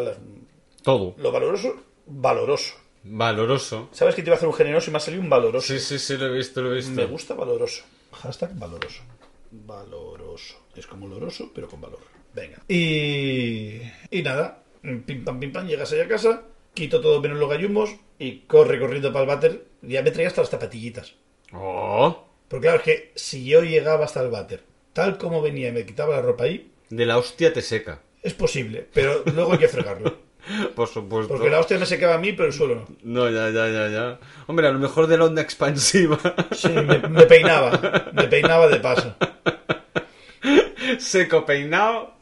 Todo. lo valoroso, valoroso. Valoroso. ¿Sabes que te iba a hacer un generoso y me ha salido un valoroso? Sí, sí, sí, lo he visto, lo he visto. Me gusta valoroso. Hashtag valoroso. Valoroso. Es como oloroso, pero con valor. Venga. Y, y nada, pim pam pim pam, llegas ahí a casa, quito todo menos los gallumbos y corre corriendo para el váter. Ya me traía hasta las zapatillitas. Oh. Porque claro, es que si yo llegaba hasta el váter, tal como venía y me quitaba la ropa ahí, De la hostia te seca. es posible, pero luego hay que fregarlo. <laughs> Por supuesto. Porque la hostia me secaba a mí, pero el suelo no. No, ya, ya, ya, ya. Hombre, a lo mejor de la onda expansiva. Sí, me, me peinaba. Me peinaba de paso. <laughs> Seco, peinado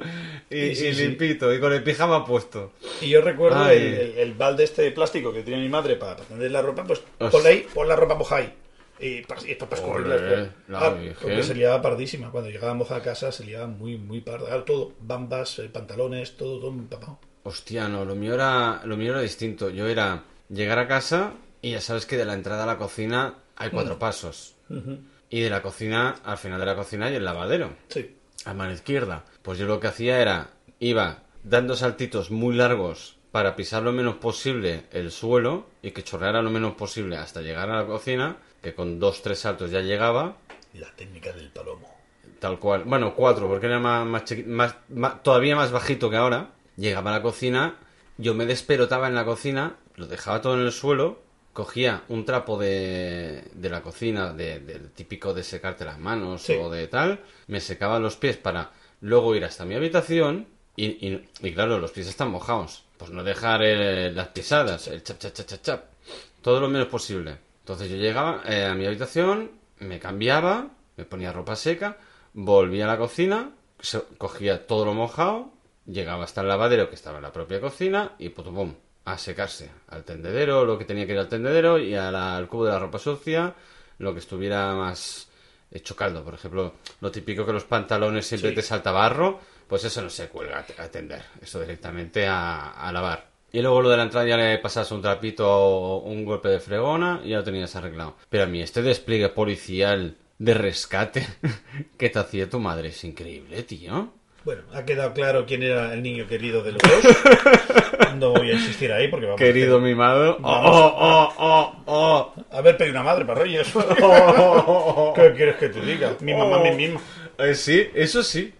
y, sí, y sí. limpito. Y con el pijama puesto. Y yo recuerdo el, el- el balde este de plástico que tenía mi madre para, para tender la ropa, pues Os- ponle ahí, pon la ropa mojada ahí. Y y después. la Ah, porque se liaba pardísima. Cuando llegábamos a casa se liaba muy, muy parda. Claro, todo. Bambas, eh, pantalones, todo, todo empapado. Hostia, no, lo mío era, lo mío era distinto. Yo era llegar a casa y ya sabes que de la entrada a la cocina hay Mm. cuatro pasos. Y de la cocina, al final de la cocina hay el lavadero. Sí. a mano izquierda. Pues yo lo que hacía era, iba dando saltitos muy largos para pisar lo menos posible el suelo y que chorreara lo menos posible hasta llegar a la cocina, que con dos, tres saltos ya llegaba, La técnica del palomo. tal cual. Bueno, cuatro, porque era más, más, chiqui- más- más- todavía más bajito que ahora. Llegaba a la cocina, yo me desperotaba en la cocina, lo dejaba todo en el suelo, cogía un trapo de, de la cocina, de- del típico de secarte las manos Sí. o de tal, me secaba los pies para luego ir hasta mi habitación y, y- y claro, los pies están mojados. Pues no dejar eh, las pisadas, el chap, chap, chap, chap, chap. Todo lo menos posible. Entonces yo llegaba eh, a mi habitación, me cambiaba, me ponía ropa seca, volvía a la cocina, cogía todo lo mojado, llegaba hasta el lavadero que estaba en la propia cocina y pum, pum, a secarse. Al tendedero, lo que tenía que ir al tendedero y a la- al cubo de la ropa sucia, lo que estuviera más hecho caldo. Por ejemplo, lo típico que los pantalones siempre Sí. te salta barro, pues eso no se cuelga a tender, eso directamente a, a lavar. Y luego lo de la entrada ya le pasas un trapito o un golpe de fregona y ya lo tenías arreglado. Pero a mí este despliegue policial de rescate <laughs> que te hacía tu madre es increíble, tío. Bueno, ha quedado claro quién era el niño querido de los dos. <laughs> No voy a insistir ahí porque vamos a Querido hacer- mimado. Vamos. Oh, oh, oh, oh, A ver, pedí una madre para Reyes. oh. <laughs> ¿Qué quieres que te diga? Mi mamá, mi misma. Eh, sí, eso sí.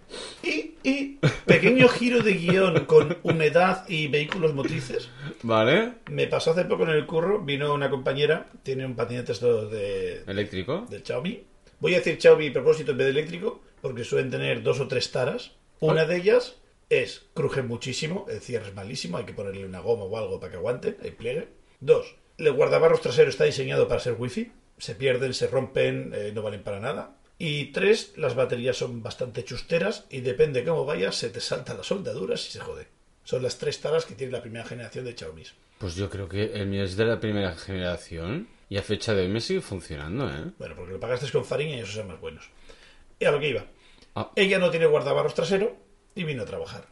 Y, y pequeño giro de guion con humedad y vehículos motrices. Vale. Me pasó hace poco en el curro, vino una compañera, tiene un patinete esto de, Eléctrico. del Xiaomi. Voy a decir Xiaomi propósito en vez de eléctrico, porque suelen tener dos o tres taras. Una de ellas es cruje muchísimo, el cierre es malísimo, hay que ponerle una goma o algo para que aguante, el pliegue. Dos, el guardabarros trasero está diseñado para ser wifi, se pierden, se rompen, eh, no valen para nada. Y tres, las baterías son bastante chusteras y depende cómo vayas, se te saltan las soldaduras y se jode. Son las tres taras que tiene la primera generación de Xiaomi. Pues yo creo que el mío es de la primera generación y a fecha de hoy me sigue funcionando, ¿eh? Bueno, porque lo pagaste con Fariña y esos son más buenos. Y a lo que iba. Ah. Ella no tiene guardabarros trasero y vino a trabajar.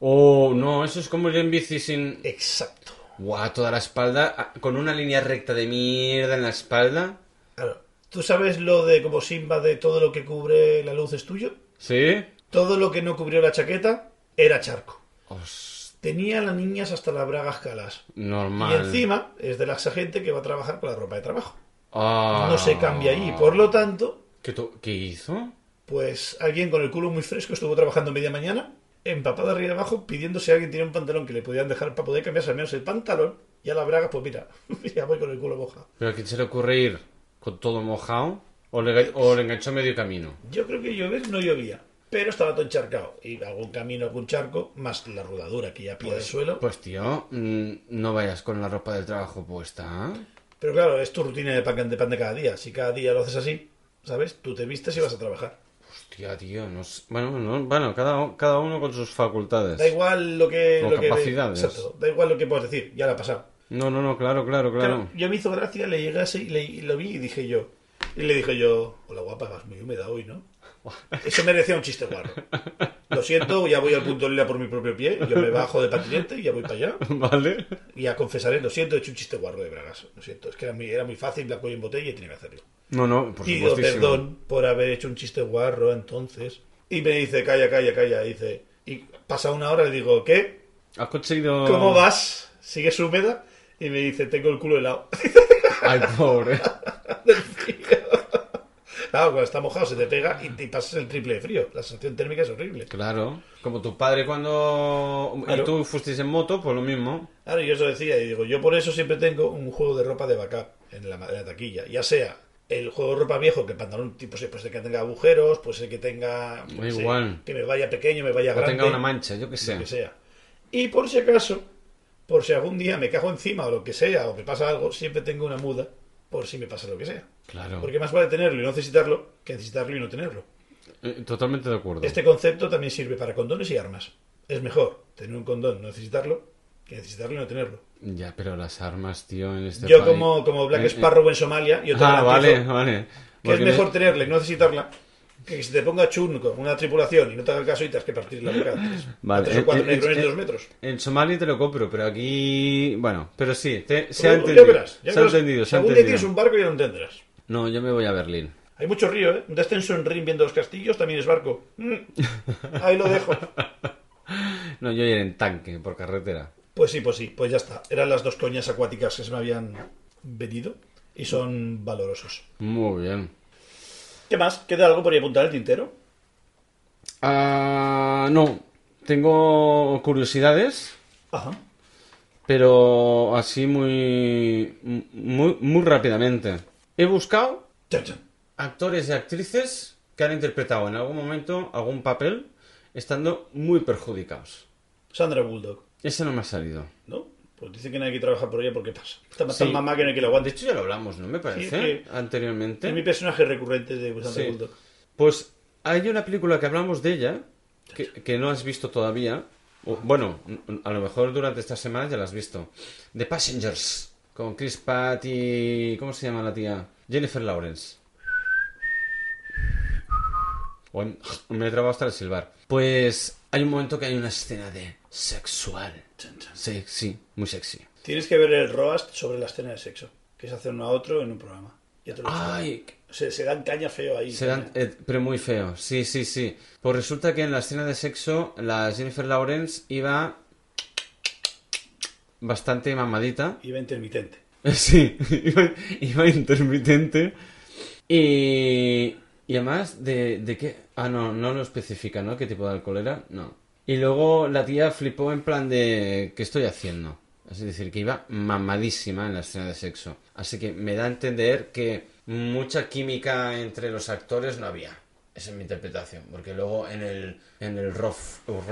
Oh, no, eso es como ir en bici sin... Exacto. Guau, toda la espalda, ah, con una línea recta de mierda en la espalda. Claro. ¿Tú sabes lo de como Simba de todo lo que cubre la luz es tuyo? ¿Sí? Todo lo que no cubrió la chaqueta era charco. Os- Tenía las niñas hasta las bragas calas. normal. Y encima es de la gente que va a trabajar con la ropa de trabajo. Ah. No se cambia allí. Por lo tanto, ¿Qué, to- ¿Qué hizo? pues alguien con el culo muy fresco estuvo trabajando media mañana, empapado arriba y abajo, pidiendo si alguien tenía un pantalón que le podían dejar para poder cambiarse al menos el pantalón. Y a la braga, pues mira, <laughs> ya voy con el culo mojado. ¿Pero a quién se le ocurre ir con todo mojado? ¿O le, o le enganchó medio camino? Yo creo que llover no llovía, pero estaba todo encharcado. Y algún camino, algún charco, más la rodadura que ya pilla el suelo. Pues tío, mm, no vayas con la ropa del trabajo puesta. Pero claro, es tu rutina de pan, de pan de cada día. Si cada día lo haces así, ¿sabes? Tú te vistes y vas a trabajar. Hostia, tío, no sé- Bueno, no, bueno cada, cada uno con sus facultades. Da igual lo que... O lo que capacidades. Exacto, da igual lo que puedas decir, ya la ha pasado. No, no, no, claro, claro, claro. Yo me hizo gracia, le llegué así, le, y lo vi y dije yo... Y le dije yo, hola guapa, vas muy húmeda hoy, ¿no? <laughs> Eso merecía un chiste guarro. Lo siento, ya voy al punto lila por mi propio pie, yo me bajo de patinete y ya voy para allá. <laughs> Vale. Y ya confesaré, lo siento, he hecho un chiste guarro de bragas. Lo siento, es que era muy, era muy fácil, la cuello en botella y tenía que hacerlo. No, no, por Pido perdón por haber hecho un chiste guarro entonces. Y me dice, calla, calla, calla. Y dice, y pasa una hora, le digo, ¿qué? ¿Has conseguido...? ¿Cómo vas? ¿Sigues húmeda? Y me dice, tengo el culo helado. <laughs> Ay, pobre. del <laughs> frío. Claro, cuando está mojado se te pega y te pasas el triple de frío. La sensación térmica es horrible. Claro. Como tu padre cuando... Claro. Y tú fuisteis en moto, pues lo mismo. Claro, yo eso decía, y digo, yo por eso siempre tengo un juego de ropa de backup en la, en la taquilla. Ya sea el juego de ropa viejo, que el pantalón tipo pues, pues, que tenga agujeros, pues el que tenga... Sí, igual. que me vaya pequeño, me vaya O grande. tenga una mancha, yo lo sé. que sea. Y por si acaso, por si algún día me cago encima o lo que sea, o me pasa algo, siempre tengo una muda por si me pasa lo que sea. Claro. Porque más vale tenerlo y no necesitarlo que necesitarlo y no tenerlo. Eh, Totalmente de acuerdo. Este concepto también sirve para condones y armas. Es mejor tener un condón, no necesitarlo, que necesitarlo y no tenerlo. Ya, pero las armas, tío, en este Yo país- como, como Black Eh, eh. Sparrow en Somalia, yo te Ah, vale, vale. que Porque es mejor tenerla y no necesitarla que se te ponga chun con una tripulación y no te haga caso y te has que partir la boca Vale, tres o cuatro eh, eh, negrones de eh, dos metros. En Somalia te lo compro, pero aquí... Bueno, pero sí, te- se Pero ha ya entendido. verás, ya se ha entendido, Si se ha algún día tienes un barco ya lo entenderás. No, yo me voy a Berlín. Hay mucho río, ¿eh? Un descenso en Rin viendo los castillos también es barco. Mm. Ahí lo dejo. <laughs> No, yo iré en tanque, por carretera. Pues sí, pues sí, pues ya está. Eran las dos coñas acuáticas que se me habían venido y son valorosos. Muy bien. ¿Qué más? ¿Queda algo por ahí apuntar el tintero? Ah, no, tengo curiosidades, Ajá. pero así muy, muy, muy rápidamente. He buscado actores y actrices que han interpretado en algún momento algún papel estando muy perjudicados. Sandra Bulldog, Ese no me ha salido. ¿no? Pues dice que no hay que trabajar por ella porque pasa. Está tan Sí. mamá que no hay que lo De aguante. hecho ya lo hablamos, ¿no? Me parece, Sí, anteriormente. Es mi personaje recurrente de Sí. Bulldog. Pues hay una película que hablamos de ella, que, que no has visto todavía. O, bueno, a lo mejor durante esta semana ya la has visto. The Passengers, con Chris Pratt y... ¿Cómo se llama la tía? Jennifer Lawrence. O en- <sniffs> me he trabado hasta el silbar. Pues hay un momento que hay una escena de sexual. Sí, sí, muy sexy. Tienes que ver el roast sobre la escena de sexo, que es hacer uno a otro en un programa. Ya te lo. Ay, se, se dan caña feo ahí. Se dan, eh, pero muy feo, sí, sí, sí. Pues resulta que en la escena de sexo, la Jennifer Lawrence iba bastante mamadita. Iba intermitente. <laughs> Sí, <laughs> iba, iba intermitente. Y, y además, ¿de, ¿de qué? Ah, no, no lo especifica, ¿no? ¿Qué tipo de alcohol era? No. Y luego la tía flipó en plan de, ¿qué estoy haciendo? Es decir, que iba mamadísima en la escena de sexo. Así que me da a entender que mucha química entre los actores no había. Esa es mi interpretación. Porque luego en el, en el rough, o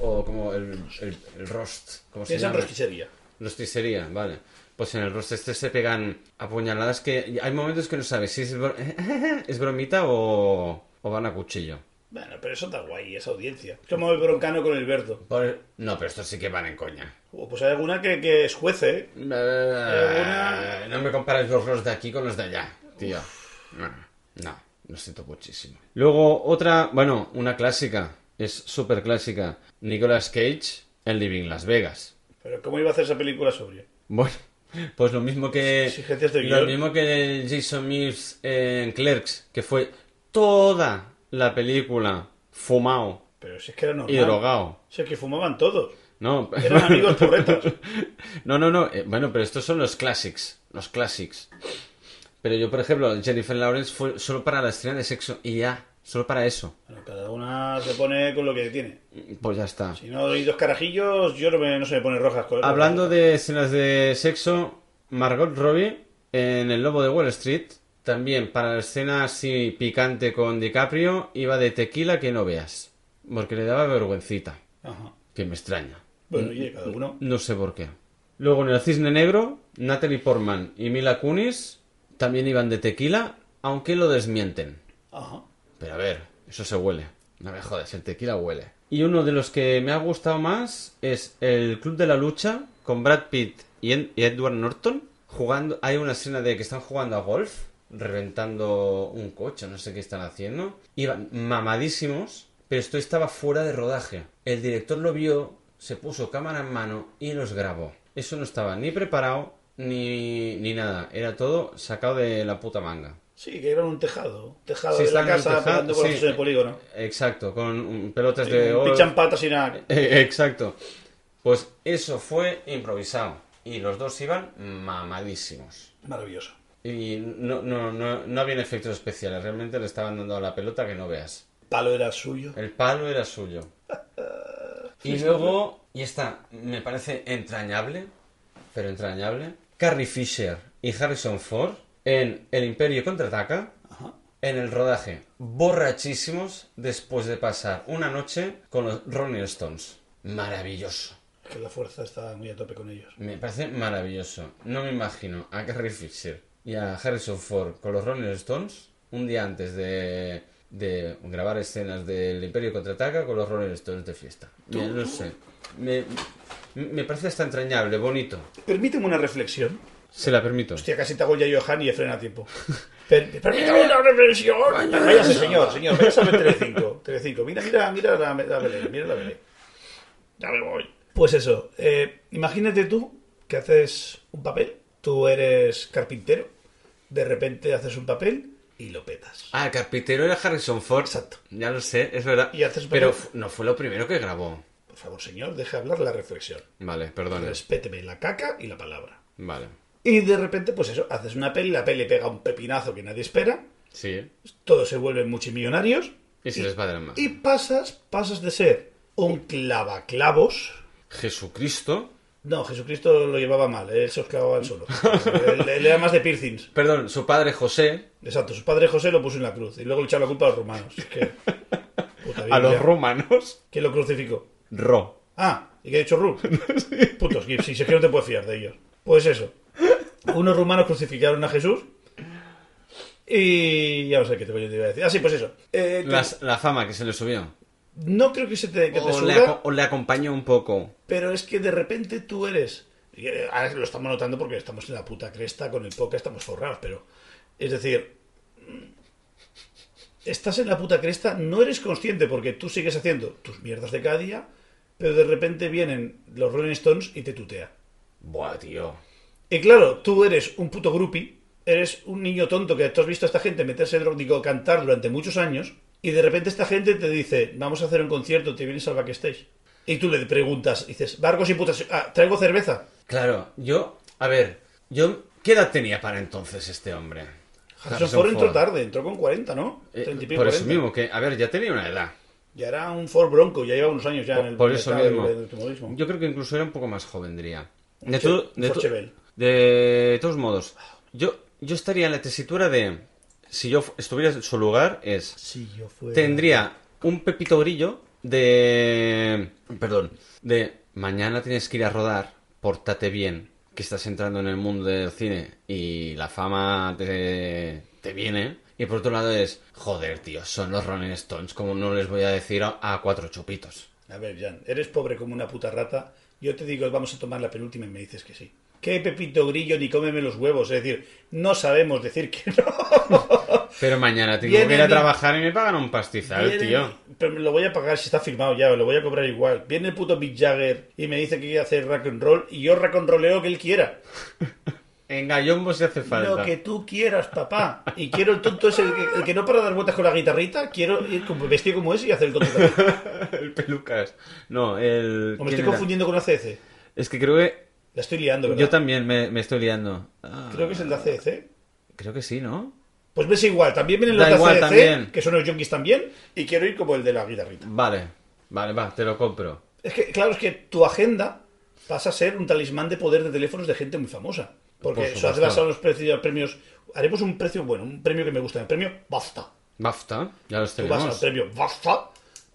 o como el, el, el roast, ¿cómo se Piensa en llama? rosquisería. Rosticería, vale. Pues en el roast este se pegan apuñaladas que hay momentos que no sabes si es, bro- <laughs> es bromita o, o van a cuchillo. Bueno, pero eso está guay, esa audiencia. Como el broncano con el Berto. Por- No, pero estos sí que van en coña. O pues hay alguna que, que es juece, ¿eh? Eh, No me compares los roast de aquí con los de allá, tío. No, no, lo siento muchísimo. Luego otra, bueno, una clásica, es súper clásica. Nicolas Cage en Living Las Vegas. Pero ¿cómo iba a hacer esa película sobria? Bueno, pues lo mismo que lo mismo que Jason Mills en Clerks, que fue toda la película fumado Pero si es que era normal. y drogado. Si es que fumaban todos. No, Eran amigos <laughs> no, no, no. eh, Bueno, pero estos son los classics, los classics. Pero yo, por ejemplo, Jennifer Lawrence fue solo para la escena de sexo y ya, solo para eso. Bueno, cada una se pone con lo que tiene. Pues ya está. Si no hay dos carajillos, yo no, me, no se me pone rojas. Con Hablando de escenas de sexo, Margot Robbie en El Lobo de Wall Street, también para la escena así picante con DiCaprio, iba de tequila que no veas. Porque le daba vergüencita. Ajá. Que me extraña. Bueno, y cada uno. No sé por qué. Luego en El Cisne Negro, Natalie Portman y Mila Kunis también iban de tequila, aunque lo desmienten. Ajá. Pero a ver, eso se huele. No me jodas, el tequila huele. Y uno de los que me ha gustado más es el Club de la Lucha con Brad Pitt y, Ed- y Edward Norton jugando. Hay una escena de que están jugando a golf, reventando un coche, no sé qué están haciendo. Iban mamadísimos, pero esto estaba fuera de rodaje. El director lo vio, se puso cámara en mano y los grabó. Eso no estaba ni preparado ni, ni nada. Era todo sacado de la puta manga. Sí, que era un tejado. Tejado Sí, de la el casa tejado, pegando con sí. los en el polígono. Exacto, con pelotas de oro. Pichan patas y nada. <laughs> Eh, Exacto. Pues eso fue improvisado. Y los dos iban mamadísimos. Maravilloso. Y no, no, no, no habían efectos especiales. Realmente le estaban dando a la pelota que no veas. Palo era suyo. El palo era suyo. <laughs> Y luego, y esta me parece entrañable, pero entrañable, Carrie Fisher y Harrison Ford en El Imperio contraataca, Ajá. en el rodaje, borrachísimos después de pasar una noche con los Rolling Stones. Maravilloso. Que la fuerza está muy a tope con ellos. Me parece maravilloso. No me imagino a Carrie Fisher y a Harrison Ford con los Rolling Stones un día antes de, de grabar escenas del Imperio contraataca con los Rolling Stones de fiesta. No sé. Me, me parece hasta entrañable, bonito. Permíteme una reflexión. Se la permito. Hostia, casi te hago ya Johan y frena a tiempo. Per- permítame una reflexión. Váyase, señor, señor. Váyase a ver Telecinco. Telecinco. Mira, mira, mira la, la Belén. Mira la Belén. Ya me voy. Pues eso. eh, imagínate tú que haces un papel. Tú eres carpintero. De repente haces un papel y lo petas. Ah, el carpintero era Harrison Ford. Exacto. Ya lo sé, es verdad. Y haces Pero papel. no fue lo primero que grabó. Por favor, señor, deje hablar la reflexión. Vale, perdón. Respéteme la caca y la palabra. Vale. Y de repente, pues eso, haces una peli, la peli pega un pepinazo que nadie espera, Sí. todos se vuelven multimillonarios Y se les va de la mano. y pasas, pasas de ser un clavaclavos. Jesucristo. No, Jesucristo lo llevaba mal, él se os clavaba él solo. <laughs> él, él era más de piercings. Perdón, su padre José. Exacto, su padre José lo puso en la cruz y luego le echaron la culpa a los romanos. Que, <laughs> puta A los romanos. ¿Quién lo crucificó? Ro. Ah, ¿y qué ha dicho Ru? <laughs> Putos Gibbs, si es que no te puedes fiar de ellos. Pues eso. Unos rumanos crucificaron a Jesús. Y ya no sé qué te te iba a decir. Ah, sí, pues eso. Eh, Las- la fama que se le subió. No creo que se te, que te O le, suba, o le acompañó un poco. pero es que de repente tú eres. eh, Ahora lo estamos notando porque estamos en la puta cresta con el podcast, estamos forrados, pero. Es decir. estás en la puta cresta, no eres consciente porque tú sigues haciendo tus mierdas de cada día, pero de repente vienen los Rolling Stones y te tutea. Buah, tío. Y claro, tú eres un puto groupie, eres un niño tonto que tú has visto a esta gente meterse en digo, cantar durante muchos años, y de repente esta gente te dice, vamos a hacer un concierto, te vienes al backstage. Y tú le preguntas, dices, Barcos y putas, ah, ¿traigo cerveza? Claro, yo, a ver, yo, ¿qué edad tenía para entonces este hombre? Harrison Ford entró tarde, entró con 40, ¿no? Eh, 30 y pico, por eso 40. mismo, que, a ver, ya tenía una edad. Ya era un Ford Bronco, ya lleva unos años ya en el Por eso mismo. del. Yo creo que incluso era un poco más joven, diría. De, to- de, Chevelle. De todos modos, yo, yo estaría en la tesitura de, si yo estuviera en su lugar, es, Si yo fuera... tendría un pepito grillo de, perdón, de mañana tienes que ir a rodar, pórtate bien, que estás entrando en el mundo del cine y la fama te, te viene. Y por otro lado es, joder, tío, son los Rolling Stones, como no les voy a decir a, a cuatro chupitos. A ver, Jan, eres pobre como una puta rata. Yo te digo, vamos a tomar la penúltima y me dices que sí. ¿Qué Pepito Grillo ni cómeme los huevos? Es decir, no sabemos decir que no. <laughs> Pero mañana tengo Viene que ir a trabajar y me pagan un pastizal, Viene- tío. Pero me lo voy a pagar si está firmado ya, lo voy a cobrar igual. Viene el puto Mick Jagger y me dice que quiere hacer rock and roll y yo rock and rolleo que él quiera. <laughs> En Gallombo se hace falta. Lo que tú quieras, papá. Y quiero el tonto ese, el que, el que no para dar vueltas con la guitarrita, quiero ir como vestido como ese y hacer el tonto también. <laughs> el pelucas. No, el... O me ¿quién estoy era? confundiendo con ACDC. Es que creo que... La estoy liando, ¿verdad? Yo también me, me estoy liando. Ah, Creo que es el de ACDC. Creo que sí, ¿no? Pues ves igual, también vienen Da los de igual, ACDC, también. que son los junkies también, y quiero ir como el de la guitarrita. Vale. Vale, va, te lo compro. Es que, claro, es que tu agenda pasa a ser un talismán de poder de teléfonos de gente muy famosa. Porque Por eso hace basado en los precios, premios. Haremos un precio, bueno, un premio que me gusta, el premio BAFTA. BAFTA, ya los Tú vas al tenemos. premio BAFTA,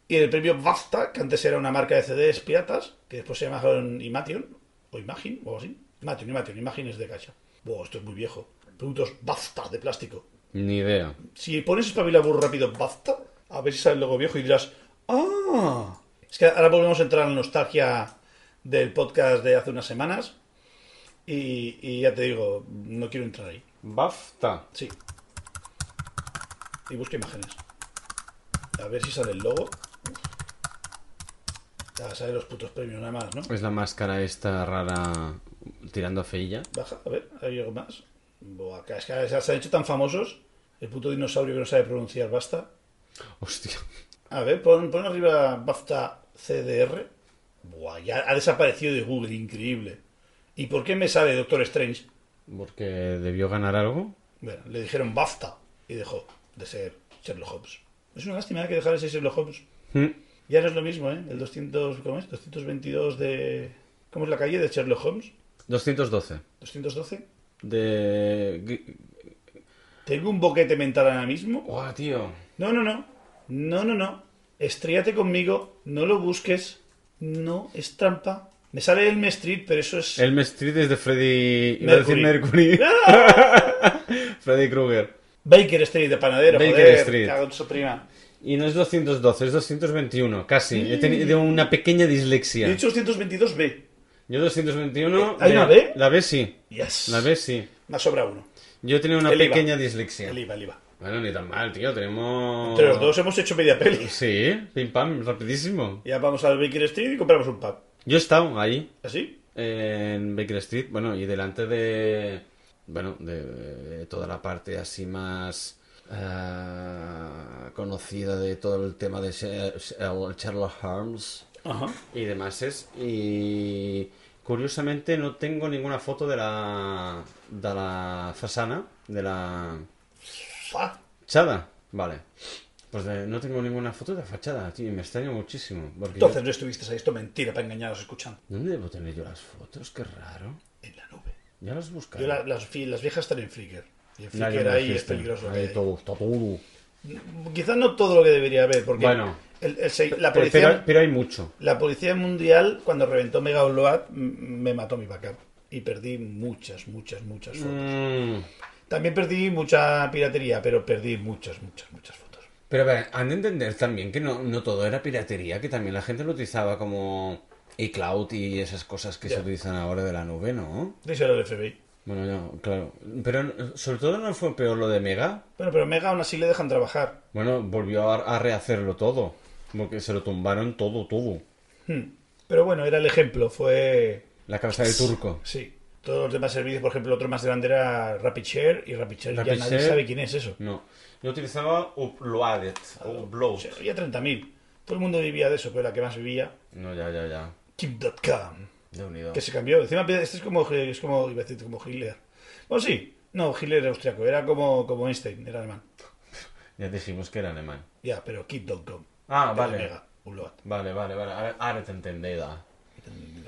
y el premio BAFTA, que antes era una marca de CDs piratas, que después se llamaron Imation, o Imagine, o algo así. Imation, Imation, Imagine es de cacha. Buah, esto es muy viejo. Productos BAFTA de plástico. Ni idea. Si pones espabila burro rápido BAFTA, a ver si sale el logo viejo y dirás, ¡ah! Es que ahora volvemos a entrar en la nostalgia del podcast de hace unas semanas. Y, y ya te digo, no quiero entrar ahí. BAFTA. Sí. Y busca imágenes. A ver si sale el logo. Ya sale los putos premios nada más, ¿no? Es la máscara esta rara tirando a feilla. Baja, a ver, hay algo más. Buah, es que se han hecho tan famosos. El puto dinosaurio que no sabe pronunciar, basta. Hostia. A ver, pon, pon arriba BAFTA CDR. Buah, ya ha desaparecido de Google, increíble. ¿Y por qué me sale Doctor Strange? Porque debió ganar algo. Bueno, le dijeron BAFTA y dejó de ser Sherlock Holmes. Es una lástima que dejara de ser Sherlock Holmes. Mm. Ya no es lo mismo, ¿eh? El 200, ¿cómo es? 222 de... ¿Cómo es la calle de Sherlock Holmes? 212. 212. De... Tengo un boquete mental ahora mismo. Guau, tío. No, no, no. No, no, no. Estríate conmigo. No lo busques. No, es trampa. Me sale Elm Street, pero eso es... Elm Street es de Freddy... Iba a decir Mercury. Mercury. <laughs> Freddy Krueger. Baker Street de panadero, Baker joder. Street. cago en su prima. Y no es 212, es 221, casi. He tenido una pequeña He dislexia. dicho 222B. Yo 221... ¿Hay de- una B? La B sí. Yes. La B sí. Me sobra uno. Yo he tenido una El IVA. pequeña dislexia. El IVA, el IVA. Bueno, ni tan mal, tío. Tenemos... Entre los dos hemos hecho media peli. Sí, pim pam, rapidísimo. Ya vamos al Baker Street y compramos un pub. Yo he estado ahí, ¿Así? en Baker Street, bueno, y delante de... Bueno, de, de toda la parte así más... eh, conocida de todo el tema de Sherlock Holmes Ajá. y demás es y curiosamente no tengo ninguna foto de la de la fasana de la Fa. fachada vale pues de- no tengo ninguna foto de la fachada tío y me extraño muchísimo porque yo- Entonces no estuviste ahí. Esto es mentira para engañaros escuchando. ¿dónde debo tener yo las fotos? qué raro En la nube. ya las buscaré Yo la- las, las viejas están en Flickr. Y en Nadie Flickr me ahí es dijiste. peligroso. Ahí que- todo, está todo. Quizás no todo lo que debería haber, porque Bueno. el- el la, policía, pero- pero hay mucho la policía mundial, cuando reventó Mega Upload, me mató mi backup. Y perdí muchas, muchas, muchas fotos. Mm, También perdí mucha piratería, pero perdí muchas, muchas, muchas fotos. Pero a ver, han de entender también que no, no todo era piratería, que también la gente lo utilizaba como iCloud y esas cosas que se utilizan ahora de la nube, ¿no? Díselo al FBI. Bueno, ya, claro. Pero sobre todo no fue peor lo de Mega. Bueno, pero Mega aún así le dejan trabajar. Bueno, volvió a, a rehacerlo todo. Porque se lo tumbaron todo, todo. Hmm. Pero bueno, era el ejemplo, fue... La cabeza de turco. Sí. Todos los demás servicios, por ejemplo, otro más grande era RapidShare y RapidShare ya RapidShare. nadie sabe quién es eso. No. Yo utilizaba Uploaded. Upload. O sea, había 30.000. Todo el mundo vivía de eso, pero la que más vivía, No, ya, ya, ya. Keep.com. De unido. Que se cambió. Encima, este es como, es como, iba a decir, como Hitler. Bueno, sí. No, Hitler era austriaco. Era como, como Einstein, era alemán. Ya dijimos que era alemán. Ya, pero Keep.com. Ah, vale. Mega. Vale, vale, vale. Ahora, ahora te entendida.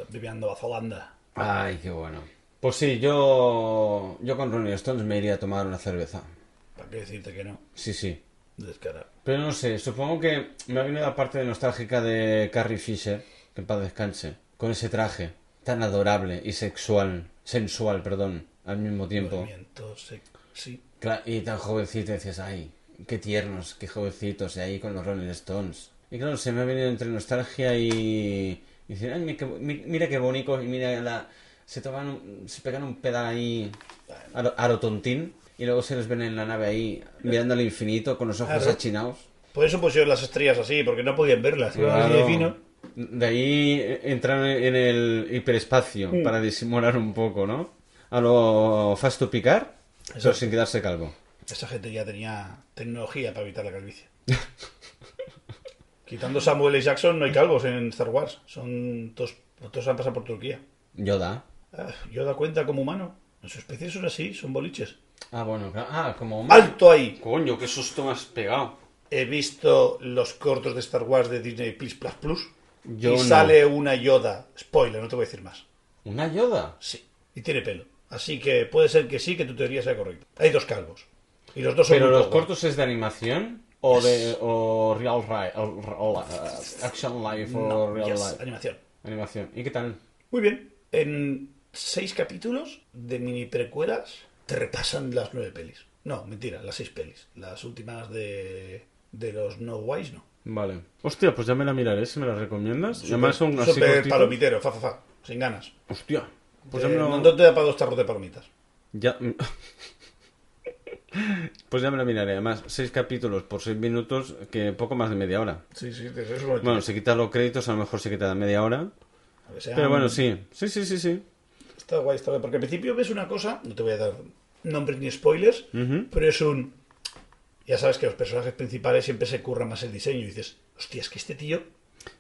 Viviendo a Holanda. Ay, qué bueno. Pues sí, yo. Yo con Ronnie Stones me iría a tomar una cerveza. ¿Para qué decirte que no? Sí, sí. Descarado. Pero no sé, supongo que me ha venido la parte nostálgica de Carrie Fisher, que en paz descanse, con ese traje tan adorable y sexual, sensual, perdón, al mismo tiempo. Sí. Y tan jovencito, decías, ay, qué tiernos, qué jovencitos, y ahí con los Rolling Stones. Y claro, se me ha venido entre nostalgia y... y decir, ay, mira qué bonito, y mira la... Se toman, se pegan un pedal ahí a lo, a lo tontín, y luego se les ven en la nave ahí, mirando al infinito, con los ojos Claro. achinados. Por eso pusieron las estrellas así, porque no podían verlas. Iban así de Claro. fino. De ahí entran en el hiperespacio para disimular un poco, ¿no? A lo fast to picar, pero Exacto. sin quedarse calvo. Esa gente ya tenía tecnología para evitar la calvicie. <laughs> Quitando Samuel L. Jackson, no hay calvos en Star Wars. Son todos, todos han pasado por Turquía. Yoda. Ah, yo da cuenta como humano. En su especie son así, son boliches. Ah, bueno. Ah, como... ¡Alto ahí! Coño, qué susto me has pegado. He visto los cortos de Star Wars de Disney Plus Plus Plus. Yo y no. sale una Yoda. Spoiler, no te voy a decir más. ¿Una Yoda? Sí. Y tiene pelo. Así que puede ser que sí, que tu teoría sea correcta. Hay dos calvos. Y los dos son ¿Pero los cortos es de animación? ¿O de o real ri- o- o- uh, action life o No, real yes, life? animación. Animación. ¿Y qué tal? Muy bien. En seis capítulos de mini precuelas te repasan las nueve pelis. No, mentira, las seis pelis. Las últimas de, de los No Wise, no. Vale. Hostia, pues ya me la miraré si me la recomiendas. Y además son así Super palomitero, fa, fa, fa. Sin ganas. Hostia. Pues Eh, ya me lo... No te da para dos tarros de palomitas. Ya... <laughs> pues ya me la miraré. Además, seis capítulos por seis minutos, que poco más de media hora. Sí, sí, eso es Bueno, si quitas los créditos, a lo mejor se quita media hora. Sean- Pero bueno, sí. Sí, sí, sí, sí. Está guay, está guay. Porque al principio ves una cosa, no te voy a dar nombres ni spoilers, pero es un... Ya sabes que los personajes principales siempre se curran más el diseño y dices, hostia, es que este tío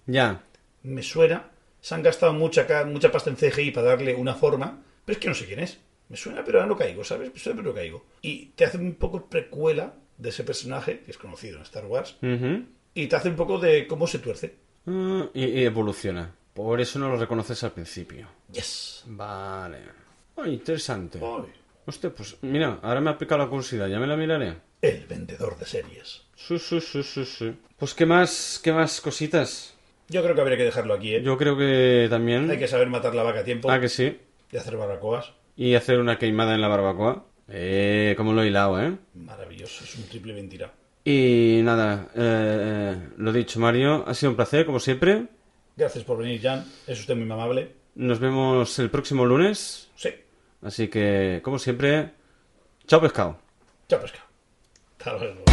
Ya. me suena, se han gastado mucha, mucha pasta en CGI para darle una forma, pero es que no sé quién es. Me suena, pero ahora no caigo, ¿sabes? Me suena, pero no caigo. Y te hace un poco precuela de ese personaje, que es conocido en Star Wars, Ujú. y te hace un poco de cómo se tuerce. Ah, y, y evoluciona. Por eso no lo reconoces al principio. Yes. Vale. Ah, interesante. Ay, Hostia, pues mira, ahora me ha picado la curiosidad, ya me la miraré. El vendedor de series. Sí, sí, sí, sí, sí. Pues qué más, qué más cositas. Yo creo que habría que dejarlo aquí, ¿eh? Yo creo que también. Hay que saber matar la vaca a tiempo Ah, que sí. y hacer barbacoas. Y hacer una queimada en la barbacoa. Eh, como lo he hilado, ¿eh? Maravilloso, es un triple mentira. Y nada, eh, lo dicho, Mario, ha sido un placer, como siempre. Gracias por venir, Jan. Es usted muy amable. Nos vemos el próximo lunes. Sí. Así que, como siempre, chao pescado. Chao, pescado. Hasta luego.